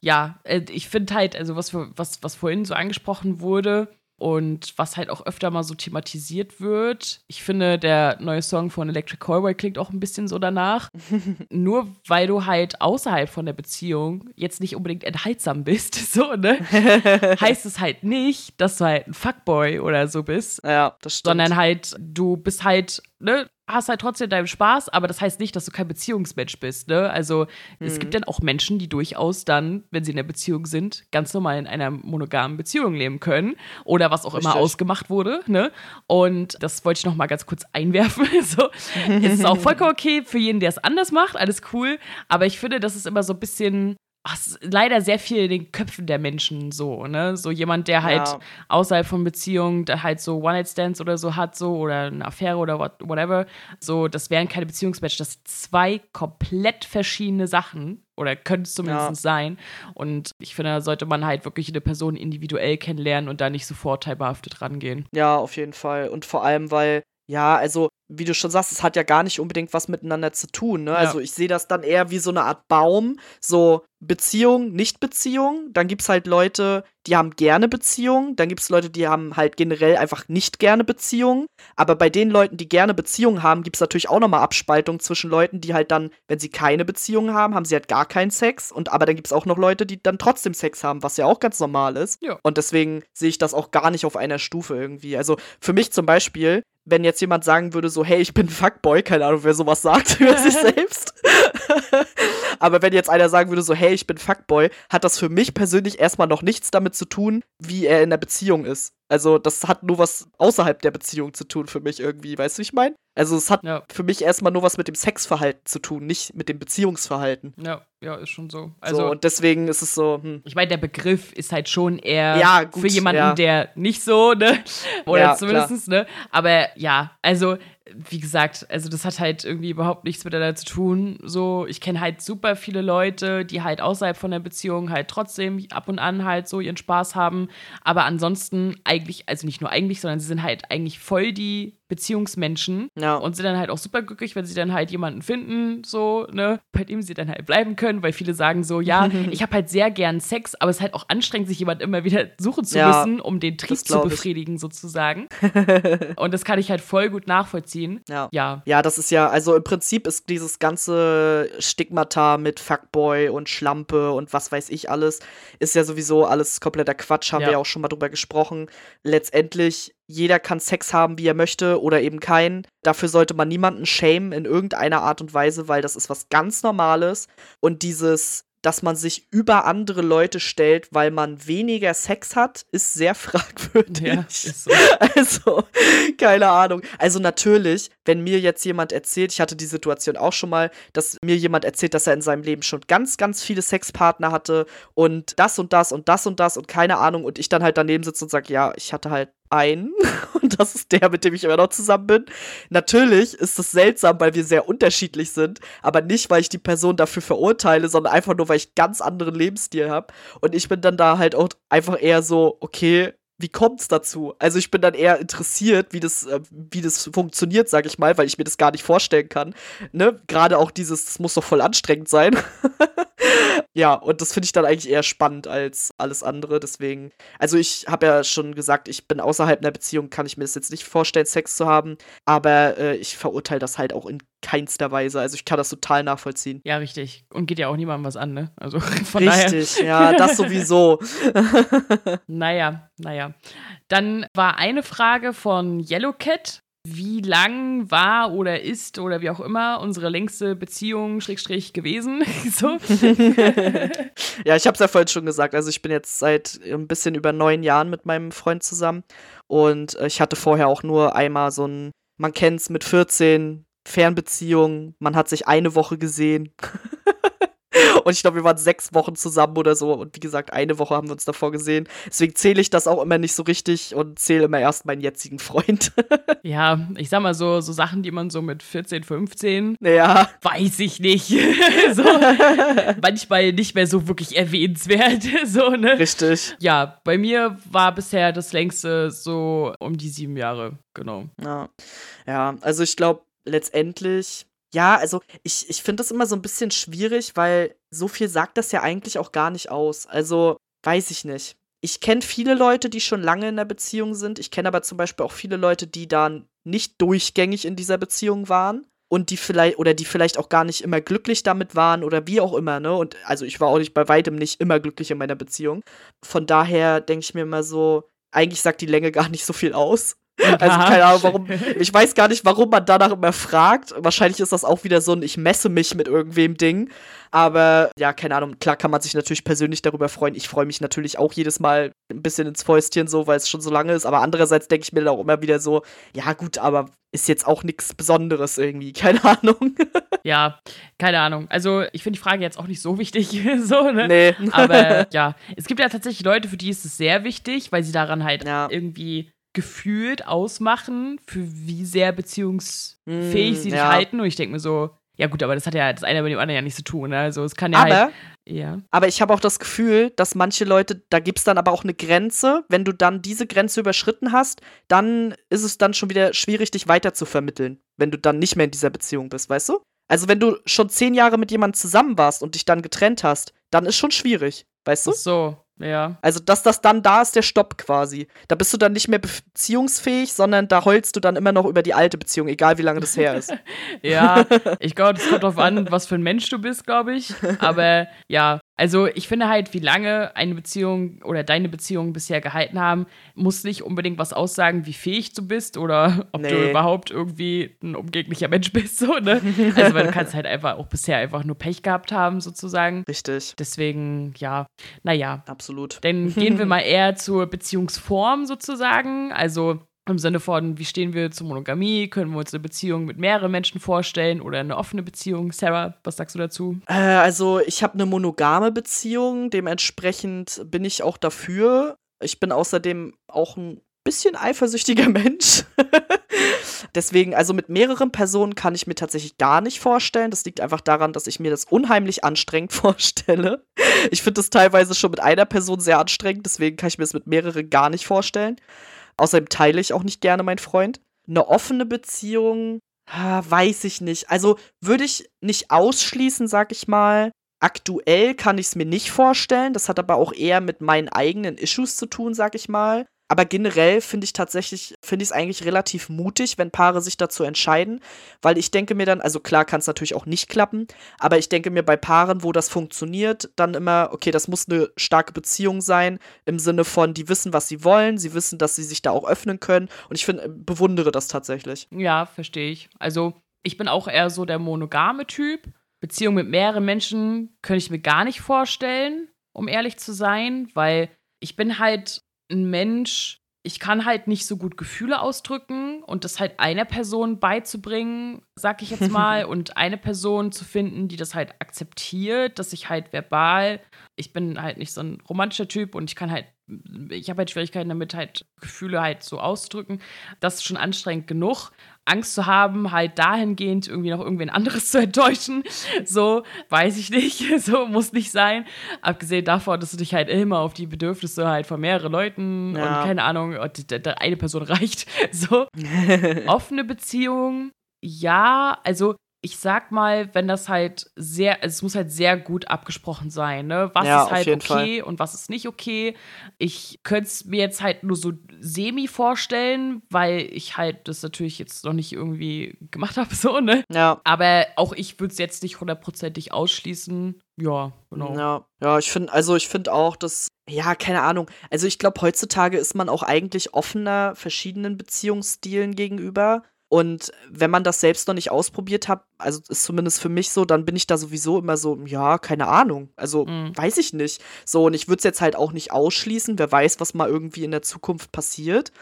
Ja, äh, ich finde halt, also was, was, was vorhin so angesprochen wurde, und was halt auch öfter mal so thematisiert wird. Ich finde, der neue Song von Electric Callboy klingt auch ein bisschen so danach. Nur weil du halt außerhalb von der Beziehung jetzt nicht unbedingt enthaltsam bist, so, ne? heißt es halt nicht, dass du halt ein Fuckboy oder so bist. Ja, das stimmt. Sondern halt, du bist halt, ne, hast halt trotzdem deinen Spaß, aber das heißt nicht, dass du kein Beziehungsmensch bist. Ne? Also mhm. es gibt mhm. dann auch Menschen, die durchaus dann, wenn sie in der Beziehung sind, ganz normal in einer monogamen Beziehung leben können oder was auch Richtig. immer ausgemacht wurde. Ne? Und das wollte ich noch mal ganz kurz einwerfen. so, es ist auch vollkommen okay für jeden, der es anders macht, alles cool. Aber ich finde, das ist immer so ein bisschen ach, leider sehr viel in den Köpfen der Menschen so, ne? So jemand, der halt ja. außerhalb von Beziehungen, der halt so One-Night-Stands oder so hat, so oder eine Affäre oder what, whatever. So, das wären keine Beziehungsmatches. Das sind zwei komplett verschiedene Sachen. Oder könnte es zumindest ja. sein. Und ich finde, da sollte man halt wirklich eine Person individuell kennenlernen und da nicht so vorteilbehaftet rangehen. Ja, auf jeden Fall. Und vor allem, weil Ja, also wie du schon sagst, es hat ja gar nicht unbedingt was miteinander zu tun. Ne? Ja. Also ich sehe das dann eher wie so eine Art Baum, so Beziehung, Nicht-Beziehung. Dann gibt es halt Leute, die haben gerne Beziehungen. Dann gibt es Leute, die haben halt generell einfach nicht gerne Beziehungen. Aber bei den Leuten, die gerne Beziehungen haben, gibt es natürlich auch nochmal Abspaltung zwischen Leuten, die halt dann, wenn sie keine Beziehung haben, haben sie halt gar keinen Sex. Und aber dann gibt es auch noch Leute, die dann trotzdem Sex haben, was ja auch ganz normal ist. Ja. Und deswegen sehe ich das auch gar nicht auf einer Stufe irgendwie. Also für mich zum Beispiel, wenn jetzt jemand sagen würde, so, hey, ich bin Fuckboy, keine Ahnung, wer sowas sagt über sich selbst. Aber wenn jetzt einer sagen würde, so, hey, ich bin Fuckboy, hat das für mich persönlich erstmal noch nichts damit zu tun, wie er in der Beziehung ist. Also, das hat nur was außerhalb der Beziehung zu tun für mich irgendwie, weißt du, wie ich meine? Also, es hat Ja. für mich erstmal nur was mit dem Sexverhalten zu tun, nicht mit dem Beziehungsverhalten. Ja, ja, ist schon so. Also, so, und deswegen ist es so, hm. ich meine, der Begriff ist halt schon eher Ja, gut, für jemanden, ja. der nicht so, ne? Oder Ja, zumindest, ne? Aber ja, also, wie gesagt, also das hat halt irgendwie überhaupt nichts miteinander zu tun. So, ich kenne halt super viele Leute, die halt außerhalb von der Beziehung halt trotzdem ab und an halt so ihren Spaß haben. Aber ansonsten eigentlich, also nicht nur eigentlich, sondern sie sind halt eigentlich voll die Beziehungsmenschen Ja. und sind dann halt auch super glücklich, wenn sie dann halt jemanden finden, so, ne, bei dem sie dann halt bleiben können, weil viele sagen so, ja, ich habe halt sehr gern Sex, aber es ist halt auch anstrengend, sich jemand immer wieder suchen zu Ja, müssen, um den Trieb zu glaub ich. befriedigen, sozusagen. und das kann ich halt voll gut nachvollziehen. Ja. Ja. Ja, das ist ja, also im Prinzip ist dieses ganze Stigmata mit Fuckboy und Schlampe und was weiß ich alles, ist ja sowieso alles kompletter Quatsch, haben Ja. wir ja auch schon mal drüber gesprochen. Letztendlich, jeder kann Sex haben, wie er möchte oder eben keinen. Dafür sollte man niemanden shamen in irgendeiner Art und Weise, weil das ist was ganz Normales. Und dieses dass man sich über andere Leute stellt, weil man weniger Sex hat, ist sehr fragwürdig. Ja, ist so. Also, keine Ahnung. Also natürlich, wenn mir jetzt jemand erzählt, ich hatte die Situation auch schon mal, dass mir jemand erzählt, dass er in seinem Leben schon ganz, ganz viele Sexpartner hatte und das und das und das und das und keine Ahnung und ich dann halt daneben sitze und sage, ja, ich hatte halt einen und das ist der, mit dem ich immer noch zusammen bin. Natürlich ist es seltsam, weil wir sehr unterschiedlich sind, aber nicht, weil ich die Person dafür verurteile, sondern einfach nur, weil ich ganz anderen Lebensstil habe und ich bin dann da halt auch einfach eher so, okay, wie kommt's dazu? Also ich bin dann eher interessiert, wie das, äh, wie das funktioniert, sag ich mal, weil ich mir das gar nicht vorstellen kann. Ne? Gerade auch dieses, das muss doch voll anstrengend sein. ja, und das finde ich dann eigentlich eher spannend als alles andere. Deswegen, also ich habe ja schon gesagt, ich bin außerhalb einer Beziehung, kann ich mir das jetzt nicht vorstellen, Sex zu haben. Aber äh, ich verurteile das halt auch in keinster Weise. Also ich kann das total nachvollziehen. Ja, richtig. Und geht ja auch niemandem was an, ne? Also von daher. Richtig, ja, das sowieso. Naja, naja. Dann war eine Frage von Yellowcat. Wie lang war oder ist oder wie auch immer unsere längste Beziehung Schrägstrich gewesen? Ja, ich habe es ja vorhin schon gesagt. Also ich bin jetzt seit ein bisschen über neun Jahren mit meinem Freund zusammen. Und äh, ich hatte vorher auch nur einmal so ein, man kennt's mit 14, Fernbeziehung. Man hat sich eine Woche gesehen. Und ich glaube, wir waren sechs Wochen zusammen oder so. Und wie gesagt, eine Woche haben wir uns davor gesehen. Deswegen zähle ich das auch immer nicht so richtig und zähle immer erst meinen jetzigen Freund. Ja, ich sag mal so, so Sachen, die man so mit 14, 15, ja. weiß ich nicht. so, manchmal nicht mehr so wirklich erwähnenswert. so, ne? Richtig. Ja, bei mir war bisher das längste so um die sieben Jahre, genau. Ja, ja also ich glaube, letztendlich, ja, also ich, ich finde das immer so ein bisschen schwierig, weil so viel sagt das ja eigentlich auch gar nicht aus. Also, weiß ich nicht. Ich kenne viele Leute, die schon lange in der Beziehung sind. Ich kenne aber zum Beispiel auch viele Leute, die dann nicht durchgängig in dieser Beziehung waren und die vielleicht oder die vielleicht auch gar nicht immer glücklich damit waren oder wie auch immer, ne? Und also ich war auch nicht bei weitem nicht immer glücklich in meiner Beziehung. Von daher denke ich mir immer so, eigentlich sagt die Länge gar nicht so viel aus. Also keine Ahnung, warum. Ich weiß gar nicht, warum man danach immer fragt. Wahrscheinlich ist das auch wieder so ein Ich messe mich mit irgendwem Ding. Aber ja, keine Ahnung. Klar kann man sich natürlich persönlich darüber freuen. Ich freue mich natürlich auch jedes Mal ein bisschen ins Fäustchen so, weil es schon so lange ist. Aber andererseits denke ich mir dann auch immer wieder so, ja gut, aber ist jetzt auch nichts Besonderes irgendwie. Keine Ahnung. Ja, keine Ahnung. Also, ich finde die Frage jetzt auch nicht so wichtig, so, ne? nee. Aber ja, es gibt ja tatsächlich Leute, für die ist es sehr wichtig, weil sie daran halt Ja. irgendwie gefühlt ausmachen, für wie sehr beziehungsfähig Mm, sie sich ja. halten. Und ich denke mir so, ja gut, aber das hat ja das eine mit dem anderen ja nichts zu tun. Ne? Also es kann ja Aber halt Ja. Aber ich habe auch das Gefühl, dass manche Leute, da gibt es dann aber auch eine Grenze. Wenn du dann diese Grenze überschritten hast, dann ist es dann schon wieder schwierig, dich weiter zu vermitteln, wenn du dann nicht mehr in dieser Beziehung bist, weißt du? Also wenn du schon zehn Jahre mit jemandem zusammen warst und dich dann getrennt hast, dann ist schon schwierig, weißt du? Ach so, ja. Also, dass das dann da ist, der Stopp quasi. Da bist du dann nicht mehr beziehungsfähig, sondern da heulst du dann immer noch über die alte Beziehung, egal wie lange das her ist. ja, ich glaube, es kommt darauf an, was für ein Mensch du bist, glaube ich. Aber ja, also ich finde halt, wie lange eine Beziehung oder deine Beziehung bisher gehalten haben, muss nicht unbedingt was aussagen, wie fähig du bist oder ob nee. du überhaupt irgendwie ein umgänglicher Mensch bist. So, ne? Also weil du kannst halt einfach auch bisher einfach nur Pech gehabt haben, sozusagen. Richtig. Deswegen, ja, naja. Absolut. Dann gehen wir mal eher zur Beziehungsform sozusagen. Also im Sinne von, wie stehen wir zur Monogamie? Können wir uns eine Beziehung mit mehreren Menschen vorstellen oder eine offene Beziehung? Sarah, was sagst du dazu? Äh, also, ich habe eine monogame Beziehung, dementsprechend bin ich auch dafür. Ich bin außerdem auch ein bisschen eifersüchtiger Mensch. Deswegen, also mit mehreren Personen kann ich mir tatsächlich gar nicht vorstellen. Das liegt einfach daran, dass ich mir das unheimlich anstrengend vorstelle. Ich finde das teilweise schon mit einer Person sehr anstrengend, deswegen kann ich mir das mit mehreren gar nicht vorstellen. Außerdem teile ich auch nicht gerne meinen Freund. Eine offene Beziehung, weiß ich nicht. Also würde ich nicht ausschließen, sag ich mal. Aktuell kann ich es mir nicht vorstellen. Das hat aber auch eher mit meinen eigenen Issues zu tun, sag ich mal. Aber generell finde ich tatsächlich, finde ich es eigentlich relativ mutig, wenn Paare sich dazu entscheiden, weil ich denke mir dann, also klar kann es natürlich auch nicht klappen, aber ich denke mir bei Paaren, wo das funktioniert, dann immer, okay, das muss eine starke Beziehung sein, im Sinne von, die wissen, was sie wollen, sie wissen, dass sie sich da auch öffnen können und ich finde, bewundere das tatsächlich. Ja, verstehe ich. Also ich bin auch eher so der monogame Typ. Beziehung mit mehreren Menschen könnte ich mir gar nicht vorstellen, um ehrlich zu sein, weil ich bin halt ein Mensch, ich kann halt nicht so gut Gefühle ausdrücken und das halt einer Person beizubringen, sag ich jetzt mal, und eine Person zu finden, die das halt akzeptiert, dass ich halt verbal, ich bin halt nicht so ein romantischer Typ und ich kann halt, ich habe halt Schwierigkeiten damit, halt Gefühle halt so ausdrücken. Das ist schon anstrengend genug. Angst zu haben, halt dahingehend irgendwie noch irgendwen anderes zu enttäuschen. So, weiß ich nicht. So, muss nicht sein. Abgesehen davon, dass du dich halt immer auf die Bedürfnisse halt von mehreren Leuten ja. und keine Ahnung, eine Person reicht. So. Offene Beziehung, ja, also ich sag mal, wenn das halt sehr, es muss halt sehr gut abgesprochen sein, ne? Was ja, ist halt okay Fall. und was ist nicht okay. Ich könnte es mir jetzt halt nur so semi vorstellen, weil ich halt das natürlich jetzt noch nicht irgendwie gemacht habe, so, ne? Ja. Aber auch ich würde es jetzt nicht hundertprozentig ausschließen. Ja, genau. Ja, ja ich finde, also ich finde auch, dass, ja, keine Ahnung. Also ich glaube, heutzutage ist man auch eigentlich offener verschiedenen Beziehungsstilen gegenüber. Und wenn man das selbst noch nicht ausprobiert hat, also ist zumindest für mich so, dann bin ich da sowieso immer so, ja, keine Ahnung. Also mhm. weiß ich nicht. So, und ich würde es jetzt halt auch nicht ausschließen. Wer weiß, was mal irgendwie in der Zukunft passiert.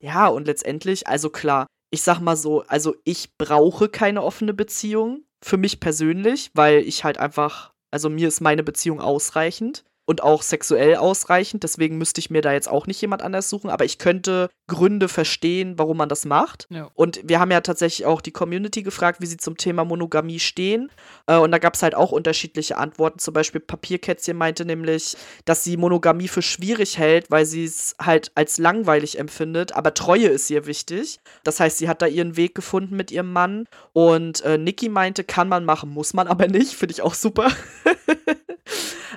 Ja, und letztendlich, also klar, ich sag mal so, also ich brauche keine offene Beziehung für mich persönlich, weil ich halt einfach, also mir ist meine Beziehung ausreichend und auch sexuell ausreichend. Deswegen müsste ich mir da jetzt auch nicht jemand anders suchen. Aber ich könnte Gründe verstehen, warum man das macht. Ja. Und wir haben ja tatsächlich auch die Community gefragt, wie sie zum Thema Monogamie stehen. Äh, und da gab es halt auch unterschiedliche Antworten. Zum Beispiel Papierkätzchen meinte nämlich, dass sie Monogamie für schwierig hält, weil sie es halt als langweilig empfindet. Aber Treue ist ihr wichtig. Das heißt, sie hat da ihren Weg gefunden mit ihrem Mann. Und äh, Niki meinte, kann man machen, muss man aber nicht. Finde ich auch super.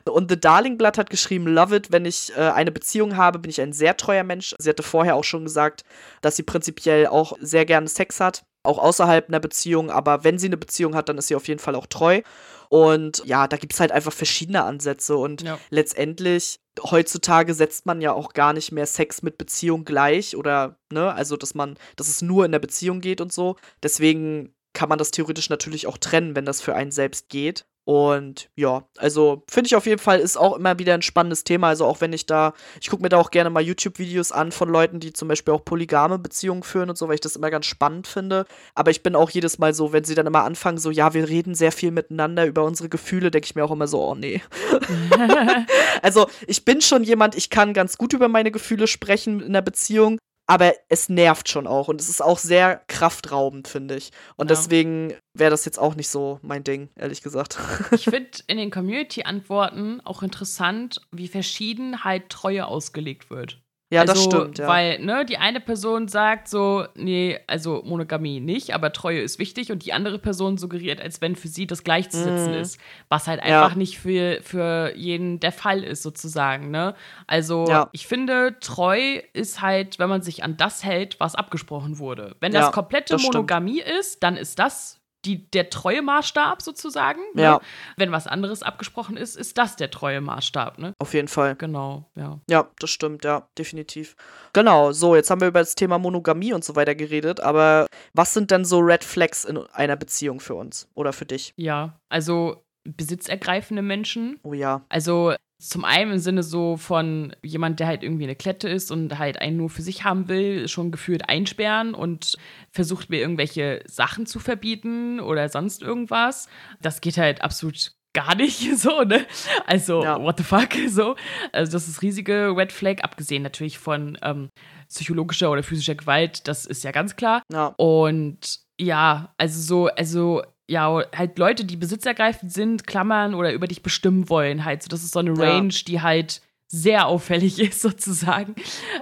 Und The Darling Blood hat geschrieben, Love it, wenn ich äh, eine Beziehung habe, bin ich ein sehr treuer Mensch. Sie hatte vorher auch schon gesagt, dass sie prinzipiell auch sehr gerne Sex hat, auch außerhalb einer Beziehung, aber wenn sie eine Beziehung hat, dann ist sie auf jeden Fall auch treu. Und ja, da gibt es halt einfach verschiedene Ansätze und ja. letztendlich heutzutage setzt man ja auch gar nicht mehr Sex mit Beziehung gleich oder, ne, also dass man, dass es nur in der Beziehung geht und so. Deswegen kann man das theoretisch natürlich auch trennen, wenn das für einen selbst geht. Und ja, also finde ich auf jeden Fall ist auch immer wieder ein spannendes Thema. Also auch wenn ich da, ich gucke mir da auch gerne mal YouTube-Videos an von Leuten, die zum Beispiel auch polygame Beziehungen führen und so, weil ich das immer ganz spannend finde. Aber ich bin auch jedes Mal so, wenn sie dann immer anfangen, so, ja, wir reden sehr viel miteinander über unsere Gefühle, denke ich mir auch immer so, oh nee. also ich bin schon jemand, ich kann ganz gut über meine Gefühle sprechen in einer Beziehung, aber es nervt schon auch und es ist auch sehr kraftraubend, finde ich. Und ja. deswegen wäre das jetzt auch nicht so mein Ding, ehrlich gesagt. Ich finde in den Community-Antworten auch interessant, wie verschieden halt Treue ausgelegt wird. Ja, also, das stimmt. Ja. Weil, ne, die eine Person sagt so, nee, also Monogamie nicht, aber Treue ist wichtig und die andere Person suggeriert, als wenn für sie das gleichzusetzen mm. ist. Was halt einfach ja. nicht für, für jeden der Fall ist, sozusagen, ne? Also, ja. ich finde, treu ist halt, wenn man sich an das hält, was abgesprochen wurde. Wenn das komplette das Monogamie ist, dann ist das die, der treue Maßstab sozusagen. Ne? Ja. Wenn was anderes abgesprochen ist, ist das der treue Maßstab, ne? Auf jeden Fall. Genau, ja. Ja, das stimmt, ja, definitiv. Genau, so, jetzt haben wir über das Thema Monogamie und so weiter geredet, aber was sind denn so Red Flags in einer Beziehung für uns oder für dich? Ja, also besitzergreifende Menschen. Oh ja. Also zum einen im Sinne so von jemand, der halt irgendwie eine Klette ist und halt einen nur für sich haben will, schon gefühlt einsperren und versucht mir irgendwelche Sachen zu verbieten oder sonst irgendwas. Das geht halt absolut gar nicht so, ne? Also, ja. what the fuck, so. Also, das ist riesige Red Flag, abgesehen natürlich von ähm, psychologischer oder physischer Gewalt, das ist ja ganz klar. Ja. Und ja, also so, also ja, halt Leute, die besitzergreifend sind, klammern oder über dich bestimmen wollen. Halt, so, das ist so eine Range, ja. die halt sehr auffällig ist, sozusagen.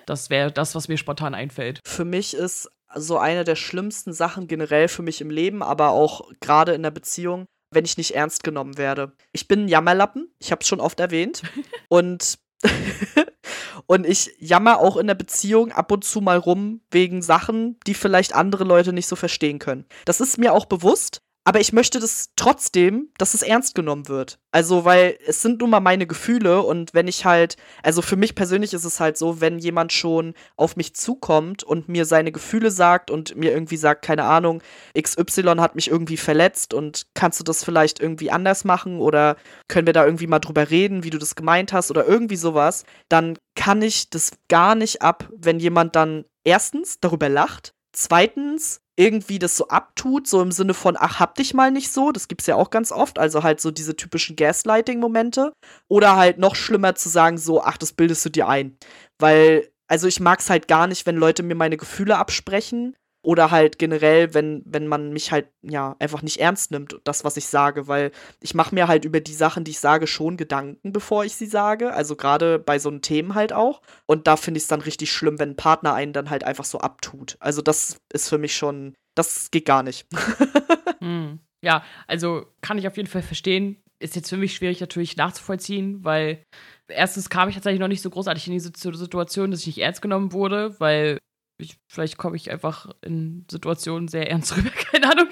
Das wäre das, was mir spontan einfällt. Für mich ist so eine der schlimmsten Sachen generell für mich im Leben, aber auch gerade in der Beziehung, wenn ich nicht ernst genommen werde. Ich bin ein Jammerlappen, ich habe es schon oft erwähnt. und und ich jammer auch in der Beziehung ab und zu mal rum wegen Sachen, die vielleicht andere Leute nicht so verstehen können. Das ist mir auch bewusst, aber ich möchte das trotzdem, dass es ernst genommen wird. Also, weil es sind nun mal meine Gefühle und wenn ich halt, also für mich persönlich ist es halt so, wenn jemand schon auf mich zukommt und mir seine Gefühle sagt und mir irgendwie sagt, keine Ahnung, XY hat mich irgendwie verletzt und kannst du das vielleicht irgendwie anders machen oder können wir da irgendwie mal drüber reden, wie du das gemeint hast oder irgendwie sowas, dann kann ich das gar nicht ab, wenn jemand dann erstens darüber lacht, zweitens irgendwie das so abtut, so im Sinne von, ach, hab dich mal nicht so, das gibt's ja auch ganz oft, also halt so diese typischen Gaslighting-Momente. Oder halt noch schlimmer zu sagen, so, ach, das bildest du dir ein. Weil, also ich mag's halt gar nicht, wenn Leute mir meine Gefühle absprechen oder halt generell, wenn, wenn man mich halt, ja, einfach nicht ernst nimmt, das, was ich sage, weil ich mache mir halt über die Sachen, die ich sage, schon Gedanken, bevor ich sie sage. Also gerade bei so einem Themen halt auch. Und da finde ich es dann richtig schlimm, wenn ein Partner einen dann halt einfach so abtut. Also das ist für mich schon, das geht gar nicht. hm. Ja, also kann ich auf jeden Fall verstehen. Ist jetzt für mich schwierig natürlich nachzuvollziehen, weil erstens kam ich tatsächlich noch nicht so großartig in diese Situation, dass ich nicht ernst genommen wurde, weil ich, vielleicht komme ich einfach in Situationen sehr ernst rüber, keine Ahnung.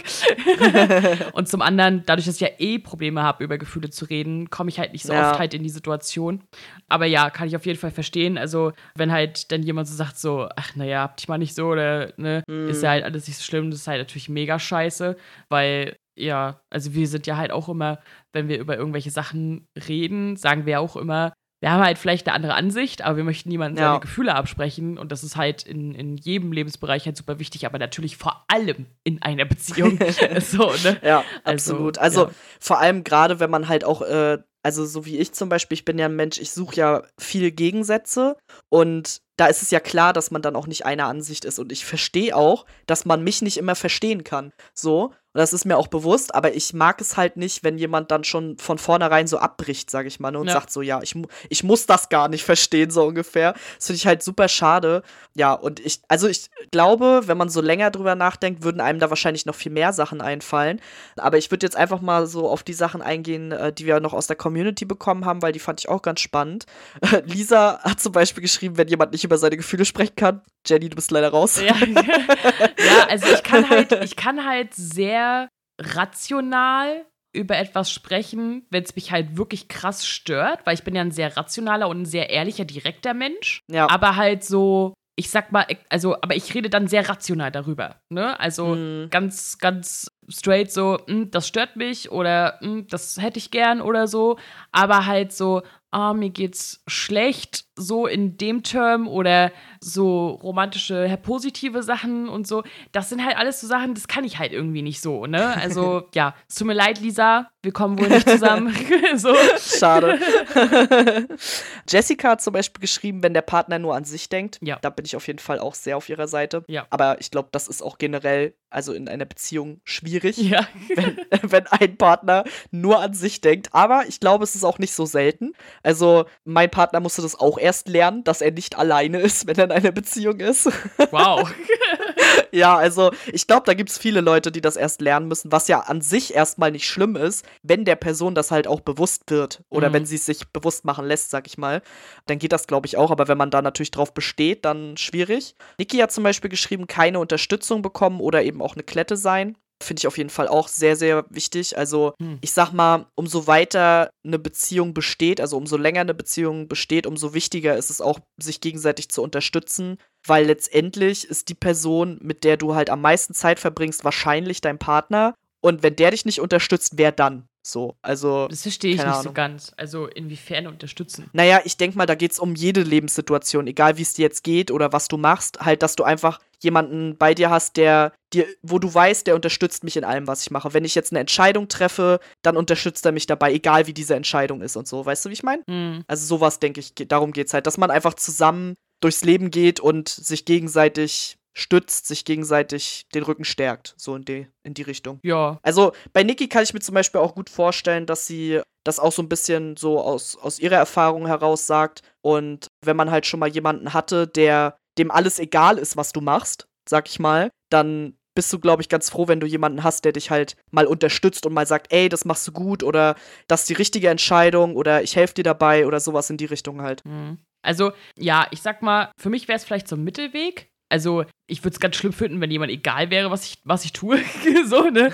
und zum anderen, dadurch, dass ich ja eh Probleme habe, über Gefühle zu reden, komme ich halt nicht so ja. oft halt in die Situation. Aber ja, kann ich auf jeden Fall verstehen. Also, wenn halt dann jemand so sagt, so, ach naja, hab dich mal nicht so, oder ne, mhm. ist ja halt alles nicht so schlimm, das ist halt natürlich mega scheiße, weil ja, also wir sind ja halt auch immer, wenn wir über irgendwelche Sachen reden, sagen wir auch immer, wir haben halt vielleicht eine andere Ansicht, aber wir möchten niemandem ja. seine Gefühle absprechen. Und das ist halt in, in jedem Lebensbereich halt super wichtig, aber natürlich vor allem in einer Beziehung. so, ne? Ja, also, absolut. Also ja. vor allem gerade, wenn man halt auch, äh, also so wie ich zum Beispiel, ich bin ja ein Mensch, ich suche ja viele Gegensätze und da ist es ja klar, dass man dann auch nicht einer Ansicht ist. Und ich verstehe auch, dass man mich nicht immer verstehen kann. So. Und das ist mir auch bewusst, aber ich mag es halt nicht, wenn jemand dann schon von vornherein so abbricht, sag ich mal, ne, und ja. sagt so, ja, ich, ich muss das gar nicht verstehen, so ungefähr. Das finde ich halt super schade. Ja, und ich, also ich glaube, wenn man so länger drüber nachdenkt, würden einem da wahrscheinlich noch viel mehr Sachen einfallen. Aber ich würde jetzt einfach mal so auf die Sachen eingehen, äh, die wir noch aus der Community bekommen haben, weil die fand ich auch ganz spannend. Lisa hat zum Beispiel geschrieben, wenn jemand nicht über seine Gefühle sprechen kann, Jenny, du bist leider raus. Ja, ja also ich kann halt, ich kann halt sehr rational über etwas sprechen, wenn es mich halt wirklich krass stört, weil ich bin ja ein sehr rationaler und ein sehr ehrlicher, direkter Mensch. Ja. Aber halt so, ich sag mal, also, aber ich rede dann sehr rational darüber. Ne? Also mhm. ganz, ganz straight so, hm, das stört mich oder hm, das hätte ich gern oder so. Aber halt so, ah, mir geht's schlecht, so in dem Term oder so romantische, positive Sachen und so. Das sind halt alles so Sachen, das kann ich halt irgendwie nicht so, ne? Also, ja, es tut mir leid, Lisa, wir kommen wohl nicht zusammen. so. Schade. Jessica hat zum Beispiel geschrieben, wenn der Partner nur an sich denkt. Ja. Da bin ich auf jeden Fall auch sehr auf ihrer Seite. Ja. Aber ich glaube, das ist auch generell, also in einer Beziehung schwierig, Ja. wenn, wenn ein Partner nur an sich denkt. Aber ich glaube, es ist auch nicht so selten. Also mein Partner musste das auch erst lernen, dass er nicht alleine ist, wenn er in einer Beziehung ist. Wow. Ja, also ich glaube, da gibt es viele Leute, die das erst lernen müssen, was ja an sich erstmal nicht schlimm ist, wenn der Person das halt auch bewusst wird oder Mhm. wenn sie es sich bewusst machen lässt, sag ich mal, dann geht das, glaube ich, auch. Aber wenn man da natürlich drauf besteht, dann schwierig. Niki hat zum Beispiel geschrieben, keine Unterstützung bekommen oder eben auch eine Klette sein. Finde ich auf jeden Fall auch sehr, sehr wichtig. Also, Hm. ich sag mal, umso weiter eine Beziehung besteht, also umso länger eine Beziehung besteht, umso wichtiger ist es auch, sich gegenseitig zu unterstützen, weil letztendlich ist die Person, mit der du halt am meisten Zeit verbringst, wahrscheinlich dein Partner. Und wenn der dich nicht unterstützt, wer dann? So, also. Das verstehe ich nicht so Ahnung. ganz. Also, inwiefern unterstützen? Naja, ich denke mal, da geht es um jede Lebenssituation, egal wie es dir jetzt geht oder was du machst, halt, dass du einfach jemanden bei dir hast, der dir, wo du weißt, der unterstützt mich in allem, was ich mache. Wenn ich jetzt eine Entscheidung treffe, dann unterstützt er mich dabei, egal wie diese Entscheidung ist und so. Weißt du, wie ich meine? Hm. Also sowas, denke ich, darum geht es halt, dass man einfach zusammen durchs Leben geht und sich gegenseitig stützt, sich gegenseitig den Rücken stärkt, so in die, in die Richtung. Ja. Also bei Niki kann ich mir zum Beispiel auch gut vorstellen, dass sie das auch so ein bisschen so aus, aus ihrer Erfahrung heraus sagt. Und wenn man halt schon mal jemanden hatte, der dem alles egal ist, was du machst, sag ich mal, dann bist du, glaube ich, ganz froh, wenn du jemanden hast, der dich halt mal unterstützt und mal sagt, ey, das machst du gut oder das ist die richtige Entscheidung oder ich helfe dir dabei oder sowas in die Richtung halt. Hm. Also, ja, ich sag mal, für mich wäre es vielleicht so ein Mittelweg. Also, ich würde es ganz schlimm finden, wenn jemand egal wäre, was ich, was ich tue. so, ne?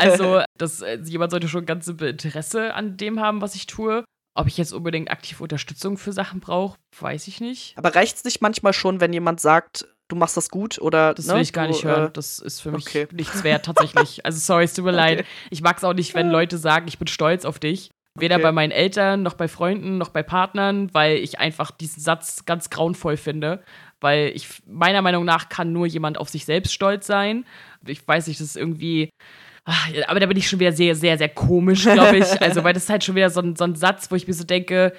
Also, das, äh, jemand sollte schon ganz simpel Interesse an dem haben, was ich tue. Ob ich jetzt unbedingt aktiv Unterstützung für Sachen brauche, weiß ich nicht. Aber reicht es nicht manchmal schon, wenn jemand sagt, du machst das gut oder Das ne, will ich gar du, nicht hören. Äh, Das ist für mich okay. nichts wert, tatsächlich. Also, sorry, es tut mir leid. Okay. Ich mag es auch nicht, wenn Leute sagen, ich bin stolz auf dich. Weder Okay. bei meinen Eltern, noch bei Freunden, noch bei Partnern, weil ich einfach diesen Satz ganz grauenvoll finde. Weil ich, meiner Meinung nach, kann nur jemand auf sich selbst stolz sein. Ich weiß nicht, das ist irgendwie. Ach, aber da bin ich schon wieder sehr, sehr, sehr komisch, glaube ich. Also, weil das ist halt schon wieder so ein, so ein Satz, wo ich mir so denke,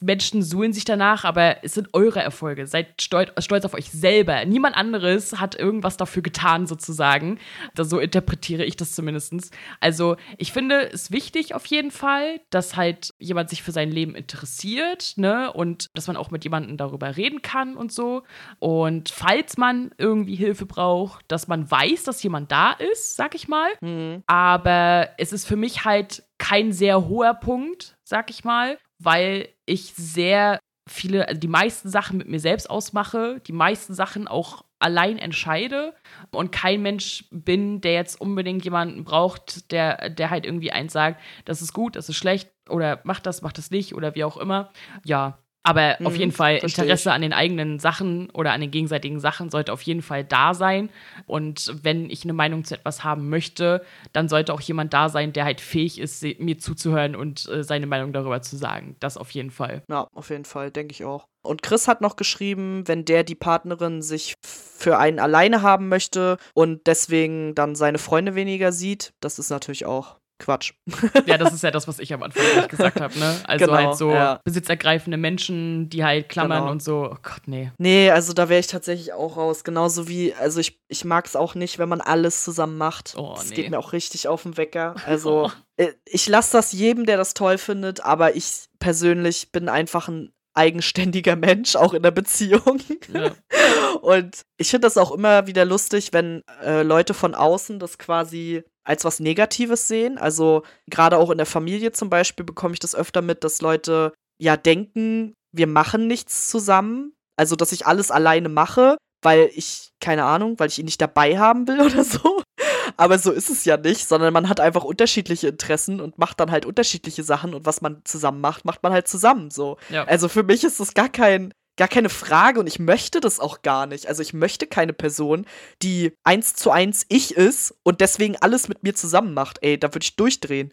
Menschen suhlen sich danach, aber es sind eure Erfolge. Seid stolz, stolz auf euch selber. Niemand anderes hat irgendwas dafür getan, sozusagen. Da, so interpretiere ich das zumindest. Also, ich finde es wichtig auf jeden Fall, dass halt jemand sich für sein Leben interessiert, ne? Und dass man auch mit jemandem darüber reden kann und so. Und falls man irgendwie Hilfe braucht, dass man weiß, dass jemand da ist, sag ich mal. hm, Aber es ist für mich halt kein sehr hoher Punkt, sag ich mal, weil ich sehr viele, also die meisten Sachen mit mir selbst ausmache, die meisten Sachen auch allein entscheide und kein Mensch bin, der jetzt unbedingt jemanden braucht, der, der halt irgendwie eins sagt, das ist gut, das ist schlecht oder macht das, macht das nicht oder wie auch immer. Ja. Aber auf Mhm, jeden Fall versteh Interesse an den eigenen Sachen oder an den gegenseitigen Sachen sollte auf jeden Fall da sein. Und wenn ich eine Meinung zu etwas haben möchte, dann sollte auch jemand da sein, der halt fähig ist, mir zuzuhören und äh, seine Meinung darüber zu sagen. Das auf jeden Fall. Ja, auf jeden Fall, denke ich auch. Und Chris hat noch geschrieben, wenn der die Partnerin sich für einen alleine haben möchte und deswegen dann seine Freunde weniger sieht, das ist natürlich auch Quatsch. Ja, das ist ja das, was ich am Anfang gesagt habe, ne? Also Genau, halt so ja. besitzergreifende Menschen, die halt klammern Genau. und so. Oh Gott, nee. Nee, also da wäre ich tatsächlich auch raus. Genauso wie, also ich, ich mag es auch nicht, wenn man alles zusammen macht. Oh, das nee. geht mir auch richtig auf den Wecker. Also Oh. ich lasse das jedem, der das toll findet, aber ich persönlich bin einfach ein eigenständiger Mensch, auch in der Beziehung. Ja. Und ich finde das auch immer wieder lustig, wenn äh, Leute von außen das quasi als was Negatives sehen. Also gerade auch in der Familie zum Beispiel bekomme ich das öfter mit, dass Leute ja denken, wir machen nichts zusammen. Also dass ich alles alleine mache, weil ich, keine Ahnung, weil ich ihn nicht dabei haben will oder so. Aber so ist es ja nicht, sondern man hat einfach unterschiedliche Interessen und macht dann halt unterschiedliche Sachen und was man zusammen macht, macht man halt zusammen so. Ja. Also für mich ist das gar kein, gar keine Frage und ich möchte das auch gar nicht. Also ich möchte keine Person, die eins zu eins ich ist und deswegen alles mit mir zusammen macht. Ey, da würde ich durchdrehen.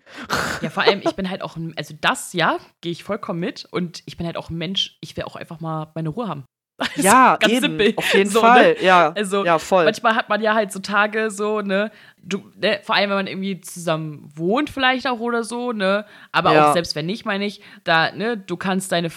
Ja, vor allem, ich bin halt auch, also das, ja, gehe ich vollkommen mit und ich bin halt auch ein Mensch, ich will auch einfach mal meine Ruhe haben. Also ja, ganz eben, simpel. auf jeden so, ne? Fall. Ne? Ja, also, ja, voll. Manchmal hat man ja halt so Tage so, ne, du, ne, vor allem, wenn man irgendwie zusammen wohnt vielleicht auch oder so, ne, aber ja. auch selbst wenn nicht, meine ich, da, ne, du kannst deine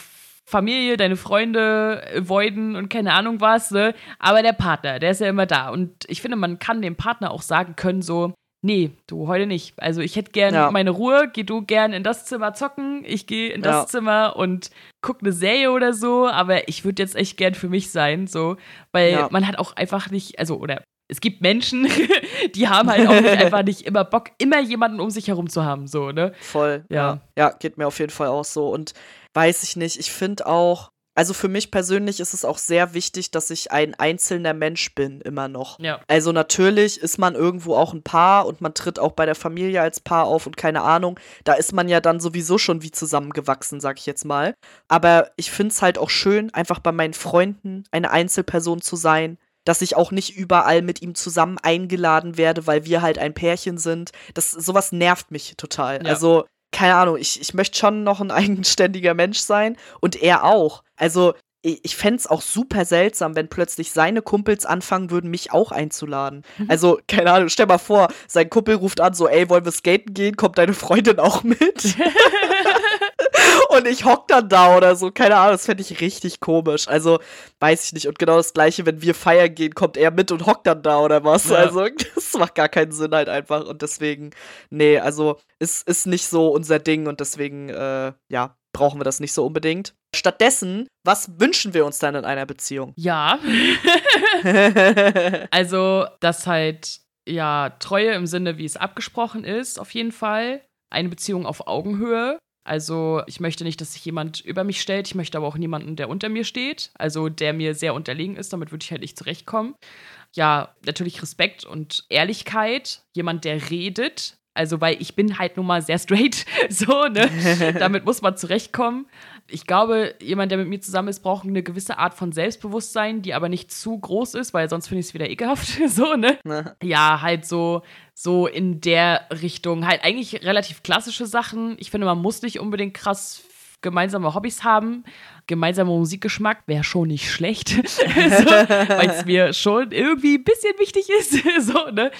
Familie, deine Freunde avoiden und keine Ahnung was, ne, aber der Partner, der ist ja immer da und ich finde, man kann dem Partner auch sagen können so, nee, du heute nicht. Also ich hätte gern ja. meine Ruhe, geh du gern in das Zimmer zocken, ich gehe in das ja. Zimmer und guck eine Serie oder so, aber ich würde jetzt echt gern für mich sein, so, weil ja. man hat auch einfach nicht, also oder es gibt Menschen, die haben halt auch nicht einfach nicht immer Bock, immer jemanden um sich herum zu haben, so, ne? Voll, ja. Ja, geht mir auf jeden Fall auch so und weiß ich nicht, ich finde auch also für mich persönlich ist es auch sehr wichtig, dass ich ein einzelner Mensch bin, immer noch. Ja. Also natürlich ist man irgendwo auch ein Paar und man tritt auch bei der Familie als Paar auf und keine Ahnung. Da ist man ja dann sowieso schon wie zusammengewachsen, sag ich jetzt mal. Aber ich finde es halt auch schön, einfach bei meinen Freunden eine Einzelperson zu sein, dass ich auch nicht überall mit ihm zusammen eingeladen werde, weil wir halt ein Pärchen sind. Das sowas nervt mich total. Ja. Also keine Ahnung, ich, ich möchte schon noch ein eigenständiger Mensch sein und er auch. Also ich, ich fände es auch super seltsam, wenn plötzlich seine Kumpels anfangen würden, mich auch einzuladen. Mhm. Also, keine Ahnung, stell mal vor, sein Kumpel ruft an, so, ey, wollen wir skaten gehen? Kommt deine Freundin auch mit? und ich hock dann da oder so. Keine Ahnung, das fände ich richtig komisch. Also, weiß ich nicht. Und genau das Gleiche, wenn wir feiern gehen, kommt er mit und hockt dann da oder was. Ja. Also, das macht gar keinen Sinn halt einfach. Und deswegen, nee, also, es ist, ist nicht so unser Ding und deswegen, äh, ja, brauchen wir das nicht so unbedingt. Stattdessen, was wünschen wir uns dann in einer Beziehung? Ja. also, dass halt, ja, Treue im Sinne, wie es abgesprochen ist, auf jeden Fall. Eine Beziehung auf Augenhöhe. Also ich möchte nicht, dass sich jemand über mich stellt. Ich möchte aber auch niemanden, der unter mir steht. Also der mir sehr unterlegen ist. Damit würde ich halt nicht zurechtkommen. Ja, natürlich Respekt und Ehrlichkeit. Jemand, der redet. Also, weil ich bin halt nun mal sehr straight, so, ne? Damit muss man zurechtkommen. Ich glaube, jemand, der mit mir zusammen ist, braucht eine gewisse Art von Selbstbewusstsein, die aber nicht zu groß ist, weil sonst finde ich es wieder ekelhaft, so, ne? Na. Ja, halt so, so in der Richtung. Halt eigentlich relativ klassische Sachen. Ich finde, man muss nicht unbedingt krass gemeinsame Hobbys haben, gemeinsamer Musikgeschmack wäre schon nicht schlecht, so, weil es mir schon irgendwie ein bisschen wichtig ist, so, ne?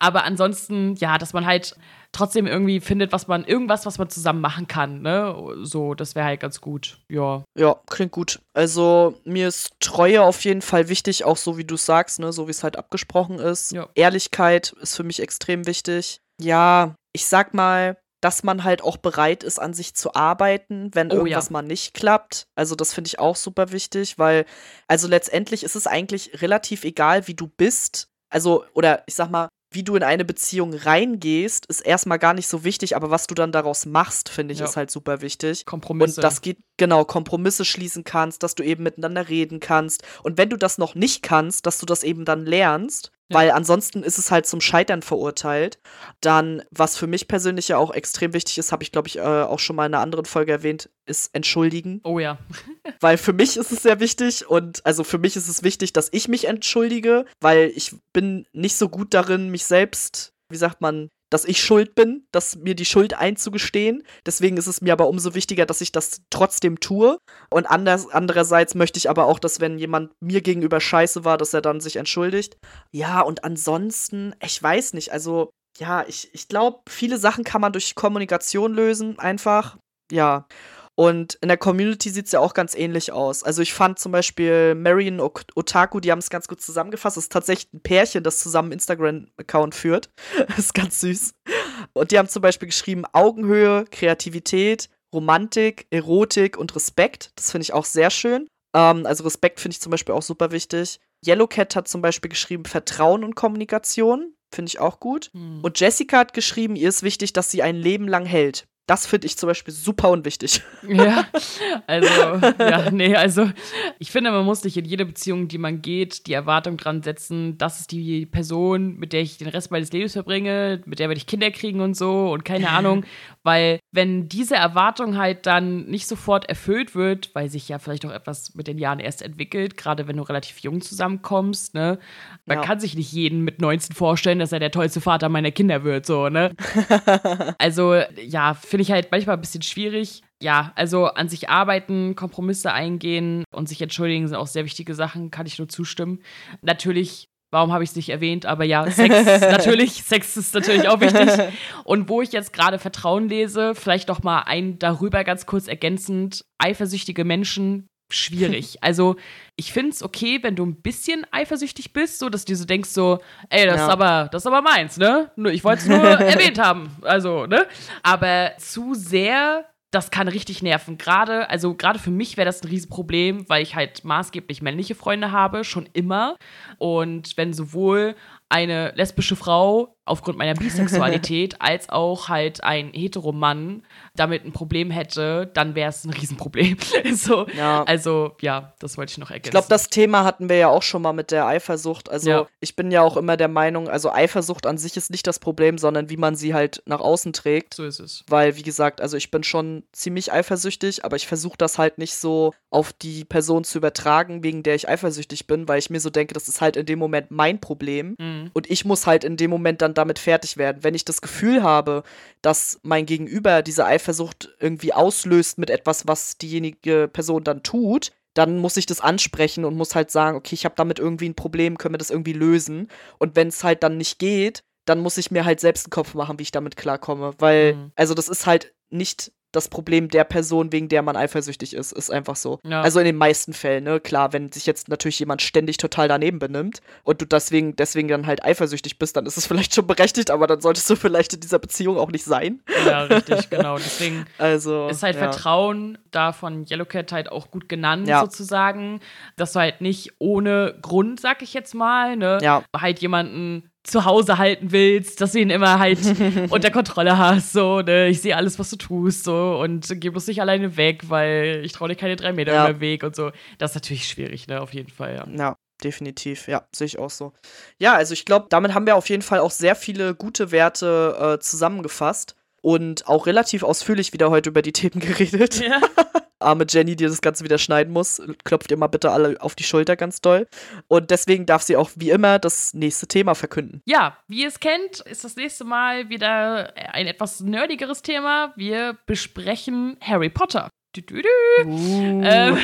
Aber ansonsten, ja, dass man halt trotzdem irgendwie findet, was man, irgendwas, was man zusammen machen kann, ne? So, das wäre halt ganz gut, ja. Ja, klingt gut. Also, mir ist Treue auf jeden Fall wichtig, auch so wie du sagst, ne? So wie es halt abgesprochen ist. Ja. Ehrlichkeit ist für mich extrem wichtig. Ja, ich sag mal, dass man halt auch bereit ist, an sich zu arbeiten, wenn oh, irgendwas ja. mal nicht klappt. Also das finde ich auch super wichtig, weil, also letztendlich ist es eigentlich relativ egal, wie du bist. Also, oder ich sag mal, wie du in eine Beziehung reingehst, ist erstmal gar nicht so wichtig, aber was du dann daraus machst, finde ich, ja. ist halt super wichtig. Kompromisse. Und das geht, genau, Kompromisse schließen kannst, dass du eben miteinander reden kannst. Und wenn du das noch nicht kannst, dass du das eben dann lernst weil ansonsten ist es halt zum Scheitern verurteilt. Dann, was für mich persönlich ja auch extrem wichtig ist, habe ich, glaube ich, äh, auch schon mal in einer anderen Folge erwähnt, ist entschuldigen. Oh ja. weil für mich ist es sehr wichtig und also für mich ist es wichtig, dass ich mich entschuldige, weil ich bin nicht so gut darin, mich selbst, wie sagt man, dass ich schuld bin, dass mir die Schuld einzugestehen. Deswegen ist es mir aber umso wichtiger, dass ich das trotzdem tue. Und anders, andererseits möchte ich aber auch, dass wenn jemand mir gegenüber scheiße war, dass er dann sich entschuldigt. Ja, und ansonsten, ich weiß nicht, also ja, ich, ich glaube, viele Sachen kann man durch Kommunikation lösen, einfach. Ja. Und in der Community sieht es ja auch ganz ähnlich aus. Also ich fand zum Beispiel Marion Otaku, die haben es ganz gut zusammengefasst. Es ist tatsächlich ein Pärchen, das zusammen einen Instagram-Account führt. das ist ganz süß. Und die haben zum Beispiel geschrieben Augenhöhe, Kreativität, Romantik, Erotik und Respekt. Das finde ich auch sehr schön. Ähm, also Respekt finde ich zum Beispiel auch super wichtig. Yellowcat hat zum Beispiel geschrieben Vertrauen und Kommunikation. Finde ich auch gut. Hm. Und Jessica hat geschrieben, ihr ist wichtig, dass sie ein Leben lang hält. Das finde ich zum Beispiel super unwichtig. Ja, also, ja, nee, also ich finde, man muss nicht in jede Beziehung, die man geht, die Erwartung dran setzen, das ist die Person, mit der ich den Rest meines Lebens verbringe, mit der werde ich Kinder kriegen und so und keine Ahnung, weil wenn diese Erwartung halt dann nicht sofort erfüllt wird, weil sich ja vielleicht auch etwas mit den Jahren erst entwickelt, gerade wenn du relativ jung zusammenkommst, ne, man ja. kann sich nicht jeden mit 19 vorstellen, dass er der tollste Vater meiner Kinder wird, so, ne? also, ja, finde ich halt manchmal ein bisschen schwierig. Ja, also an sich arbeiten, Kompromisse eingehen und sich entschuldigen sind auch sehr wichtige Sachen, kann ich nur zustimmen. Natürlich Warum habe ich es nicht erwähnt? Aber ja, Sex natürlich, Sex ist natürlich auch wichtig. Und wo ich jetzt gerade Vertrauen lese, vielleicht noch mal ein darüber ganz kurz ergänzend: Eifersüchtige Menschen schwierig. Also, ich finde es okay, wenn du ein bisschen eifersüchtig bist, so dass du so denkst, so, ey, das ja. ist aber, das ist aber meins, ne? Ich wollte es nur erwähnt haben. Also, ne? Aber zu sehr das kann richtig nerven. Gerade, also gerade für mich wäre das ein Riesenproblem, weil ich halt maßgeblich männliche Freunde habe, schon immer. Und wenn sowohl eine lesbische Frau aufgrund meiner Bisexualität als auch halt ein Heteromann damit ein Problem hätte, dann wäre es ein Riesenproblem. so, ja. Also ja, das wollte ich noch ergänzen. Ich glaube, das Thema hatten wir ja auch schon mal mit der Eifersucht. Also ja. ich bin ja auch immer der Meinung, also Eifersucht an sich ist nicht das Problem, sondern wie man sie halt nach außen trägt. So ist es. Weil, wie gesagt, also ich bin schon ziemlich eifersüchtig, aber ich versuche das halt nicht so auf die Person zu übertragen, wegen der ich eifersüchtig bin, weil ich mir so denke, das ist halt in dem Moment mein Problem. Mhm. Und ich muss halt in dem Moment dann damit fertig werden. Wenn ich das Gefühl habe, dass mein Gegenüber diese Eifersucht irgendwie auslöst mit etwas, was diejenige Person dann tut, dann muss ich das ansprechen und muss halt sagen, okay, ich habe damit irgendwie ein Problem, können wir das irgendwie lösen? Und wenn es halt dann nicht geht, dann muss ich mir halt selbst einen Kopf machen, wie ich damit klarkomme. Weil, mhm. also das ist halt nicht das Problem der Person, wegen der man eifersüchtig ist. Ist einfach so. Ja. Also in den meisten Fällen, ne? Klar, wenn sich jetzt natürlich jemand ständig total daneben benimmt und du deswegen, deswegen dann halt eifersüchtig bist, dann ist es vielleicht schon berechtigt, aber dann solltest du vielleicht in dieser Beziehung auch nicht sein. Ja, richtig, genau. Deswegen also, ist halt ja. Vertrauen da von Yellowcat halt auch gut genannt, ja. sozusagen. Dass du halt nicht ohne Grund, sag ich jetzt mal, ne, ja. halt jemanden zu Hause halten willst, dass du ihn immer halt unter Kontrolle hast. So, ne? Ich sehe alles, was du tust, so und geh bloß nicht alleine weg, weil ich traue dir keine drei Meter ja. über den Weg und so. Das ist natürlich schwierig, ne? Auf jeden Fall, ja. Ja. Definitiv, ja, sehe ich auch so. Ja, also ich glaube, damit haben wir auf jeden Fall auch sehr viele gute Werte äh, zusammengefasst und auch relativ ausführlich wieder heute über die Themen geredet. Ja. arme Jenny, die das Ganze wieder schneiden muss, klopft ihr mal bitte alle auf die Schulter ganz doll. Und deswegen darf sie auch wie immer das nächste Thema verkünden. Ja, wie ihr es kennt, ist das nächste Mal wieder ein etwas nerdigeres Thema. Wir besprechen Harry Potter. Du, du, du. Uh. Ähm,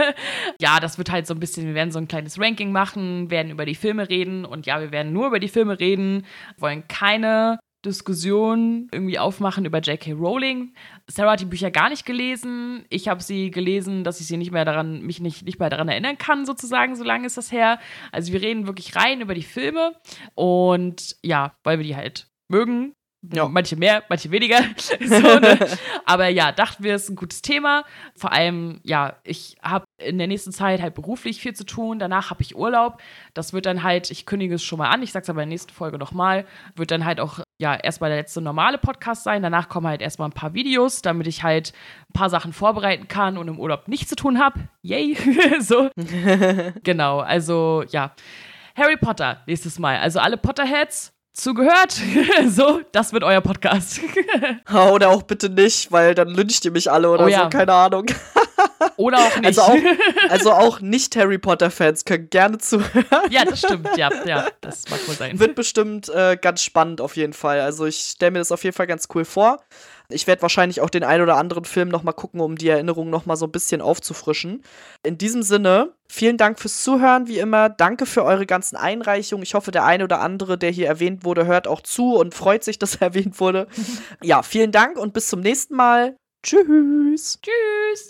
ja, das wird halt so ein bisschen, wir werden so ein kleines Ranking machen, werden über die Filme reden und ja, wir werden nur über die Filme reden, wollen keine Diskussion irgendwie aufmachen über J.K. Rowling. Sarah hat die Bücher gar nicht gelesen. Ich habe sie gelesen, dass ich sie nicht mehr daran, mich nicht, nicht mehr daran erinnern kann, sozusagen, so lange ist das her. Also wir reden wirklich rein über die Filme und ja, weil wir die halt mögen. Ja. Manche mehr, manche weniger. so, ne? Aber ja, dachten wir, es ist ein gutes Thema. Vor allem, ja, ich habe in der nächsten Zeit halt beruflich viel zu tun. Danach habe ich Urlaub. Das wird dann halt, ich kündige es schon mal an, ich sage es aber in der nächsten Folge nochmal, wird dann halt auch, ja, erstmal der letzte normale Podcast sein. Danach kommen halt erstmal ein paar Videos, damit ich halt ein paar Sachen vorbereiten kann und im Urlaub nichts zu tun habe. Yay! so. genau, also ja. Harry Potter nächstes Mal. Also alle Potterheads, zugehört. so, das wird euer Podcast. oder auch bitte nicht, weil dann lyncht ihr mich alle oder oh, ja. so, keine Ahnung. oder auch nicht. Also auch, also auch nicht Harry Potter-Fans können gerne zuhören. ja, das stimmt, ja, ja, das mag wohl sein. Wird bestimmt äh, ganz spannend auf jeden Fall. Also ich stelle mir das auf jeden Fall ganz cool vor. Ich werde wahrscheinlich auch den ein oder anderen Film noch mal gucken, um die Erinnerung noch mal so ein bisschen aufzufrischen. In diesem Sinne, vielen Dank fürs Zuhören, wie immer. Danke für eure ganzen Einreichungen. Ich hoffe, der eine oder andere, der hier erwähnt wurde, hört auch zu und freut sich, dass er erwähnt wurde. ja, vielen Dank und bis zum nächsten Mal. Tschüss. Tschüss.